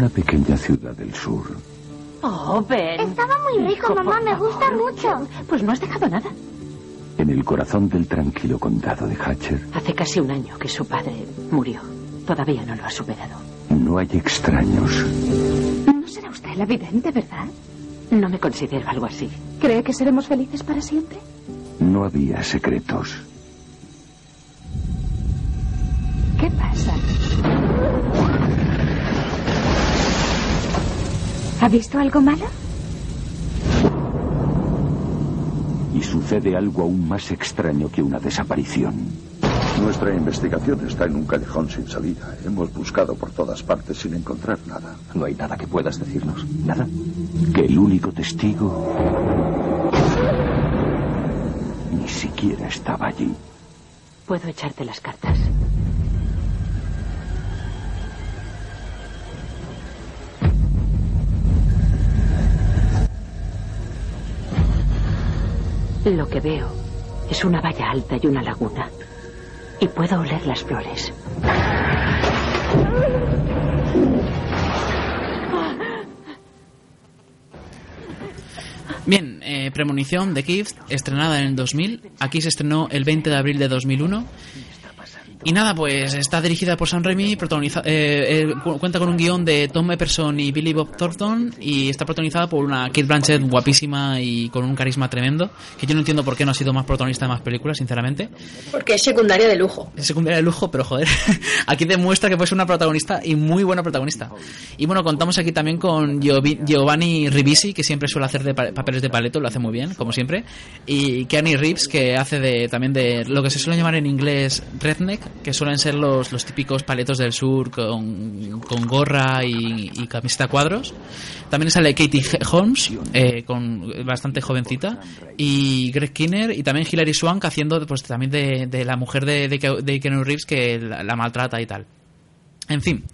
Una pequeña ciudad del sur, Oh, Ben. Estaba muy rico, Hijo, mamá, me gusta mucho. Pues no has dejado nada. en el corazón del tranquilo condado de Hatcher, Hace casi un año que su padre murió. Todavía no lo ha superado. no hay extraños. No será usted la vidente, ¿verdad? No me considero algo así. ¿Cree que seremos felices para siempre? No había secretos. ¿Qué pasa? ¿Ha visto algo malo? Y sucede algo aún más extraño que una desaparición. Nuestra investigación está en un callejón sin salida. Hemos buscado por todas partes sin encontrar nada. No hay nada que puedas decirnos. Nada. Que el único testigo ni siquiera estaba allí. Puedo echarte las cartas. Lo que veo es una valla alta y una laguna. Y puedo oler las flores. Bien, eh, Premonición de Gift, estrenada en el 2000. Aquí se estrenó el 20 de abril de 2001. Y nada, pues está dirigida por Sam Raimi, protagoniza, eh, eh, cu- cuenta con un guion de Tom Epperson y Billy Bob Thornton y está protagonizada por una Kate Blanchett guapísima y con un carisma tremendo, que yo no entiendo por qué no ha sido más protagonista de más películas, sinceramente. Porque es secundaria de lujo. Es secundaria de lujo, pero joder, aquí demuestra que fue una protagonista y muy buena protagonista. Y bueno, contamos aquí también con Giovanni Ribisi, que siempre suele hacer de pa- papeles de paleto, lo hace muy bien, como siempre. Y Keanu Reeves, que hace de también de lo que se suele llamar en inglés redneck, que suelen ser los, los típicos paletos del sur con, con gorra y, y camiseta cuadros. También sale Katie Holmes, eh, con bastante jovencita, y Greg Kinner, y también Hilary Swank haciendo pues también de, de la mujer de, de, de Keanu Reeves que la, la maltrata y tal. En fin.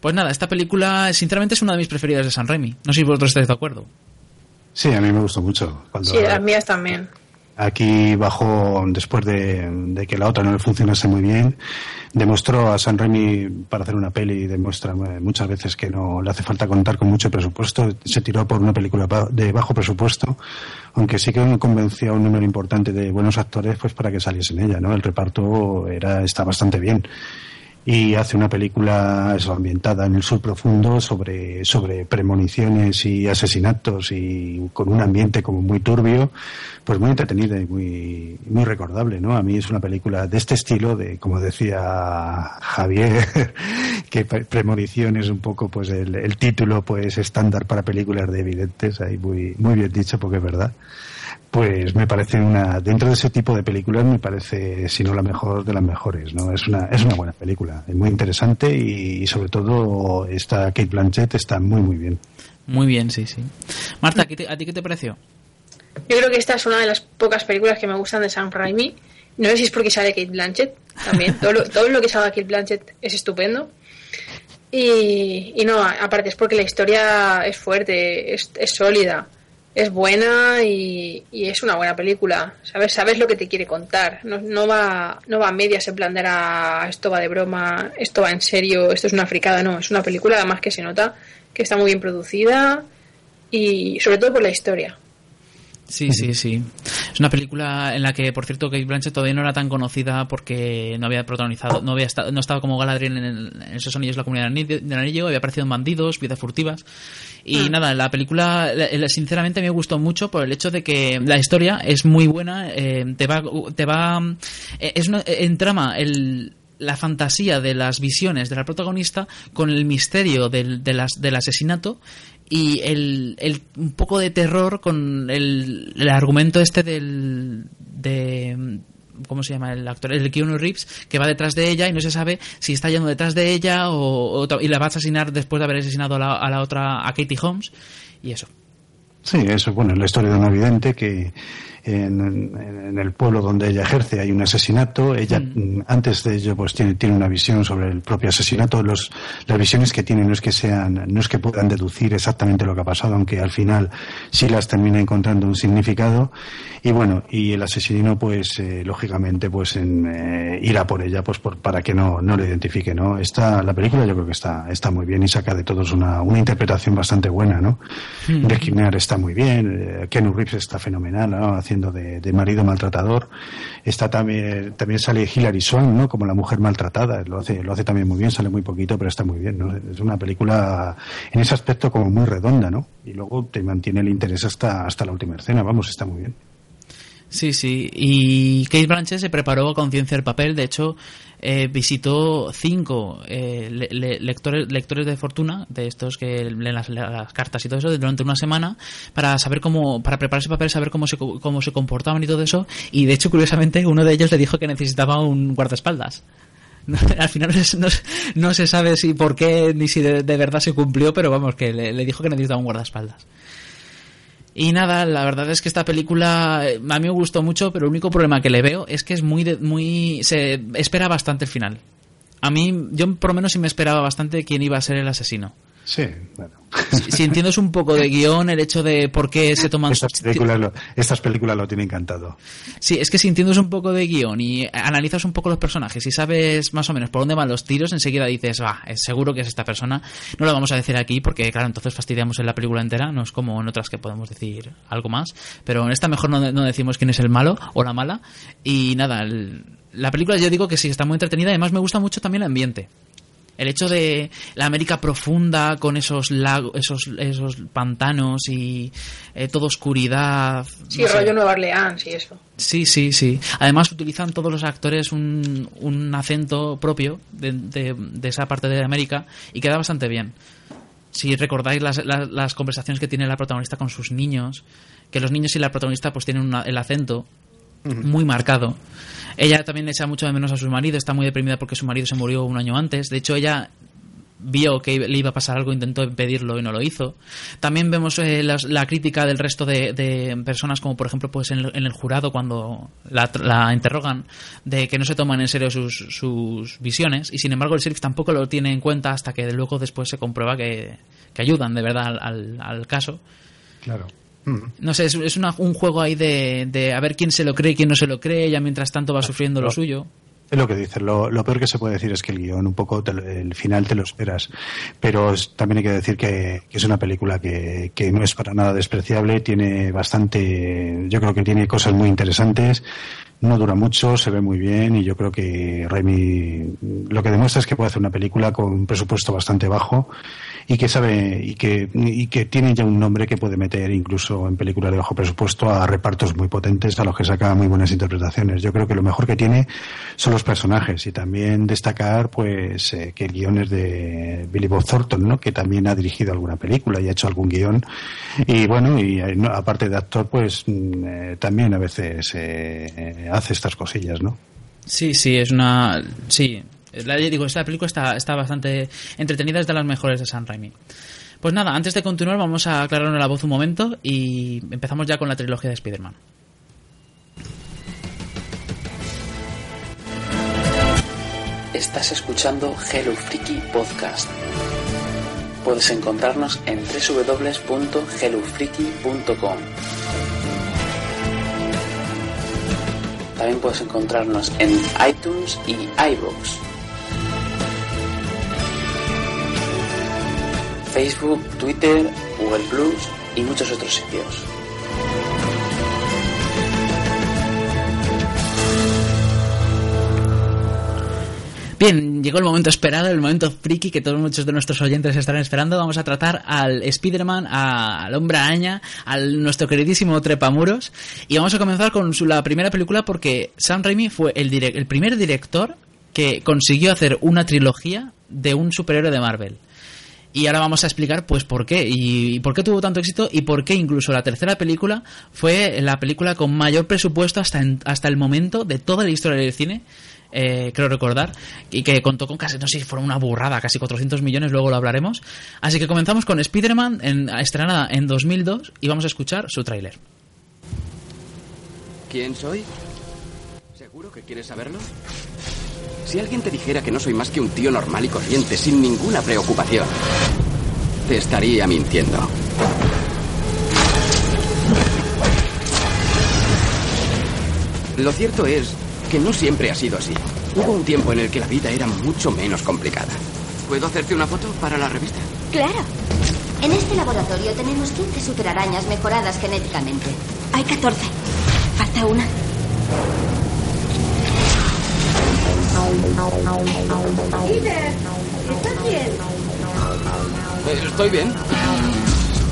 Pues nada, esta película sinceramente es una de mis preferidas de San Raimi. No sé si vosotros estáis de acuerdo. Sí, a mí me gustó mucho. Cuando Sí, las mías también. Aquí bajó, después de, de que la otra no le funcionase muy bien, demostró a San Raimi para hacer una peli, demuestra eh, muchas veces que no le hace falta contar con mucho presupuesto. Se tiró por una película de bajo presupuesto, aunque sí que convenció a un número importante de buenos actores pues para que saliesen ella, ¿no? El reparto era, está bastante bien y hace una película eso, ambientada en el sur profundo sobre, sobre premoniciones y asesinatos y con un ambiente como muy turbio, pues muy entretenida y muy, muy recordable, ¿no? A mí es una película de este estilo, de como decía Javier, que pre- premonición es un poco pues el, el título pues estándar para películas de evidentes, ahí muy, muy bien dicho porque es verdad pues me parece una dentro de ese tipo de películas me parece si no la mejor de las mejores no es una es una buena película es muy interesante y, y sobre todo esta Kate Blanchett está muy muy bien Muy bien, sí, sí. Marta, ¿a ti, te- a ti qué te pareció? Yo creo que esta es una de las pocas películas que me gustan de Sam Raimi. No sé si es porque sale Kate Blanchett también. todo, lo, todo lo que salga Kate Blanchett es estupendo. Y, y no, aparte es porque la historia es fuerte, es, es sólida. Es buena y, y es una buena película. Sabes, sabes lo que te quiere contar. No, no va, no va a medias en plan de "Ah, esto va de broma, esto va en serio, esto es una fricada, no. Es una película además que se nota que está muy bien producida y sobre todo por la historia. Sí, sí, sí. Es una película en la que, por cierto, Kate Blanchett todavía no era tan conocida porque no había protagonizado, no había estado, no estaba como Galadriel en, el- en esos anillos de la comunidad del Anillo- había aparecido en Bandidos, Vidas Furtivas. Y nada, la película, la- la- sinceramente, me gustó mucho por el hecho de que la historia es muy buena, eh, te va, te va, eh, es una, en trama el la fantasía de las visiones de la protagonista con el misterio del, de las, del asesinato y el, el un poco de terror con el, el argumento este del de ¿cómo se llama el actor? El Keanu Reeves que va detrás de ella y no se sabe si está yendo detrás de ella o, o- y la va a asesinar después de haber asesinado a la, a la otra a Katie Holmes y eso Sí, eso, bueno, la historia de una vidente que en, el pueblo donde ella ejerce hay un asesinato. Ella, mm, antes de ello, pues tiene, tiene una visión sobre el propio asesinato. Los, las visiones que tiene no es que sean, no es que puedan deducir exactamente lo que ha pasado, aunque al final sí las termina encontrando un significado. Y bueno, y el asesino, pues, eh, lógicamente, pues, en, eh, irá por ella, pues, por, para que no, no lo identifique, ¿no? Esta, la película yo creo que está, está muy bien y saca de todos una, una interpretación bastante buena, ¿no? Mm. Rick Kinnear está muy bien, eh, Keanu Reeves está fenomenal, ¿no? haciendo de, marido maltratador. Está también, también sale Hilary Swank, ¿no? Como la mujer maltratada, lo hace, lo hace también muy bien, sale muy poquito, pero está muy bien, ¿no? Es una película en ese aspecto como muy redonda, ¿no? Y luego te mantiene el interés hasta, hasta la última escena, vamos, está muy bien. Sí, sí. Y Kate Blanchett se preparó a conciencia el papel. De hecho, eh, visitó cinco eh, le- le- lectores, lectores de fortuna, de estos que leen las, las cartas y todo eso, durante una semana, para saber cómo, para preparar ese papel, saber cómo se, cómo se comportaban y todo eso. Y de hecho, curiosamente, uno de ellos le dijo que necesitaba un guardaespaldas. Al final no, no se- sabe si por qué ni si de, verdad se cumplió, pero vamos, que le dijo que necesitaba un guardaespaldas. Y nada, la verdad es que esta película eh, a mí me gustó mucho, pero el único problema que le veo es que es muy, muy, se espera bastante el final. A mí, yo por lo menos sí me esperaba bastante quién iba a ser el asesino. Sí, bueno. Si, si entiendes un poco de guion, el hecho de por qué se toman... Estas películas lo, estas películas lo tienen encantado. Sí, es que si entiendes un poco de guion y analizas un poco los personajes y sabes más o menos por dónde van los tiros, enseguida dices, va, es seguro que es esta persona. No lo vamos a decir aquí porque, claro, entonces fastidiamos en la película entera, no es como en otras que podemos decir algo más. Pero en esta mejor no, no decimos quién es el malo o la mala. Y nada, el- la película yo digo que sí, está muy entretenida además me gusta mucho también el ambiente. El hecho de la América profunda con esos lagos, esos, esos pantanos y eh, toda oscuridad. Sí, no sé. rollo Nueva Orleans y eso. Sí, sí, sí. Además utilizan todos los actores un, un acento propio de, de- de esa parte de América y queda bastante bien. Si recordáis las, las, las conversaciones que tiene la protagonista con sus niños, que los niños y la protagonista pues tienen una- el acento muy marcado. Ella también echa mucho de menos a su marido, está muy deprimida porque su marido se murió un año antes. De hecho, ella vio que le iba a pasar algo, intentó impedirlo y no lo hizo. También vemos eh, la crítica del resto de, de personas, como por ejemplo pues en el, en el jurado cuando la, la interrogan, de que no se toman en serio sus, sus visiones y sin embargo el sheriff tampoco lo tiene en cuenta hasta que luego después se comprueba que, que ayudan de verdad al, al- al caso. Claro. No sé, es, es una- un juego ahí de, de a ver quién se lo cree y quién no se lo cree, ella mientras tanto va sufriendo lo suyo. Es lo que dices. Lo, lo peor que se puede decir es que el guion, un poco, te el final te lo esperas. Pero es- también hay que decir que, que es una película que, que no es para nada despreciable. Tiene bastante. Yo creo que tiene cosas muy interesantes. No dura mucho, se ve muy bien. Y yo creo que Raimi lo que demuestra es que puede hacer una película con un presupuesto bastante bajo y que sabe y que, y que tiene ya un nombre que puede meter incluso en películas de bajo presupuesto a repartos muy potentes a los que saca muy buenas interpretaciones. Yo creo que lo mejor que tiene son los personajes y también destacar pues eh, que el guion es de Billy Bob Thornton, ¿no? que también ha dirigido alguna película y ha hecho algún guion y bueno y eh, no, aparte de actor pues mm, eh, también a veces eh, hace estas cosillas, ¿no? Sí, sí, es una. Sí, la, ya digo, esta película está, está bastante entretenida, es de las mejores de San Raimi. Pues nada, antes de continuar, vamos a aclararnos la voz un momento y empezamos ya con la trilogía de Spider-Man. Estás escuchando Hello Freaky Podcast. puedes encontrarnos en www.hellofreaky.com. También puedes encontrarnos en iTunes y iVoox. Facebook, Twitter, Google Plus y muchos otros sitios. Bien, llegó el momento esperado, el momento friki que todos muchos de nuestros oyentes estarán esperando. Vamos a tratar al Spider-Man, al Hombre Araña, al nuestro queridísimo Trepamuros. Y vamos a comenzar con su, la primera película porque Sam Raimi fue el, el primer director que consiguió hacer una trilogía de un superhéroe de Marvel. Y ahora vamos a explicar pues por qué y, por qué tuvo tanto éxito y por qué incluso la tercera película fue la película con mayor presupuesto hasta, hasta el momento de toda la historia del cine eh, creo recordar, y que contó con casi, no sé si fueron una burrada, casi 400 millones, luego lo hablaremos. Así que comenzamos con Spider-Man, en, estrenada en 2002, y vamos a escuchar su tráiler. ¿Quién soy? ¿Seguro que quieres saberlo? Si alguien te dijera que no soy más que un tío normal y corriente, sin ninguna preocupación, te estaría mintiendo. Lo cierto es que no siempre ha sido así. Hubo un tiempo en el que la vida era mucho menos complicada. ¿Puedo hacerte una foto para la revista? Claro. En este laboratorio tenemos 15 superarañas mejoradas genéticamente. Hay 14. Falta una. ¿estás bien? Estoy bien.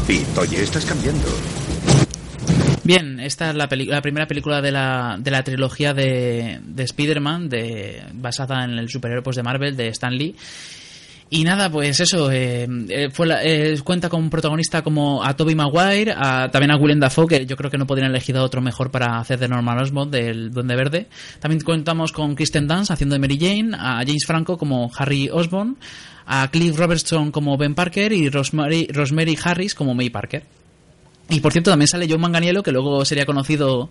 Pete, oye, estás cambiando. Bien, esta es la, la primera película de la, de la trilogía de, de Spider-Man, de, basada en el superhéroe pues, de Marvel, de Stan Lee. Y nada, pues eso, eh, eh, fue eh, cuenta con protagonista como a Toby Maguire, a, también a Willem Dafoe, que yo creo que no podrían elegir a otro mejor para hacer de Norman Osborn, del Duende Verde. También contamos con Kristen Dunst haciendo de Mary Jane, a James Franco como Harry Osborn, a Cliff Robertson como Ben Parker y Rosemary, Rosemary Harris como May Parker. Y por cierto, también sale John Manganiello, que luego sería conocido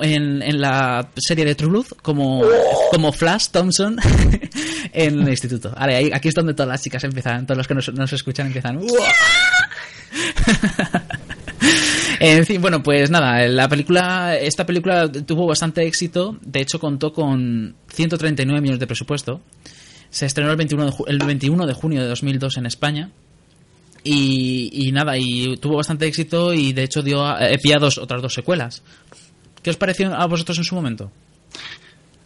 en, en, la serie de True como, como Flash Thompson en el instituto. Vale, aquí es donde todas las chicas empiezan, todos los que nos, nos escuchan empiezan. en fin, bueno, pues nada, la película, esta película tuvo bastante éxito. De hecho, contó con 139 millones de presupuesto. Se estrenó el 21 de, el 21 de junio de 2002 en España. Y, nada, y tuvo bastante éxito y de hecho dio a otras dos secuelas. ¿Qué os pareció a vosotros en su momento?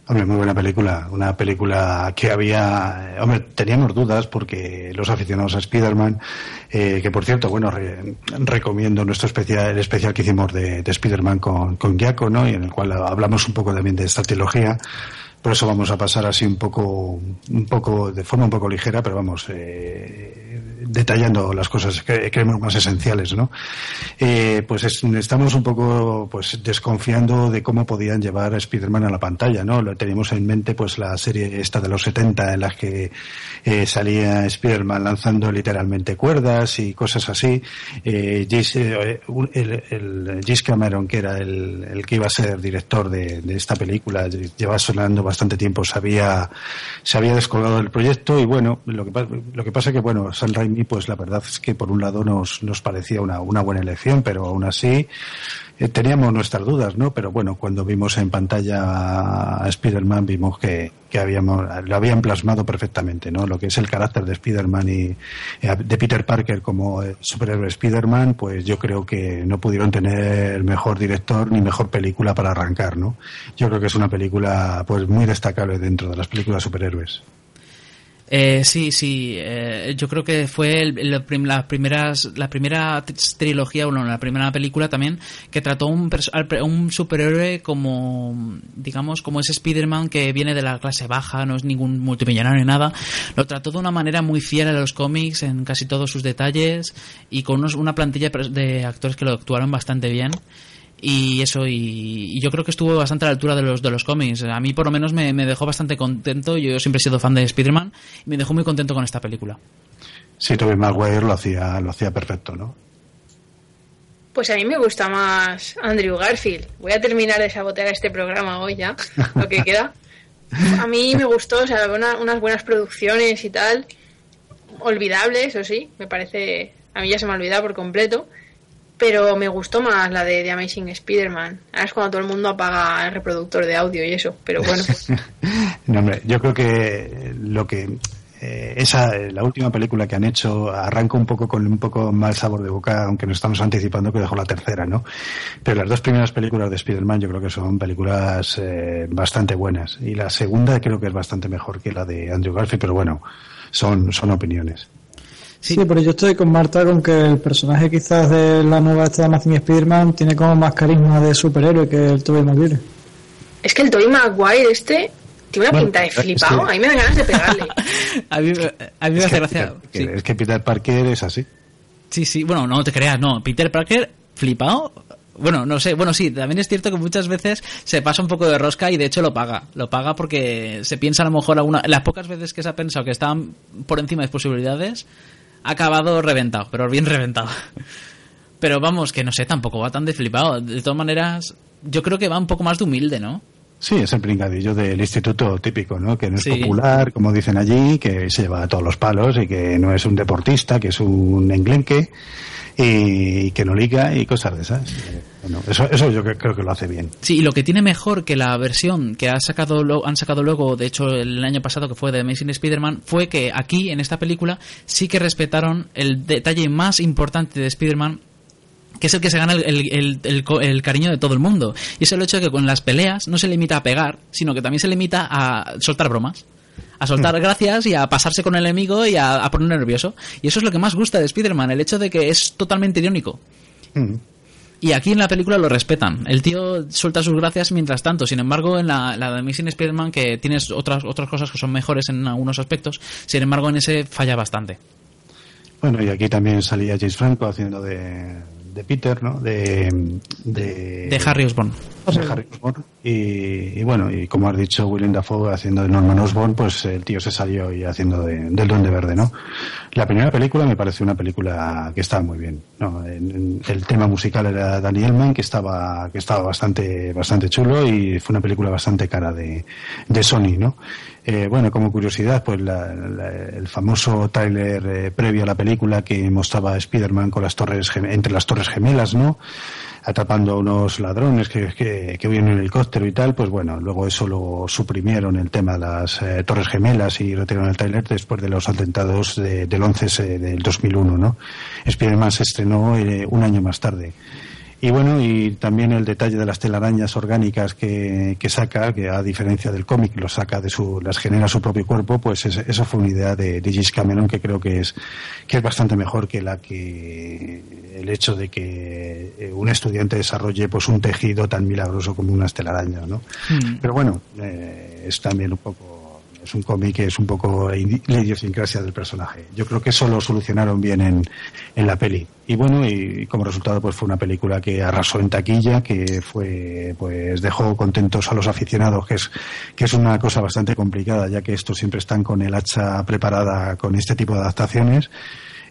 Hombre, muy buena película. Una película que había. Hombre, teníamos dudas porque los aficionados a Spider-Man, eh, que por cierto, bueno, recomiendo nuestro especial, el especial que hicimos de, de Spider-Man con, con ¿no? Y en el cual hablamos un poco también de esta trilogía. Por eso vamos a pasar así un poco, un poco, de forma un poco ligera, pero vamos, eh, detallando las cosas que creemos más esenciales, ¿no? Eh, pues estamos un poco, pues desconfiando de cómo podían llevar a Spider-Man a la pantalla, ¿no? Lo teníamos en mente, pues la serie esta de los 70 en la que eh, salía Spider-Man lanzando literalmente cuerdas y cosas así. Cameron, que era el, el, que iba a ser director de, de esta película, lleva sonando bastante tiempo se había, se había descolgado del proyecto y bueno, lo que, lo que pasa es que bueno, San Raimi pues la verdad es que por un lado nos, nos parecía una, una buena elección, pero aún así eh, teníamos nuestras dudas, ¿no? Pero bueno, cuando vimos en pantalla a Spider-Man vimos que, que habíamos, lo habían plasmado perfectamente, ¿no? Lo que es el carácter de Spider-Man y eh, de Peter Parker como superhéroe Spider-Man, pues yo creo que no pudieron tener mejor director ni mejor película para arrancar, ¿no? Yo creo que es una película pues muy destacable dentro de las películas superhéroes. Eh, sí, sí. Eh, yo creo que fue la, primeras, la primera trilogía, bueno, la primera película también, que trató un, un superhéroe como, digamos, como ese Spider-Man que viene de la clase baja, no es ningún multimillonario ni nada. Lo trató de una manera muy fiel a los cómics en casi todos sus detalles y con una plantilla de actores que lo actuaron bastante bien y eso y, yo creo que estuvo bastante a la altura de los de los cómics a mí por lo menos me, dejó bastante contento yo siempre he sido fan de Spider-Man y me dejó muy contento con esta película sí Tobey Maguire lo hacía lo hacía perfecto ¿no? Pues a mí me gusta más Andrew Garfield. Voy a terminar de sabotear este programa hoy ya, lo que queda. A mí me gustó, o sea, unas buenas producciones y tal olvidable, eso sí, me parece, a mí ya se me ha olvidado por completo, pero me gustó más la de The Amazing Spider-Man. Ahora es cuando todo el mundo apaga el reproductor de audio y eso, pero bueno. no, hombre, yo creo que lo que eh, esa la última película que han hecho arranca un poco con un poco mal sabor de boca, aunque nos estamos anticipando que dejó la tercera, ¿no? Pero las dos primeras películas de Spider-Man yo creo que son películas eh, bastante buenas y la segunda creo que es bastante mejor que la de Andrew Garfield, pero bueno, son son opiniones. Sí. pero yo estoy con Marta con que el personaje quizás de la nueva esta de Amazing Spider-Man tiene como más carisma de superhéroe que el Tobey Maguire. Es que el Tobey Maguire este tiene una pinta de flipado. A mí me dan ganas de pegarle. a mí, a mí me hace gracia. sí. Es que Peter Parker es así. Sí, sí. Bueno, no te creas, no. Peter Parker flipado bueno, no sé, bueno, sí, también es cierto que muchas veces se pasa un poco de rosca y de hecho lo paga. Lo paga porque se piensa a lo mejor alguna. Las pocas veces que se ha pensado que estaban por encima de posibilidades, ha acabado reventado, pero bien reventado. Pero vamos, que no sé, tampoco va tan de flipado. De todas maneras, yo creo que va un poco más de humilde, ¿no? Sí, es el pringadillo del instituto típico, ¿no? Que no es popular, como dicen allí, que se lleva a todos los palos y que no es un deportista, que es un englenque y que no liga y cosas de esas. Bueno, eso, eso yo creo que lo hace bien. Sí, y lo que tiene mejor que la versión que ha sacado lo, han sacado luego, de hecho el año pasado que fue de Amazing Spider-Man, fue que aquí en esta película sí que respetaron el detalle más importante de Spider-Man que es el que se gana el, el, cariño de todo el mundo. Y es el hecho de que con las peleas no se limita a pegar, sino que también se limita a soltar bromas a soltar gracias y a pasarse con el enemigo y a, poner nervioso. Y eso es lo que más gusta de Spider-Man, el hecho de que es totalmente irónico. Y aquí en la película lo respetan. El tío suelta sus gracias mientras tanto. Sin embargo, en la, la de Missing Spider-Man, que tienes otras, otras cosas que son mejores en algunos aspectos, sin embargo, en ese falla bastante. Bueno, y aquí también salía James Franco haciendo de, de Peter, ¿no? De, de, Harry Osborn. De Harry Osborn. Y, bueno, y como has dicho, William Dafoe haciendo de Norman Osborn, pues el tío se salió y haciendo de, del Duende Verde, ¿no? La primera película me parece una película que estaba muy bien, ¿no? el tema musical era Daniel Mann, que estaba, que estaba bastante, bastante chulo y fue una película bastante cara de, de Sony, ¿no? Eh, bueno, como curiosidad, pues el famoso tráiler eh, previo a la película que mostraba a Spider-Man con las torres entre las torres gemelas, ¿no? Atrapando a unos ladrones que, que, que huyen en el helicóptero y tal, pues bueno, luego eso lo suprimieron el tema de las eh, torres gemelas y retiraron el tráiler después de los atentados del 11 del 2001, ¿no? Spider-Man se estrenó un año más tarde. Y bueno, y también el detalle de las telarañas orgánicas que, que saca, que a diferencia del cómic lo saca de su, las genera su propio cuerpo, pues eso fue una idea de, de Gis Cameron que creo que es, que es bastante mejor que la que el hecho de que eh, un estudiante desarrolle pues un tejido tan milagroso como unas telarañas, ¿no? Hmm. Pero bueno, eh, es también un poco es un cómic que es un poco la idiosincrasia del personaje. Yo creo que eso lo solucionaron bien en, en la peli. Y bueno, y como resultado pues fue una película que arrasó en taquilla, que fue pues dejó contentos a los aficionados, que es que es una cosa bastante complicada, ya que estos siempre están con el hacha preparada con este tipo de adaptaciones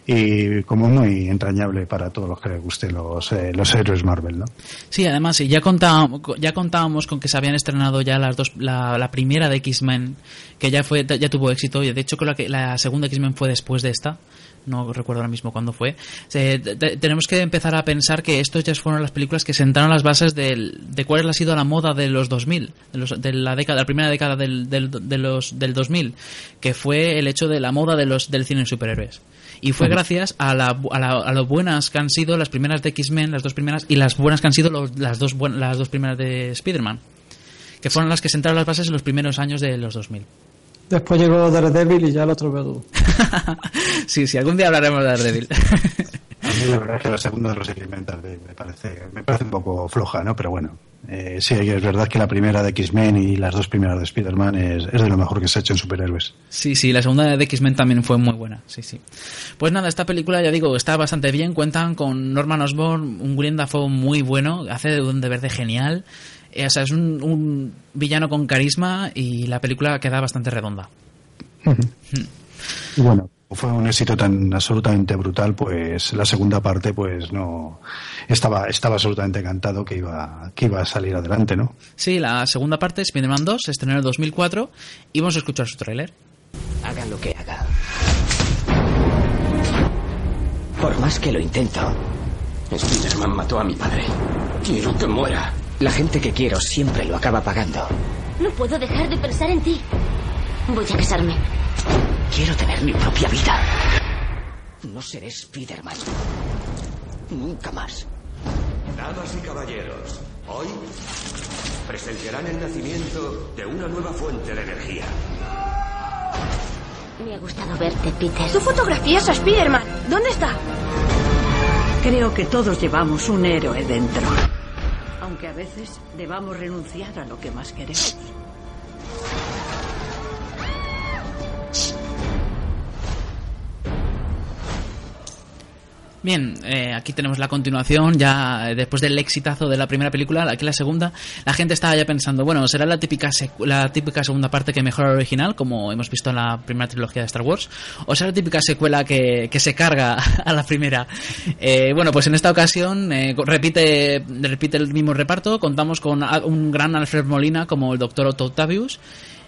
y como muy entrañable para todos los que les gusten los, eh, los héroes Marvel, ¿no? Sí, además, ya contábamos, ya contábamos con que se habían estrenado ya las dos, la, la primera de X-Men, que ya fue, ya tuvo éxito, y de hecho creo que la segunda X-Men fue después de esta, no recuerdo ahora mismo cuándo fue. tenemos que empezar a pensar que estos ya fueron las películas que sentaron las bases de cuál ha sido la moda de los 2000, de, de la década, la primera década del, del, de los, del 2000, que fue el hecho de la moda de los, del cine de superhéroes. Y fue gracias a, la, a, la, a lo buenas que han sido las primeras de X-Men, las dos primeras, y las buenas que han sido las, dos, las dos primeras de Spider-Man, que fueron las que sentaron las bases en los primeros años de los 2000. Después llegó Daredevil y ya lo otro veo sí, sí, algún día hablaremos de Daredevil. A mí la verdad es que la segunda de los X-Men me parece, me parece un poco floja, ¿no? Pero bueno, eh, sí, es verdad que la primera de X-Men y las dos primeras de Spider-Man es, es, de lo mejor que se ha hecho en superhéroes. Sí, sí, la segunda de X-Men también fue muy buena, sí, sí. Pues nada, esta película, ya digo, está bastante bien, cuentan con Norman Osborn, un William Dafoe muy bueno, hace de un de verde genial, eh, o sea, es un, un, villano con carisma y la película queda bastante redonda. y bueno, fue un éxito tan absolutamente brutal, pues la segunda parte, pues no estaba estaba absolutamente encantado que iba que iba a salir adelante, ¿no? Sí, la segunda parte, Spider-Man 2, se estrenó en el 2004 y vamos a escuchar su tráiler. Hagan lo que hagan. Por más que lo intento, Spiderman mató a mi padre. Quiero que muera. La gente que quiero siempre lo acaba pagando. No puedo dejar de pensar en ti. Voy a casarme. Quiero tener mi propia vida. No seré Spiderman. Nunca más. Damas y caballeros, hoy presenciarán el nacimiento de una nueva fuente de energía. Me ha gustado verte, Peter. Tú fotografías a Spiderman. ¿Dónde está? Creo que todos llevamos un héroe dentro. Aunque a veces debamos renunciar a lo que más queremos. Bien, eh, aquí tenemos la continuación, ya eh, después del exitazo de la primera película, aquí la segunda, la gente estaba ya pensando, bueno, será la típica la típica segunda parte que mejora la original, como hemos visto en la primera trilogía de Star Wars, o será la típica secuela que, que se carga a la primera. Eh, bueno, pues en esta ocasión repite, repite el mismo reparto, contamos con un gran Alfred Molina como el doctor Otto Octavius,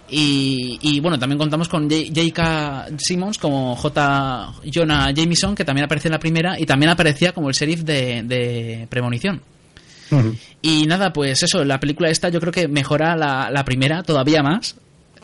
y, bueno, también contamos con J.K. Simmons como J. Jonah Jameson, que también aparece en la primera y también aparecía como el sheriff de, Premonición. Y nada, pues eso, la película esta yo creo que mejora la, la primera todavía más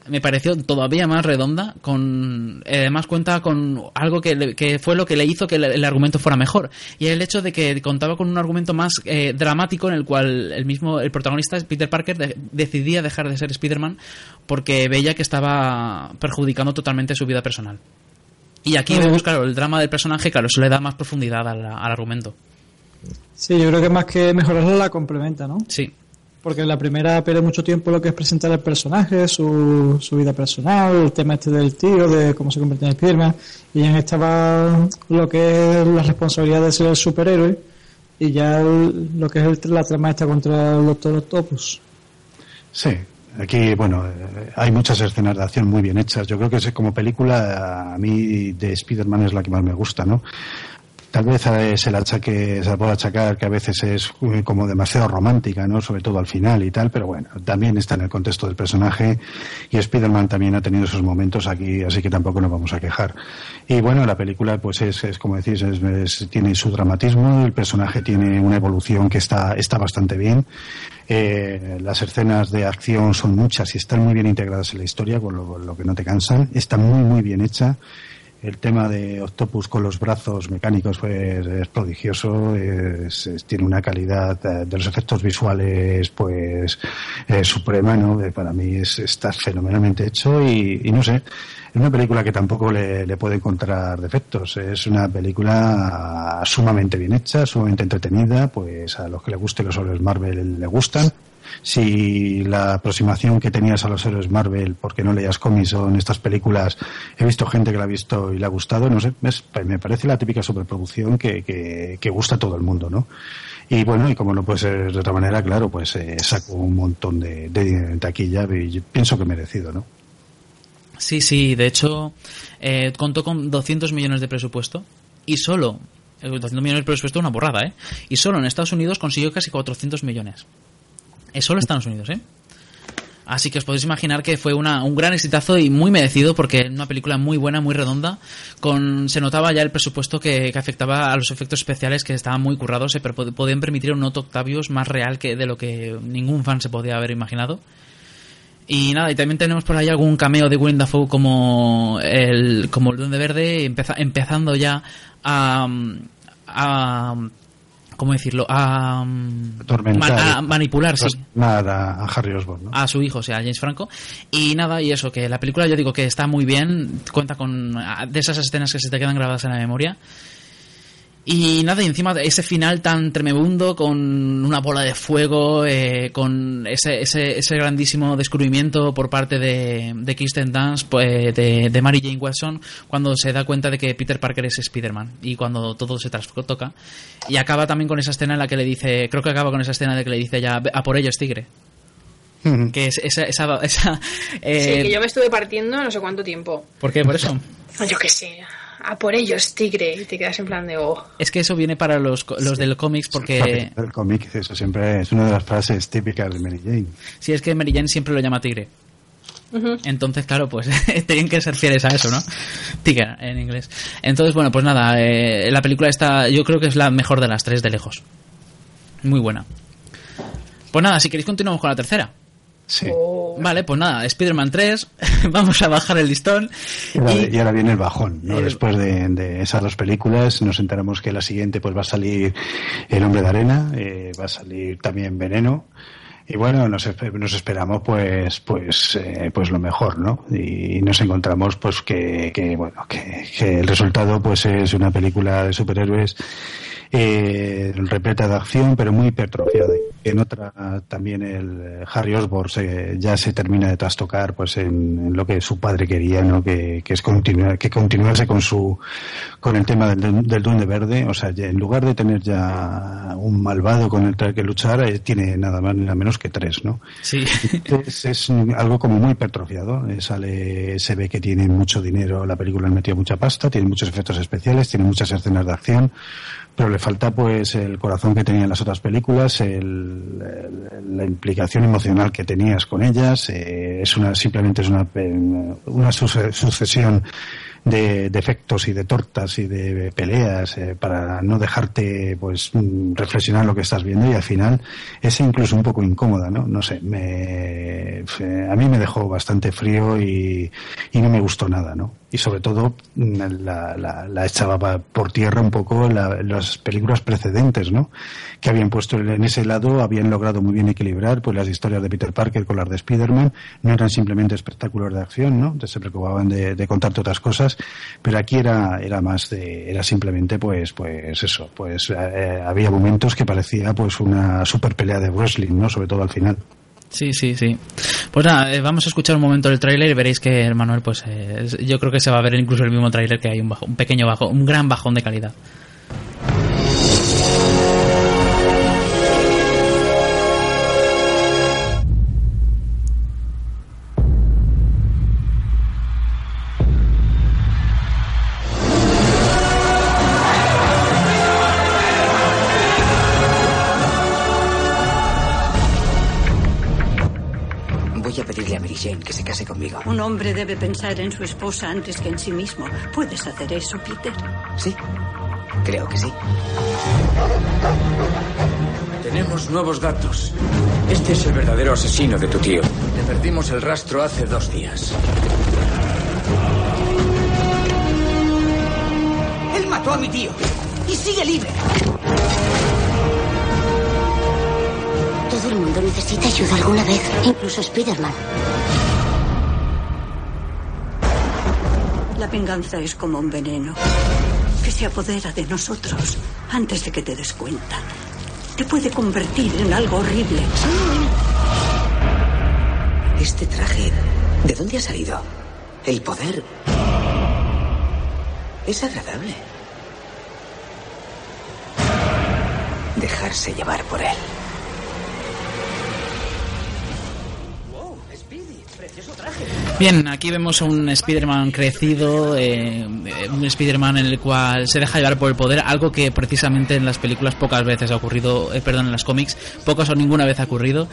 me pareció todavía más redonda, con además cuenta con algo que, fue lo que le hizo que el, argumento fuera mejor, y el hecho de que contaba con un argumento más eh, dramático en el cual el mismo, el protagonista, Peter Parker, decidía dejar de ser Spider-Man porque veía que estaba perjudicando totalmente su vida personal. Y aquí vemos, claro, el drama del personaje, claro, eso le da más profundidad al, al argumento. Sí, yo creo que más que mejorarlo la complementa, ¿no? Sí. Porque en la primera pierde mucho tiempo lo que es presentar el personaje, su, su vida personal, el tema este del tío, de cómo se convierte en Spiderman. Y en esta va lo que es la responsabilidad de ser el superhéroe y ya lo que es la trama esta contra el Doctor Octopus. Sí, aquí, bueno, eh, hay muchas escenas de acción muy bien hechas. Yo creo que es como película, a mí de Spider-Man es la que más me gusta, ¿no? Tal vez se el achaque, se puede achacar que a veces es eh, como demasiado romántica, ¿no? Sobre todo al final y tal, pero bueno, también está en el contexto del personaje y Spider-Man también ha tenido esos momentos aquí, así que tampoco nos vamos a quejar. Y bueno, la película pues es, es como decís, es, tiene su dramatismo, el personaje tiene una evolución que está, está bastante bien. Eh, las escenas de acción son muchas y están muy bien integradas en la historia, con lo, lo que no te cansan. Está muy, muy bien hecha el tema de Octopus con los brazos mecánicos pues, es prodigioso, tiene una calidad eh, de los efectos visuales pues suprema, ¿no? Para mí es, está fenomenalmente hecho y, no sé, es una película que tampoco le, puede encontrar defectos. Es una película sumamente bien hecha, sumamente entretenida, pues a los que le gusten los héroes Marvel le gustan si la aproximación que tenías a los héroes Marvel, porque no leías cómics o en estas películas, he visto gente que la ha visto y le ha gustado, no sé, me parece la típica superproducción que, que, gusta a todo el mundo, ¿no? Y bueno, y como no puede ser de otra manera, claro, pues eh, saco un montón de, de taquilla y pienso que merecido, ¿no? Sí, sí, de hecho, eh, contó con 200 millones de presupuesto y solo, 200 millones de presupuesto es una borrada, ¿eh? Y solo en Estados Unidos consiguió casi 400 millones. Es solo Estados Unidos, ¿eh? Así que os podéis imaginar que fue una, un gran exitazo y muy merecido porque una película muy buena, muy redonda. Con, se notaba ya el presupuesto que, afectaba a los efectos especiales que estaban muy currados, pero podían permitir un Otto Octavius más real que de lo que ningún fan se podía haber imaginado. Y nada, y también tenemos por ahí algún cameo de Willem Dafoe como el, como el Duende Verde, empezando ya a, a ¿cómo decirlo? A, manipular, sí. Nada, a Harry Osborn, A su hijo, o sea, a James Franco. Y nada, y eso, que la película yo digo que está muy bien, cuenta con de esas escenas que se te quedan grabadas en la memoria. Y nada, y encima de ese final tan tremebundo, con una bola de fuego, eh, con ese, ese, ese, grandísimo descubrimiento por parte de, de Kirsten Dance, pues, de, de, Mary Jane Watson, cuando se da cuenta de que Peter Parker es Spider-Man y cuando todo se toca. Y acaba también con esa escena en la que le dice, creo que acaba con esa escena de que le dice ya, a por ellos, tigre. que es esa... esa, esa eh, sí, que yo me estuve partiendo no sé cuánto tiempo. ¿Por qué? ¿Por eso? Yo qué sé a por ellos, tigre, y te quedas en plan de oh. Es que eso viene para los, los del cómics porque... El cómic, eso siempre es una de las frases típicas de Mary Jane. Sí, es que Mary Jane siempre lo llama tigre. Entonces, claro, pues tenían que ser fieles a eso, ¿no? Tiger en inglés. Entonces, bueno, pues nada, eh, la película está, yo creo que es la mejor de las tres de lejos. Muy buena. Pues nada, si queréis continuamos con la tercera. Sí. Vale, pues nada, Spider-Man 3, vamos a bajar el listón. Y ahora, y ahora viene el bajón, ¿no? Después de, de esas dos películas nos enteramos que la siguiente pues va a salir El Hombre de Arena, eh, va a salir también Veneno. Y bueno, nos esperamos pues pues eh, pues lo mejor, ¿no? Y nos encontramos pues que, que bueno, que, que el resultado pues es una película de superhéroes eh, repleta de acción, pero muy hipertrofiada. En otra también el eh, Harry Osborn se- ya se termina de trastocar pues en, en lo que su padre quería, ¿no? Que, que es continuar, que continuase con su con el tema del, del Duende Verde, o sea, ya en lugar de tener ya un malvado con el que luchar, eh, tiene nada más ni nada menos que tres, ¿no? Sí. Es, es algo como muy hipertrofiado. Eh, Sale, se ve que tiene mucho dinero, la película le metió mucha pasta, tiene muchos efectos especiales, tiene muchas escenas de acción, pero le falta pues el corazón que tenían las otras películas, el- la implicación emocional que tenías con ellas. eh, es una simplemente es una, pe- una suce- sucesión de, de efectos y de tortas y de peleas eh, para no dejarte pues reflexionar lo que estás viendo y al final es incluso un poco incómoda, ¿no? No sé, me, a mí me dejó bastante frío y, y no me gustó nada, ¿no? Y sobre todo mm, la, echaba por tierra un poco la- las películas precedentes, ¿no? Que habían puesto en ese lado, habían logrado muy bien equilibrar pues las historias de Peter Parker con las de Spider-Man, no eran simplemente espectáculos de acción, ¿no? Se preocupaban de, de contarte otras cosas, pero aquí era, era más de, era simplemente pues, pues eso, pues eh, había momentos que parecía pues una super pelea de wrestling, ¿no? Sobre todo al final. Sí, sí, sí. Pues nada, eh, vamos a escuchar un momento el tráiler y veréis que el Manuel, pues eh, yo creo que se va a ver incluso el mismo tráiler que hay un, bajo, un pequeño bajo, un gran bajón de calidad. Que se case conmigo. Un hombre debe pensar en su esposa antes que en sí mismo. ¿Puedes hacer eso, Peter? Sí, creo que sí. Tenemos nuevos datos. Este es el verdadero asesino de tu tío. Le perdimos el rastro hace dos días. Él mató a mi tío y sigue libre. Todo el mundo necesita ayuda alguna vez, incluso Spider-Man. La venganza es como un veneno que se apodera de nosotros antes de que te des cuenta. Te puede convertir en algo horrible. Este traje, ¿de dónde ha salido? El poder. Es agradable. Dejarse llevar por él. Bien, aquí vemos a un Spider-Man crecido, eh, un Spider-Man en el cual se deja llevar por el poder, algo que precisamente en las películas pocas veces ha ocurrido, eh, perdón, en las cómics pocas o ninguna vez ha ocurrido.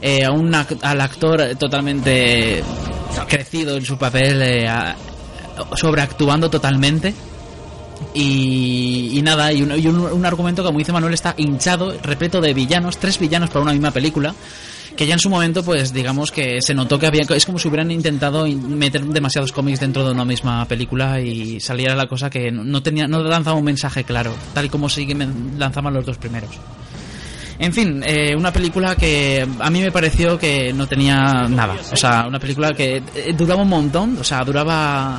Eh, a un al actor totalmente crecido en su papel, eh, a- sobreactuando totalmente. Y, y nada, y, un, y un- un argumento como dice Manuel, está hinchado, repleto de villanos, tres villanos para una misma película que ya en su momento pues digamos que se notó que había es como si hubieran intentado in- meter demasiados cómics dentro de una misma película y saliera la cosa que no- tenía no lanzaba un mensaje claro tal y como sí que lanzaban los dos primeros en fin, eh, una película que a mí me pareció que no tenía nada. O sea, una película que eh, duraba un montón, o sea, duraba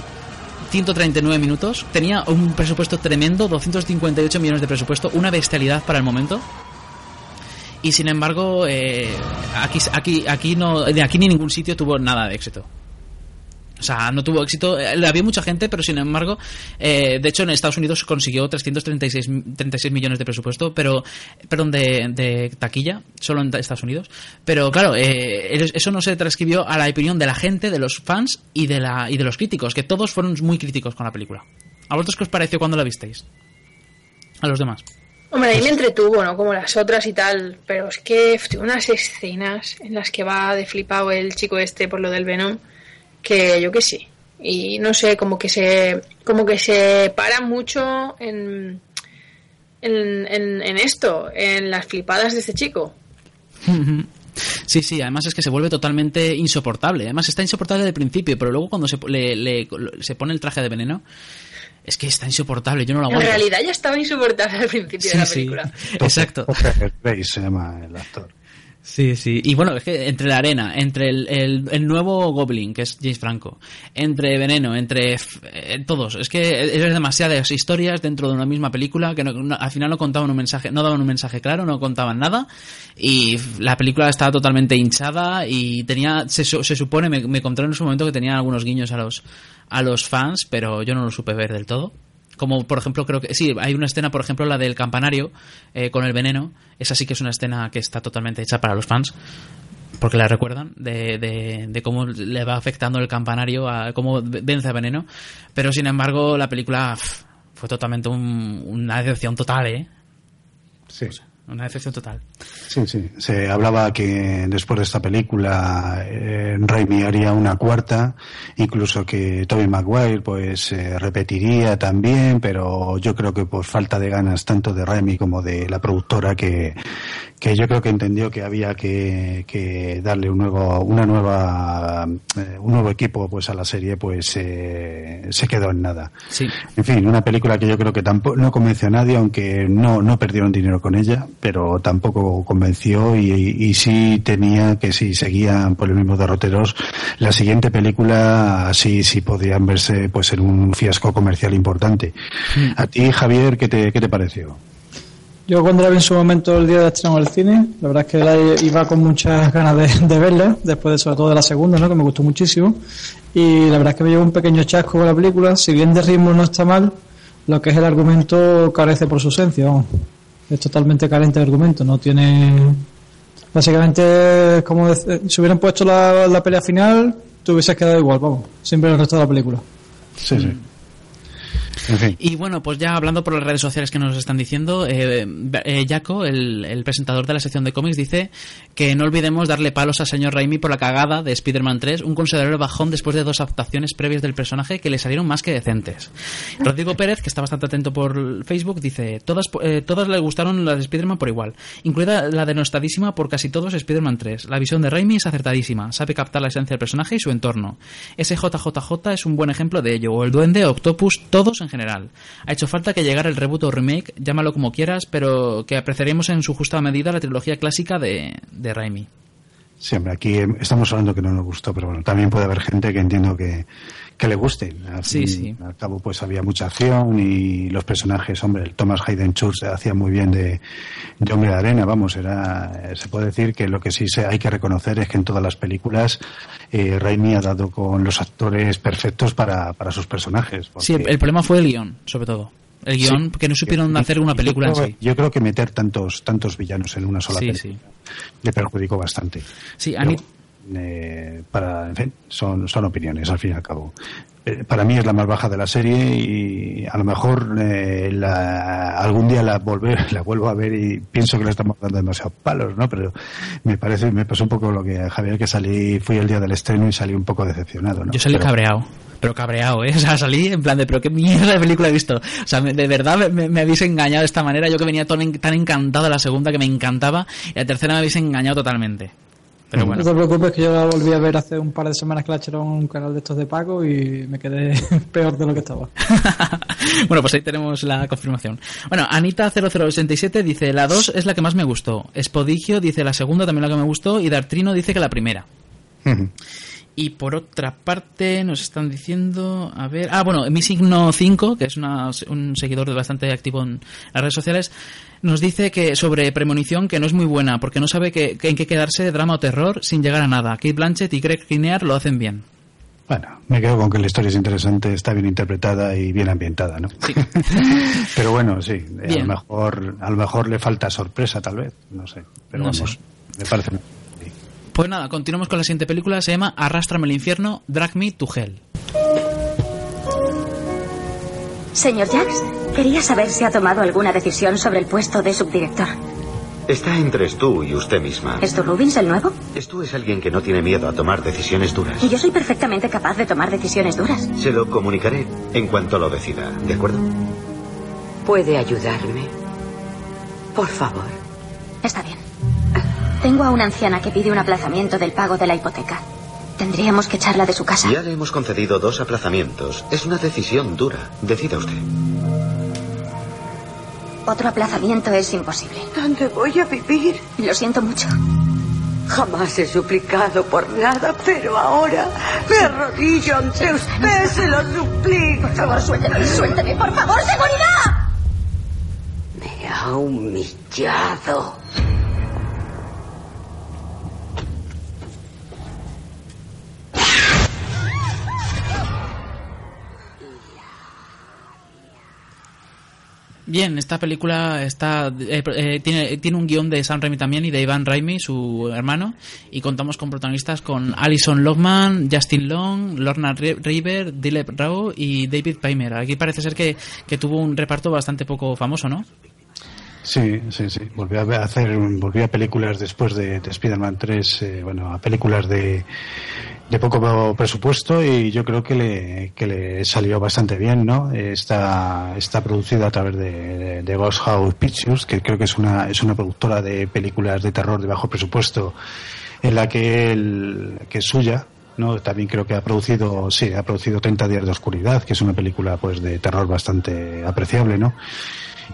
139 minutos, tenía un presupuesto tremendo, 258 millones de presupuesto, una bestialidad para el momento. Y sin embargo, eh, aquí, aquí, aquí, no, de aquí ni ningún sitio tuvo nada de éxito. O sea, no tuvo éxito. Eh, Había mucha gente, pero sin embargo, eh, de hecho en Estados Unidos consiguió 336 mi- 36 millones de presupuesto, pero, perdón, de, de taquilla, solo en ta- Estados Unidos. Pero claro, eh, es- eso no se transcribió a la opinión de la gente, de los fans y de, la, y de los críticos, que todos fueron muy críticos con la película. ¿A vosotros qué os pareció cuando la visteis? A los demás. Hombre, ahí me entretuvo, ¿no? Como las otras y tal. Pero es que tiene unas escenas en las que va de flipado el chico este por lo del Venom. que yo que sé. Y no sé, como que se, como que se para mucho en, en, en, en esto, en las flipadas de este chico. Sí, sí, además es que se vuelve totalmente insoportable. Además está insoportable el principio, pero luego cuando se, le, le- se pone el traje de veneno, es que está insoportable, yo no lo En aguanto. realidad ya estaba insoportable al principio de la Sí, sí. película. Exacto. Se llama el actor. Sí, sí. Y bueno, es que entre la arena, entre el, el, el nuevo Goblin, que es James Franco, entre Veneno, entre f- eh, todos, es que es demasiadas historias dentro de una misma película que no- no- al final no contaban un mensaje, no daban un mensaje claro, no contaban nada y la película estaba totalmente hinchada y tenía, se, su- se supone, me, me contaron en su momento que tenía algunos guiños a los, a los fans, pero yo no lo supe ver del todo. Como por ejemplo, creo que sí, hay una escena, por ejemplo, la del campanario eh, con el veneno. Esa sí que es una escena que está totalmente hecha para los fans, porque la recuerdan, de, de, de cómo le va afectando el campanario, a cómo vence a veneno. Pero sin embargo, la película fue totalmente un- una decepción total, ¿eh? Sí. Una decepción total. Sí, sí. Se hablaba que después de esta película eh, Raimi haría una cuarta, incluso que Tobey Maguire pues eh, repetiría también, pero yo creo que por falta de ganas tanto de Raimi como de la productora que, que yo creo que entendió que había que, que darle un nuevo, una nueva, eh, un nuevo equipo pues a la serie, pues eh, se quedó en nada. Sí. En fin, una película que yo creo que tampoco no convenció a nadie, aunque no, no perdieron dinero con ella, pero tampoco convenció y, y sí tenía que si seguían por los mismos derroteros, la siguiente película sí, sí podrían verse pues en un fiasco comercial importante. A ti, Javier, ¿qué te, qué te pareció? Yo cuando la vi en su momento el día de estreno del cine, la verdad es que la iba con muchas ganas de, de verla, después de, sobre todo de la segunda, ¿no? que me gustó muchísimo. Y la verdad es que me llevó un pequeño chasco con la película, si bien de ritmo no está mal, lo que es el argumento carece por su esencia, vamos. Es totalmente carente de argumento, no tiene... Básicamente, es como dec- si hubieran puesto la, la pelea final, te hubieses quedado igual, vamos, siempre el resto de la película. Sí, sí. Y bueno, pues ya hablando por las redes sociales que nos están diciendo, eh, eh, Jaco, el, presentador de la sección de cómics, dice que no olvidemos darle palos al señor Raimi por la cagada de Spider-Man 3, un considerable bajón después de dos adaptaciones previas del personaje que le salieron más que decentes. Rodrigo Pérez, que está bastante atento por Facebook, dice, todas, eh, todas le gustaron las de Spider-Man por igual, incluida la denostadísima por casi todos Spider-Man 3. La visión de Raimi es acertadísima, sabe captar la esencia del personaje y su entorno. Ese JJJ es un buen ejemplo de ello, o el Duende, Octopus, todos en general. Ha hecho falta que llegara el reboot o remake, llámalo como quieras, pero que apreciaremos en su justa medida la trilogía clásica de, de Raimi. Sí, hombre, aquí estamos hablando que no nos gustó, pero bueno, también puede haber gente que entiendo que, que le guste. Al Sí, sí. Al cabo, pues había mucha acción y los personajes, hombre, el Thomas Hayden Church hacía muy bien de, de hombre de arena, vamos, era, se puede decir que lo que sí se, hay que reconocer es que en todas las películas eh, Raimi ha dado con los actores perfectos para, para sus personajes. Sí, el, el problema fue el guion, sobre todo. El guion, que no supieron hacer una película yo en creo, sí. Yo creo que meter tantos tantos villanos en una sola Sí, película le perjudicó bastante. Sí, Pero, Ani- eh, para, en fin, son, son opiniones al fin y al cabo. Eh, Para mí es la más baja de la serie y a lo mejor eh, la, algún día la volver, la vuelvo a ver y pienso que le estamos dando demasiados palos, ¿no? Pero me parece, me pasó un poco lo que a Javier que salí, fui el día del estreno y salí un poco decepcionado, ¿no? Yo salí Pero- cabreado. Pero cabreado, ¿eh? O sea, salí en plan de, pero qué mierda de película he visto. O sea, me- de verdad me, me habéis engañado de esta manera. Yo que venía tan, tan encantado de la segunda, que me encantaba, y la tercera me habéis engañado totalmente. Pero bueno. No te preocupes que yo la volví a ver hace un par de semanas que la echaron en un canal de estos de pago y me quedé peor de lo que estaba. Bueno, pues ahí tenemos la confirmación. Bueno, Anita0087 dice, la 2 es la que más me gustó. Espodigio dice la segunda también la que me gustó y Dartrino dice que la primera. Y por otra parte nos están diciendo, a ver, ah, bueno, mi signo 5, que es una- un seguidor bastante activo en las redes sociales, nos dice que sobre Premonición que no es muy buena porque no sabe que, que en qué quedarse de drama o terror sin llegar a nada. Kate Blanchett y Greg Kinnear lo hacen bien. Bueno, me quedo con que la historia es interesante, está bien interpretada y bien ambientada, ¿no? Pero bueno, sí, a Bien. lo mejor a lo mejor le falta sorpresa tal vez, no sé, pero No vamos, sé. me parece Pues nada, continuamos con la siguiente película, se llama Arrástrame al infierno, Drag Me to Hell. Señor Jax, quería saber si ha tomado alguna decisión sobre el puesto de subdirector. Está entre Stu y usted misma. ¿Es tu Rubins el nuevo? Stu es alguien que no tiene miedo a tomar decisiones duras. Y yo soy perfectamente capaz de tomar decisiones duras. Se lo comunicaré en cuanto lo decida, ¿de acuerdo? ¿Puede ayudarme? Por favor. Está bien. Tengo a una anciana que pide un aplazamiento del pago de la hipoteca. Tendríamos que echarla de su casa. Ya le hemos concedido dos aplazamientos. Es una decisión dura. Decida usted. Otro aplazamiento es imposible. ¿Dónde voy a vivir? Lo siento mucho. Jamás he suplicado por nada, pero ahora me arrodillo ante usted, se lo suplico. Por favor, suélteme, suélteme, por favor, seguridad. Me ha humillado. Bien, esta película está eh, eh, tiene, tiene un guion de Sam Raimi también y de Ivan Raimi, su hermano, y contamos con protagonistas con Alison Lockman, Justin Long, Lorna River, Dilep Rao y David Paymer. Aquí parece ser que, que tuvo un reparto bastante poco famoso, ¿no? Sí, sí, sí. Volvió a hacer, volvió a películas después de, de Spider-Man 3, eh, bueno, a películas de, de poco presupuesto y yo creo que le, que le salió bastante bien, ¿no? Está, está producido a través de, de Ghost House Pictures, que creo que es una, es una productora de películas de terror de bajo presupuesto, en la que él, que es suya, ¿no? También creo que ha producido, sí, ha producido 30 días de oscuridad, que es una película pues de terror bastante apreciable, ¿no?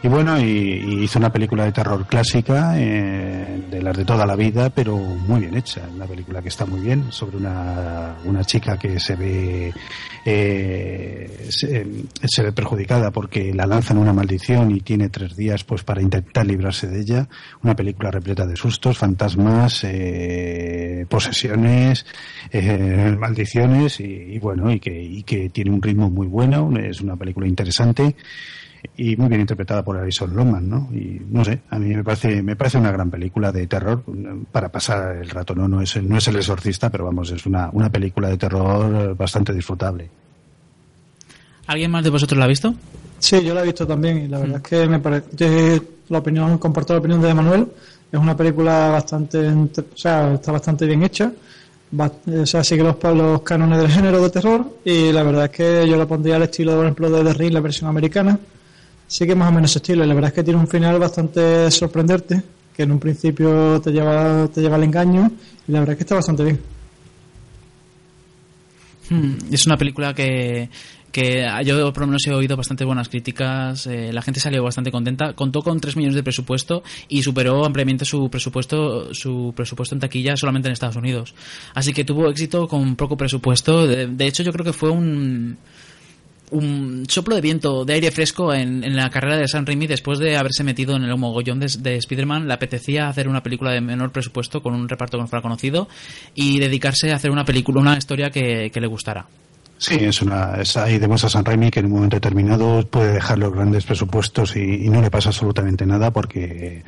Y bueno, y, y hizo una película de terror clásica, eh, de las de toda la vida, pero muy bien hecha. Una película que está muy bien, sobre una, una chica que se ve, eh, se, se, ve perjudicada porque la lanzan una maldición y tiene tres días pues para intentar librarse de ella. Una película repleta de sustos, fantasmas, eh, posesiones, eh, maldiciones y, y, bueno, y que, y que tiene un ritmo muy bueno. Es una película interesante y muy bien interpretada por Alison Loman, ¿no? Y no sé, a mí me parece me parece una gran película de terror para pasar el rato, no no es no es el exorcista, pero vamos, es una una película de terror bastante disfrutable. ¿Alguien más de vosotros la ha visto? Sí, yo la he visto también y la verdad es que me parece la opinión comparto la opinión de Manuel, es una película bastante, o sea, está bastante bien hecha. O sea, sigue los, los cánones del género de terror y la verdad es que yo la pondría al estilo, por ejemplo, de The Ring, la versión americana, sigue más o menos ese estilo. La verdad es que tiene un final bastante sorprendente que en un principio te lleva te lleva al engaño y la verdad es que está bastante bien. Hmm, es una película que que yo por lo menos he oído bastante buenas críticas, eh, la gente salió bastante contenta, contó con 3 millones de presupuesto y superó ampliamente su presupuesto su presupuesto en taquilla solamente en Estados Unidos. Así que tuvo éxito con poco presupuesto, de hecho yo creo que fue un un soplo de viento, de aire fresco en, en, la carrera de Sam Raimi después de haberse metido en el mogollón de, de Spider-Man. Le apetecía hacer una película de menor presupuesto con un reparto que no fuera conocido y dedicarse a hacer una película, una historia que, que le gustara. Sí, es una, es ahí demuestra San Raimi que en un momento determinado puede dejar los grandes presupuestos y, y no le pasa absolutamente nada porque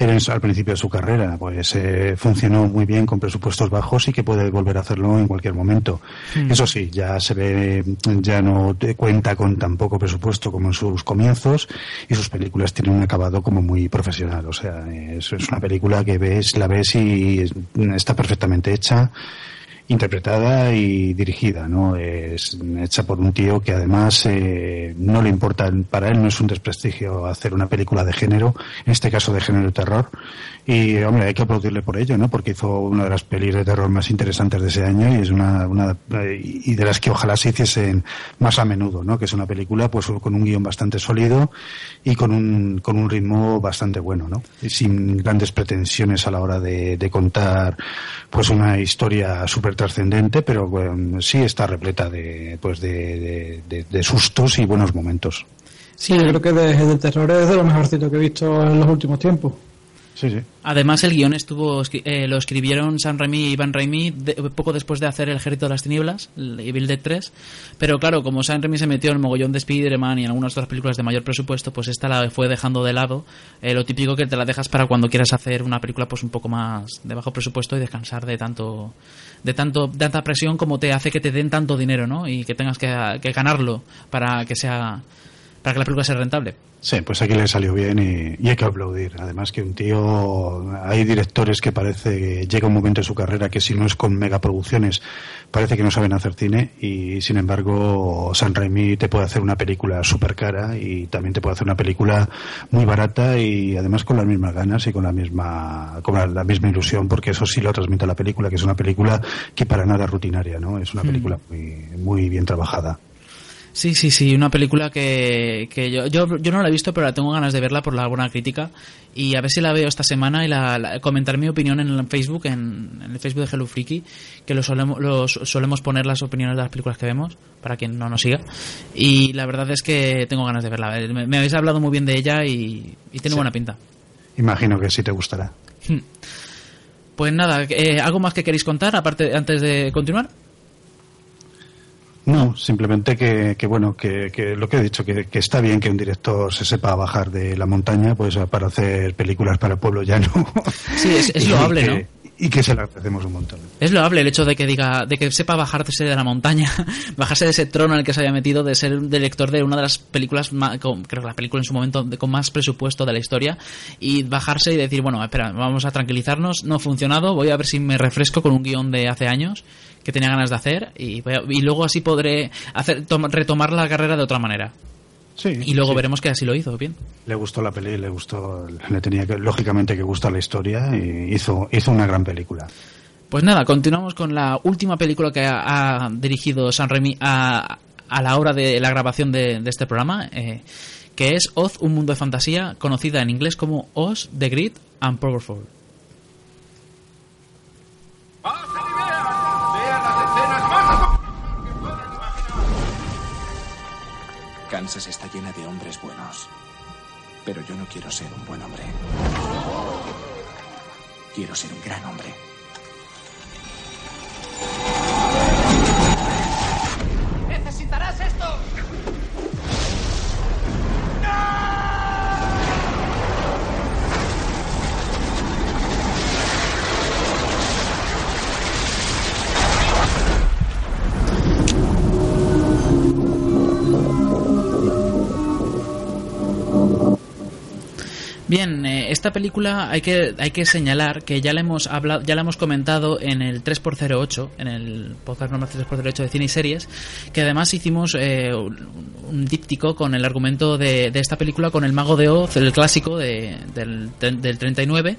él al principio de su carrera pues eh, funcionó muy bien con presupuestos bajos y que puede volver a hacerlo en cualquier momento. Mm. Eso sí, ya se ve, ya no cuenta con tan poco presupuesto como en sus comienzos y sus películas tienen un acabado como muy profesional. O sea, es, es una película que ves, la ves y está perfectamente hecha interpretada y dirigida, ¿no? Es hecha por un tío que además eh, no le importa, para él no es un desprestigio hacer una película de género, en este caso de género de terror, y hombre, hay que aplaudirle por ello, ¿no? Porque hizo una de las pelis de terror más interesantes de ese año y es una, una y de las que ojalá se hiciesen más a menudo, ¿no? Que es una película pues con un guion bastante sólido y con un, con un ritmo bastante bueno, ¿no? Sin grandes pretensiones a la hora de, de contar pues una historia súper trascendente, pero bueno, sí está repleta de, pues de, de, de, sustos y buenos momentos. Sí, yo creo que desde de, el terror es de lo mejorcito que he visto en los últimos tiempos. Sí, sí. Además, el guion estuvo eh, lo escribieron Sam Raimi y Ivan Raimi de, poco después de hacer El Ejército de las Tinieblas, Evil Dead 3. Pero claro, como Sam Raimi se metió en el mogollón de Spider-Man y en algunas otras películas de mayor presupuesto, pues esta la fue dejando de lado. Eh, lo típico que te la dejas para cuando quieras hacer una película pues un poco más de bajo presupuesto y descansar de tanto de tanto tanta presión como te hace que te den tanto dinero, ¿no? Y que tengas que ganarlo para que sea para que la película sea rentable. Sí, pues aquí le salió bien y, hay que aplaudir. Además que un tío, hay directores que parece que llega un momento en su carrera que si no es con megaproducciones parece que no saben hacer cine y sin embargo San Raimi te puede hacer una película súper cara y también te puede hacer una película muy barata y además con las mismas ganas y con la misma con la, misma ilusión porque eso sí lo transmite la película que es una película que para nada rutinaria, ¿no? Es una hmm. película muy, muy bien trabajada. Sí, sí, sí, una película que, que yo, yo, yo, no la he visto, pero la tengo ganas de verla por la buena crítica y a ver si la veo esta semana y la, comentar mi opinión en el Facebook, en, el Facebook de Hello Freaky, que lo solemos, solemos poner las opiniones de las películas que vemos, para quien no nos siga. Y la verdad es que tengo ganas de verla. Me, habéis hablado muy bien de ella y, tiene buena pinta. Imagino que sí te gustará. Pues nada, eh, ¿algo más que queréis contar aparte antes de continuar? No, simplemente que, que bueno, que, que, lo que he dicho, que, que, está bien que un director se sepa bajar de la montaña pues para hacer películas para el pueblo llano. Sí, es, loable, ¿no? Y que se lo agradecemos un montón. Es loable el hecho de que diga, de que sepa bajarse de la montaña, bajarse de ese trono en el que se había metido, de ser director de una de las películas, creo que la película en su momento con más presupuesto de la historia, y bajarse y decir, bueno, espera, vamos a tranquilizarnos, no ha funcionado, voy a ver si me refresco con un guion de hace años que tenía ganas de hacer y, y luego así podré hacer retomar la carrera de otra manera. Sí, y luego veremos que así lo hizo bien. Le gustó la peli, le gustó, le tenía que, lógicamente que gustar la historia y hizo, hizo una gran película. Pues nada, continuamos con la última película que ha, dirigido San Remi a, a, la hora de la grabación de, este programa, eh, que es Oz, un mundo de fantasía, conocida en inglés como Oz, The Great and Powerful. Kansas está llena de hombres buenos. Pero yo no quiero ser un buen hombre. Quiero ser un gran hombre. Esta película hay que, hay que señalar que ya la hemos hablado, ya la hemos comentado en el 3x08, en el podcast normal 3x08 de cine y series, que además hicimos eh, un díptico con el argumento de, esta película con el Mago de Oz, el clásico de, del, del 39.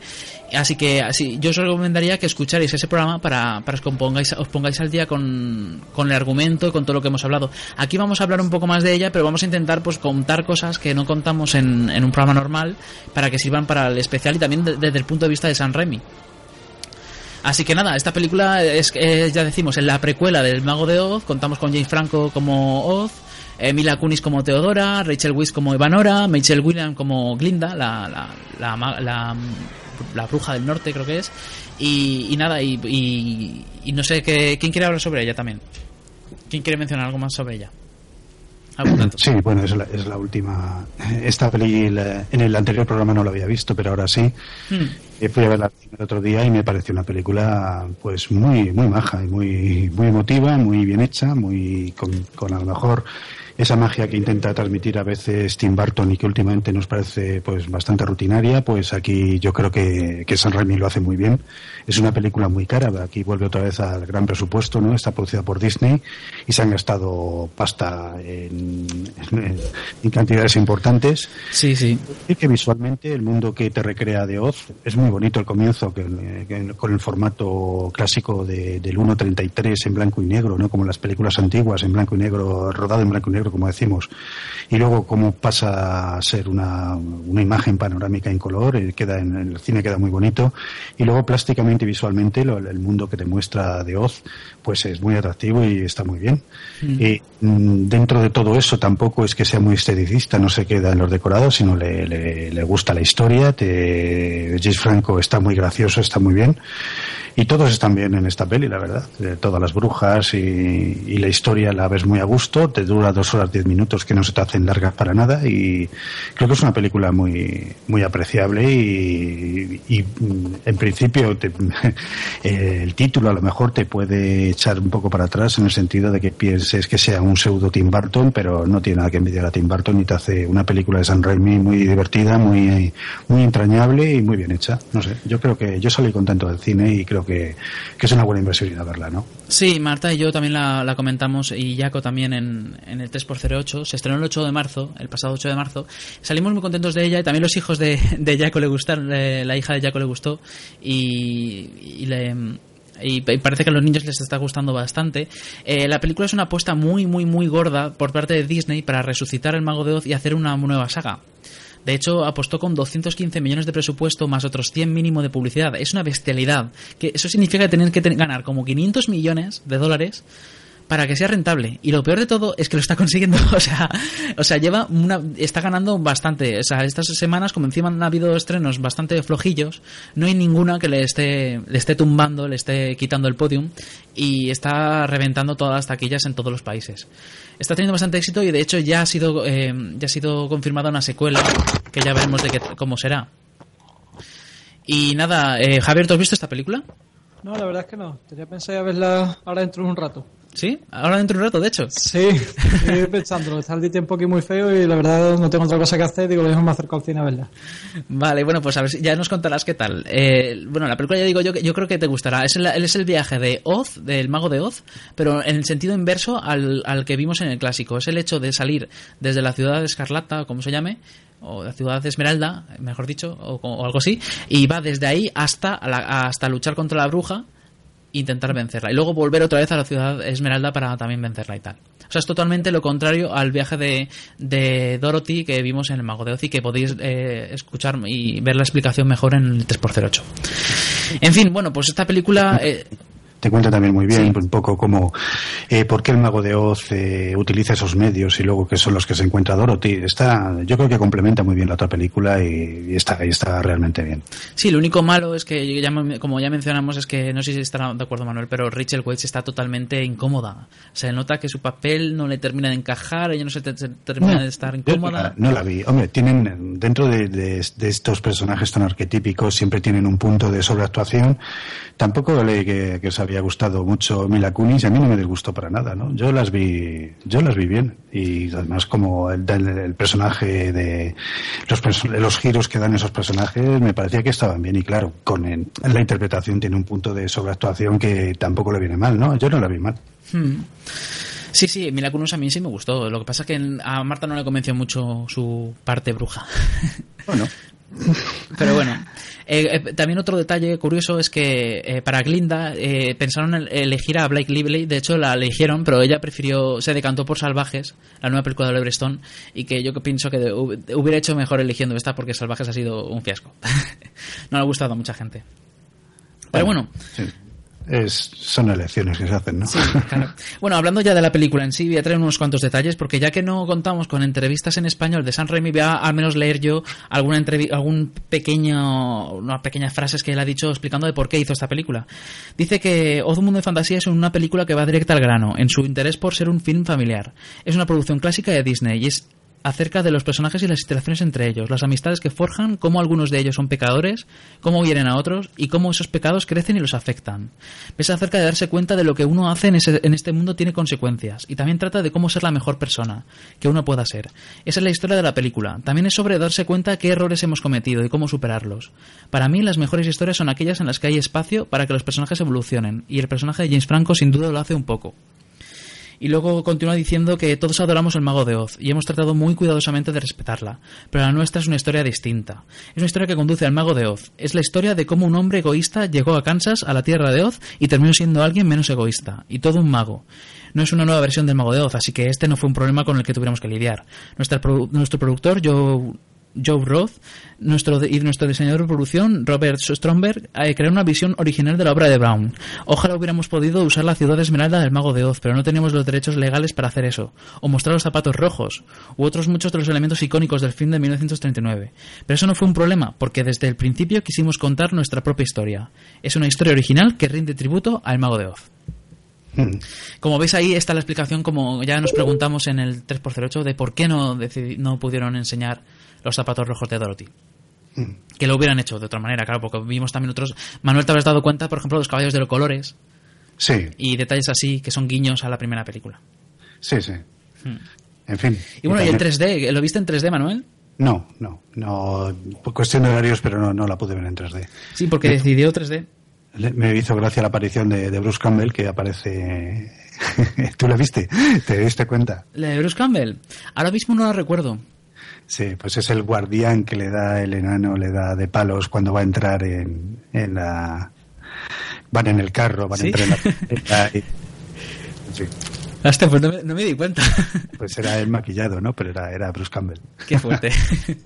Así que así, yo os recomendaría que escucharais ese programa para, para os pongáis, os pongáis al día con, con el argumento y con todo lo que hemos hablado. Aquí vamos a hablar un poco más de ella, pero vamos a intentar pues contar cosas que no contamos en un programa normal para que sirvan para especial y también desde el punto de vista de San Remy. Así que nada, esta película es, ya decimos, en la precuela del Mago de Oz, contamos con James Franco como Oz, Mila Kunis como Teodora, Rachel Weisz como Ivanora, Michelle Williams como Glinda, la, la, la, la, bruja del norte creo que es, y, nada, y, y, no sé, ¿quién quiere hablar sobre ella también? ¿Quién quiere mencionar algo más sobre ella? Sí, bueno, es la, es la última. Esta peli en el anterior programa no la había visto, pero ahora sí. Hmm. Eh, fui a verla el otro día y me pareció una película pues muy muy maja y muy muy emotiva, muy bien hecha, muy con, con a lo mejor esa magia que intenta transmitir a veces Tim Burton y que últimamente nos parece pues bastante rutinaria, pues aquí yo creo que, que San Raimi lo hace muy bien. Es una película muy cara, aquí vuelve otra vez al gran presupuesto, ¿no? Está producida por Disney y se han gastado pasta en, cantidades importantes. Sí, sí. Y que visualmente el mundo que te recrea de Oz es muy bonito el comienzo, que, con el formato clásico de, del 1.33 en blanco y negro, ¿no? Como las películas antiguas en blanco y negro, rodado en blanco y negro como decimos, y luego cómo pasa a ser una, una imagen panorámica en color, eh, queda en, el cine queda muy bonito, y luego plásticamente y visualmente el mundo que te muestra de Oz, pues es muy atractivo y está muy bien. Mm. Y mm, dentro de todo eso tampoco es que sea muy esteticista, no se queda en los decorados, sino le, le, gusta la historia, te, James Franco está muy gracioso, está muy bien. Y todos están bien en esta peli, la verdad. todas las brujas y, y, la historia la ves muy a gusto, te dura dos horas horas, diez minutos que no se te hacen largas para nada y creo que es una película muy, muy apreciable y, y, mm, en principio te- el título a lo mejor te puede echar un poco para atrás en el sentido de que pienses que sea un pseudo Tim Burton, pero no tiene nada que envidiar a Tim Burton y te hace una película de San Raimi muy divertida, muy, muy entrañable y muy bien hecha. No sé, yo creo que yo salí contento del cine y creo que, que es una buena inversión ir a verla, ¿no? Sí, Marta y yo también la, la comentamos y Jaco también en, en el 3x08. Se estrenó el 8 de marzo, el pasado 8 de marzo. Salimos muy contentos de ella y también los hijos de, de Jaco le gustaron, eh, la hija de Jaco le gustó y, y le y parece que a los niños les está gustando bastante. Eh, la película es una apuesta muy, muy, muy gorda por parte de Disney para resucitar el Mago de Oz y hacer una nueva saga. De hecho, apostó con 215 millones de presupuesto más otros 100 mínimo de publicidad. Es una bestialidad. Que eso significa tener que ganar como 500 millones de dólares para que sea rentable. Y lo peor de todo es que lo está consiguiendo. O sea, o sea lleva una, está ganando bastante. O sea, estas semanas, como encima han habido estrenos bastante flojillos, no hay ninguna que le esté, le esté tumbando, le esté quitando el podium y está reventando todas las taquillas en todos los países. Está teniendo bastante éxito y de hecho ya ha sido, eh, ya ha sido confirmada una secuela que ya veremos de qué, cómo será. Y nada, eh, Javier, ¿tú has visto esta película? No, la verdad es que no. Tenía pensado verla ahora dentro de un rato. ¿Sí? Ahora dentro de un rato, de hecho. Sí, estoy pensando. Está el tiempo aquí muy feo y la verdad no tengo otra cosa que hacer. Digo, lo mismo me acerco al cine a verla. Vale, bueno, pues a ver, si- ya nos contarás qué tal. Eh, bueno, la película ya digo yo que yo creo que te gustará. Es el, es el viaje de Oz, del mago de Oz, pero en el sentido inverso al, al que vimos en el clásico. Es el hecho de salir desde la ciudad de Escarlata, o como se llame, o la ciudad de Esmeralda, mejor dicho, o, o algo así, y va desde ahí hasta, la- hasta luchar contra la bruja intentar vencerla. Y luego volver otra vez a la ciudad Esmeralda para también vencerla y tal. O sea, es totalmente lo contrario al viaje de, de Dorothy que vimos en el Mago de Oz y que podéis eh, escuchar y ver la explicación mejor en el 3x08. En fin, bueno, pues esta película... eh, Te cuenta también muy bien un poco cómo, eh, por qué el mago de Oz eh, utiliza esos medios y luego que son los que se encuentra Dorothy. Está, yo creo que complementa muy bien la otra película y, y está, y está realmente bien. Sí, lo único malo es que, ya, como ya mencionamos, es que no sé si estará de acuerdo Manuel, pero Rachel Weisz está totalmente incómoda. Se nota que su papel no le termina de encajar, ella no se, te- se termina de estar no incómoda. no la vi. Hombre, tienen dentro de, de- de estos personajes tan arquetípicos siempre tienen un punto de sobreactuación. Tampoco leí que, que había gustado mucho Mila Kunis a mí no me disgustó para nada, ¿no? Yo las vi, yo las vi bien y además como el, el- el personaje de los, perso- los giros que dan esos personajes me parecía que estaban bien y claro, con el- la interpretación tiene un punto de sobreactuación que tampoco le viene mal, ¿no? Yo no la vi mal. Hmm. Sí, sí, Mila Kunis a mí sí me gustó. Lo que pasa es que a Marta no le convenció mucho su parte bruja. Bueno. Pero bueno, eh, eh, también otro detalle curioso es que eh, para Glinda eh, pensaron en elegir a Blake Lively, de hecho la eligieron, pero ella prefirió, se decantó por Salvajes, la nueva película de Oliver Stone, y que yo que pienso que de- hub- hubiera hecho mejor eligiendo esta porque Salvajes ha sido un fiasco. no le ha gustado a mucha gente. Pero bueno, Sí. Es, son elecciones que se hacen, ¿no? Claro. Bueno, hablando ya de la película en sí, voy a traer unos cuantos detalles, porque ya que no contamos con entrevistas en español de San Raimi, voy a al menos leer yo alguna algún pequeño, unas pequeñas frases que él ha dicho explicando de por qué hizo esta película. Dice que Oz, un mundo de fantasía es una película que va directa al grano, en su interés por ser un film familiar. Es una producción clásica de Disney y es acerca de los personajes y las interacciones entre ellos, las amistades que forjan, cómo algunos de ellos son pecadores, cómo hieren a otros y cómo esos pecados crecen y los afectan. Es acerca de darse cuenta de lo que uno hace en, en este mundo tiene consecuencias y también trata de cómo ser la mejor persona que uno pueda ser. Esa es la historia de la película. También es sobre darse cuenta qué errores hemos cometido y cómo superarlos. Para mí las mejores historias son aquellas en las que hay espacio para que los personajes evolucionen y el personaje de James Franco sin duda lo hace un poco. Y luego continúa diciendo que todos adoramos el mago de Oz y hemos tratado muy cuidadosamente de respetarla, pero la nuestra es una historia distinta. Es una historia que conduce al mago de Oz. Es la historia de cómo un hombre egoísta llegó a Kansas, a la tierra de Oz, y terminó siendo alguien menos egoísta, y todo un mago. No es una nueva versión del mago de Oz, así que este no fue un problema con el que tuviéramos que lidiar. Nuestro productor, Joe Joe Roth nuestro y nuestro diseñador de producción, Robert Stromberg, eh, crearon una visión original de la obra de Brown. Ojalá hubiéramos podido usar la ciudad de Esmeralda del Mago de Oz, pero no teníamos los derechos legales para hacer eso. O mostrar los zapatos rojos, u otros muchos de los elementos icónicos del film de 1939. Pero eso no fue un problema, porque desde el principio quisimos contar nuestra propia historia. Es una historia original que rinde tributo al Mago de Oz. Mm. Como veis ahí está la explicación, como ya nos preguntamos en el 3x08, de por qué no, no pudieron enseñar los zapatos rojos de Dorothy. Mm. Que lo hubieran hecho de otra manera, claro, porque vimos también otros... Manuel, te habrás dado cuenta, por ejemplo, de los caballos de los colores Sí, y detalles así que son guiños a la primera película. sí, sí. Hmm. En fin. Y bueno, y el también- 3D, ¿lo viste en 3D, Manuel? No, no, no. Por cuestión de horarios, pero no, no la pude ver en 3D. Sí, porque Me- decidió 3D. Le- Me hizo gracia la aparición de, de Bruce Campbell, que aparece. ¿Tú la viste? ¿Te diste cuenta? ¿La de Bruce Campbell? Ahora mismo no la recuerdo. Sí, pues es el guardián que le da el enano, le da de palos cuando va a entrar en, en la. Van en el carro, van ¿Sí? a entrar en la. y- sí, Hasta pues no me, no me di cuenta. pues era el maquillado, ¿no? Pero era, era Bruce Campbell. Qué fuerte.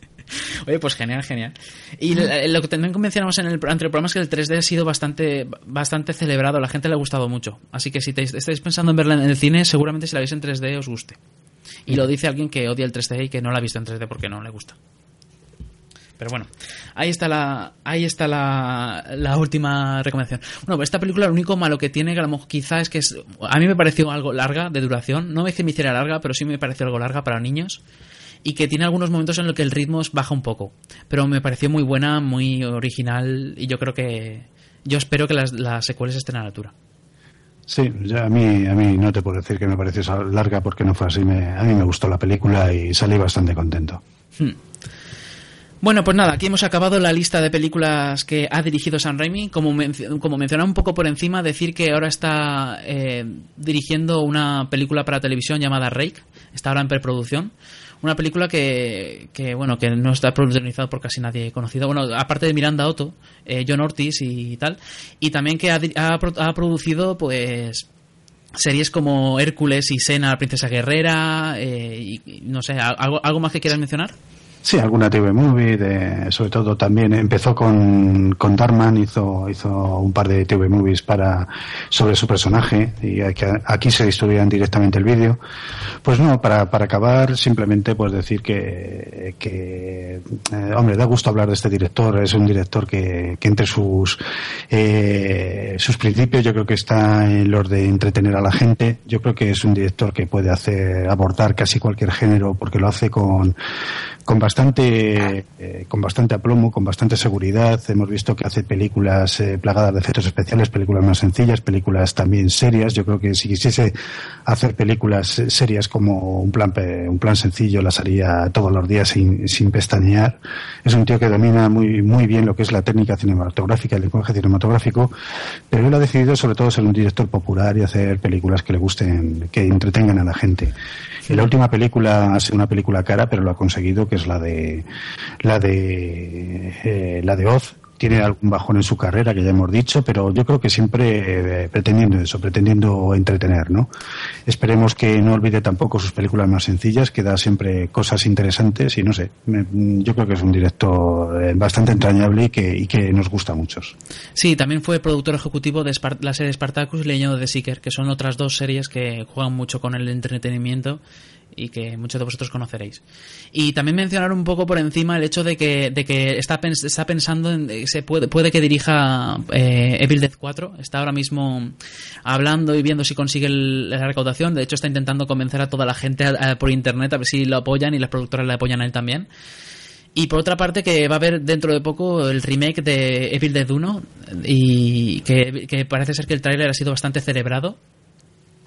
Oye, pues genial, genial. Y lo que también mencionamos en el, ante el programa es que el 3D ha sido bastante, bastante celebrado, a la gente le ha gustado mucho. Así que si te, estáis pensando en verla en el cine, seguramente si la veis en 3D os guste. Y lo dice alguien que odia el 3D y que no la ha visto en 3D porque no le gusta. Pero bueno, ahí está la, ahí está la, la última recomendación. Bueno, esta película lo único malo que tiene, que a lo mejor quizá es que es, a mí me pareció algo larga de duración. No es que me hiciera larga, pero sí me pareció algo larga para niños. Y que tiene algunos momentos en los que el ritmo baja un poco. Pero me pareció muy buena, muy original. Y yo creo que. Yo espero que las, las secuelas estén a la altura. Sí, ya a mí, a mí no te puedo decir que me pareció larga porque no fue así. Me, a mí me gustó la película y salí bastante contento. Hmm. Bueno, pues nada, aquí hemos acabado la lista de películas que ha dirigido Sam Raimi. Como, como mencionaba un poco por encima, decir que ahora está eh, dirigiendo una película para televisión llamada Rake. Está ahora en preproducción. Una película que, que, bueno, que no está protagonizada por casi nadie conocido. Bueno, aparte de Miranda Otto, eh, John Ortiz y tal. Y también que ha, ha pro- ha producido, pues, series como Hércules y Sena, princesa guerrera. eh, y no sé, ¿algo, ¿algo más que quieras mencionar? Sí, alguna TV movie, de, sobre todo también empezó con, con Darman, hizo, hizo un par de TV movies para, sobre su personaje y aquí, aquí se distribuían directamente el vídeo. Pues no, para, para acabar simplemente pues decir que, que eh, hombre, da gusto hablar de este director, es un director que, que entre sus, eh, sus principios yo creo que está en los de entretener a la gente, yo creo que es un director que puede hacer, abordar casi cualquier género porque lo hace con, con bastante eh, con bastante aplomo, con bastante seguridad. Hemos visto que hace películas eh, plagadas de efectos especiales, películas más sencillas, películas también serias. Yo creo que si quisiese hacer películas eh, serias como un plan un plan sencillo las haría todos los días sin, sin pestañear. Es un tío que domina muy muy bien lo que es la técnica cinematográfica, el lenguaje cinematográfico, pero él ha decidido sobre todo ser un director popular y hacer películas que le gusten, que entretengan a la gente. Y la última película ha sido una película cara, pero lo ha conseguido, que es la de la de eh, la de Oz. Tiene algún bajón en su carrera, que ya hemos dicho, pero yo creo que siempre eh, pretendiendo eso, pretendiendo entretener, ¿no? Esperemos que no olvide tampoco sus películas más sencillas, que da siempre cosas interesantes y no sé, me- yo creo que es un director eh, bastante entrañable y que, y que nos gusta a muchos. Sí, también fue productor ejecutivo de Spart- la serie Spartacus y Leño de Seeker, que son otras dos series que juegan mucho con el entretenimiento y que muchos de vosotros conoceréis. Y también mencionar un poco por encima el hecho de que, de que está, pens- está pensando en eh, se puede, puede que dirija eh, Evil Dead 4. Está ahora mismo hablando y viendo si consigue la recaudación. De hecho, está intentando convencer a toda la gente por internet a ver si lo apoyan y las productoras le apoyan a él también. Y por otra parte que va a haber dentro de poco el remake de Evil Dead 1 y que, que parece ser que el tráiler ha sido bastante celebrado.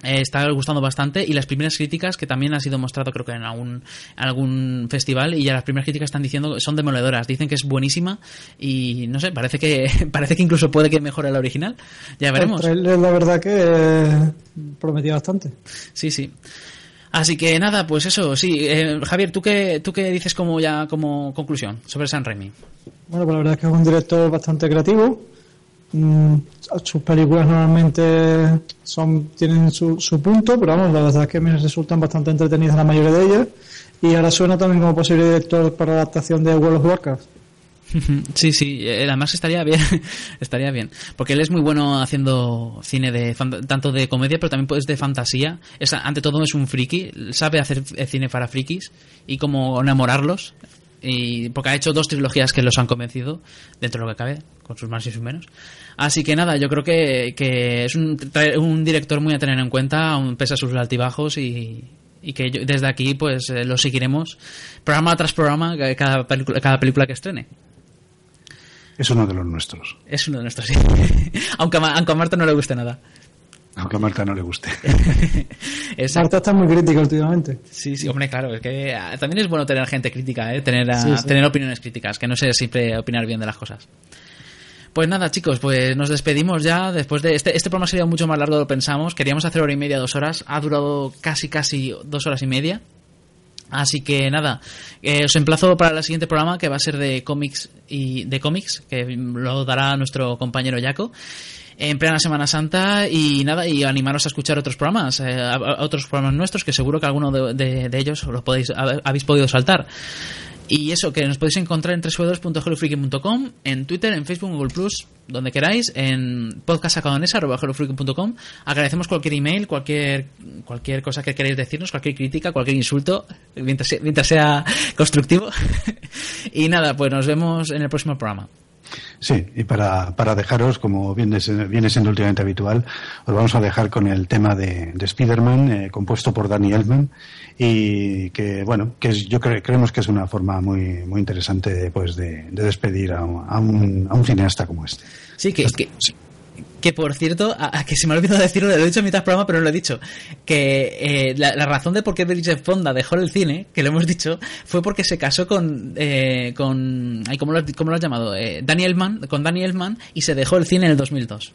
Eh, está gustando bastante y las primeras críticas que también ha sido mostrado creo que en algún, algún festival y ya las primeras críticas están diciendo son demoledoras dicen que es buenísima y no sé parece que parece que incluso puede que mejore la original ya veremos El trailer, la verdad que eh, prometía bastante. Sí, sí. Así que nada, pues eso, sí. Eh, Javier, ¿tú qué, ¿tú qué dices como ya como conclusión sobre San Raimi? Bueno, pues la verdad es que es un director bastante creativo. Mm, sus películas normalmente son tienen su, su punto, pero vamos, la verdad es que me resultan bastante entretenidas la mayoría de ellas. Y ahora suena también como posible director para adaptación de World of Warcraft. Sí, sí, eh, además estaría bien, estaría bien, porque él es muy bueno haciendo cine de tanto de comedia, pero también pues de fantasía. Es, ante todo es un friki, sabe hacer eh, cine para frikis y como enamorarlos. Y porque ha hecho dos trilogías que los han convencido, dentro de lo que cabe, con sus más y sus menos. Así que nada, yo creo que, que es un, un director muy a tener en cuenta, aun pese a sus altibajos y, y que desde aquí pues eh, lo seguiremos programa tras programa cada película, cada película que estrene. Es uno de los nuestros. Es uno de nuestros, sí. aunque, aunque a Marta no le guste nada. Aunque a Marta no le guste. Marta está muy crítica últimamente. Sí, sí, hombre, claro. Es que ah, también es bueno tener gente crítica, ¿eh? tener, tener opiniones críticas, que no sé siempre opinar bien de las cosas. Pues nada, chicos, pues nos despedimos ya. Después de este, este programa sería mucho más largo de lo pensamos. Queríamos hacer hora y media, dos horas. Ha durado casi, casi dos horas y media. Así que nada, eh, os emplazo para el siguiente programa que va a ser de cómics y de cómics, que lo dará nuestro compañero Jaco en plena Semana Santa y nada, y animaros a escuchar otros programas, eh, otros programas nuestros que seguro que alguno de, ellos lo podéis, habéis podido saltar. Y eso, que nos podéis encontrar en www.hellofreaking.com, en Twitter, en Facebook, en Google Plus, donde queráis, en podcastacadonesa.com. Agradecemos cualquier email, cualquier cualquier cosa que queráis decirnos, cualquier crítica, cualquier insulto, mientras mientras sea constructivo. y nada, pues nos vemos en el próximo programa. Sí, y para, para dejaros, como viene, viene siendo últimamente habitual, os vamos a dejar con el tema de, de Spider-Man, eh, compuesto por Danny Elfman, y que, bueno, que yo creemos que es una forma muy, muy interesante pues, de, de despedir a, a, un, a un cineasta como este. Sí, que, que, que por cierto, a, que se me ha olvidado decirlo, lo he dicho en mitad del programa, pero no lo he dicho. Que eh, la, razón de por qué Bridget Fonda dejó el cine, que lo hemos dicho, fue porque se casó con. Eh, con ay, ¿cómo, lo, ¿Cómo lo has llamado? Eh, Daniel Mann, con Daniel Mann y se dejó el cine en el 2002.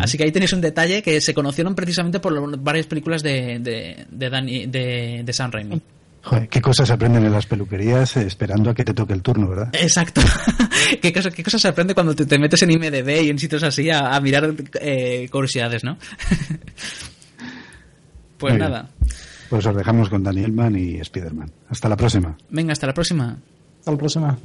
Así que ahí tenéis un detalle que se conocieron precisamente por varias películas de, de, de, de, de Sam Raimi. Joder, qué cosas se aprenden en las peluquerías eh, esperando a que te toque el turno, ¿verdad? Exacto. ¿Qué, cosas, qué cosas se aprende cuando te, metes en IMDB y en sitios así a, mirar eh, curiosidades, ¿no? pues nada. Pues os dejamos con Daniel Mann y Spider-Man. Hasta la próxima. Venga, hasta la próxima. Hasta la próxima.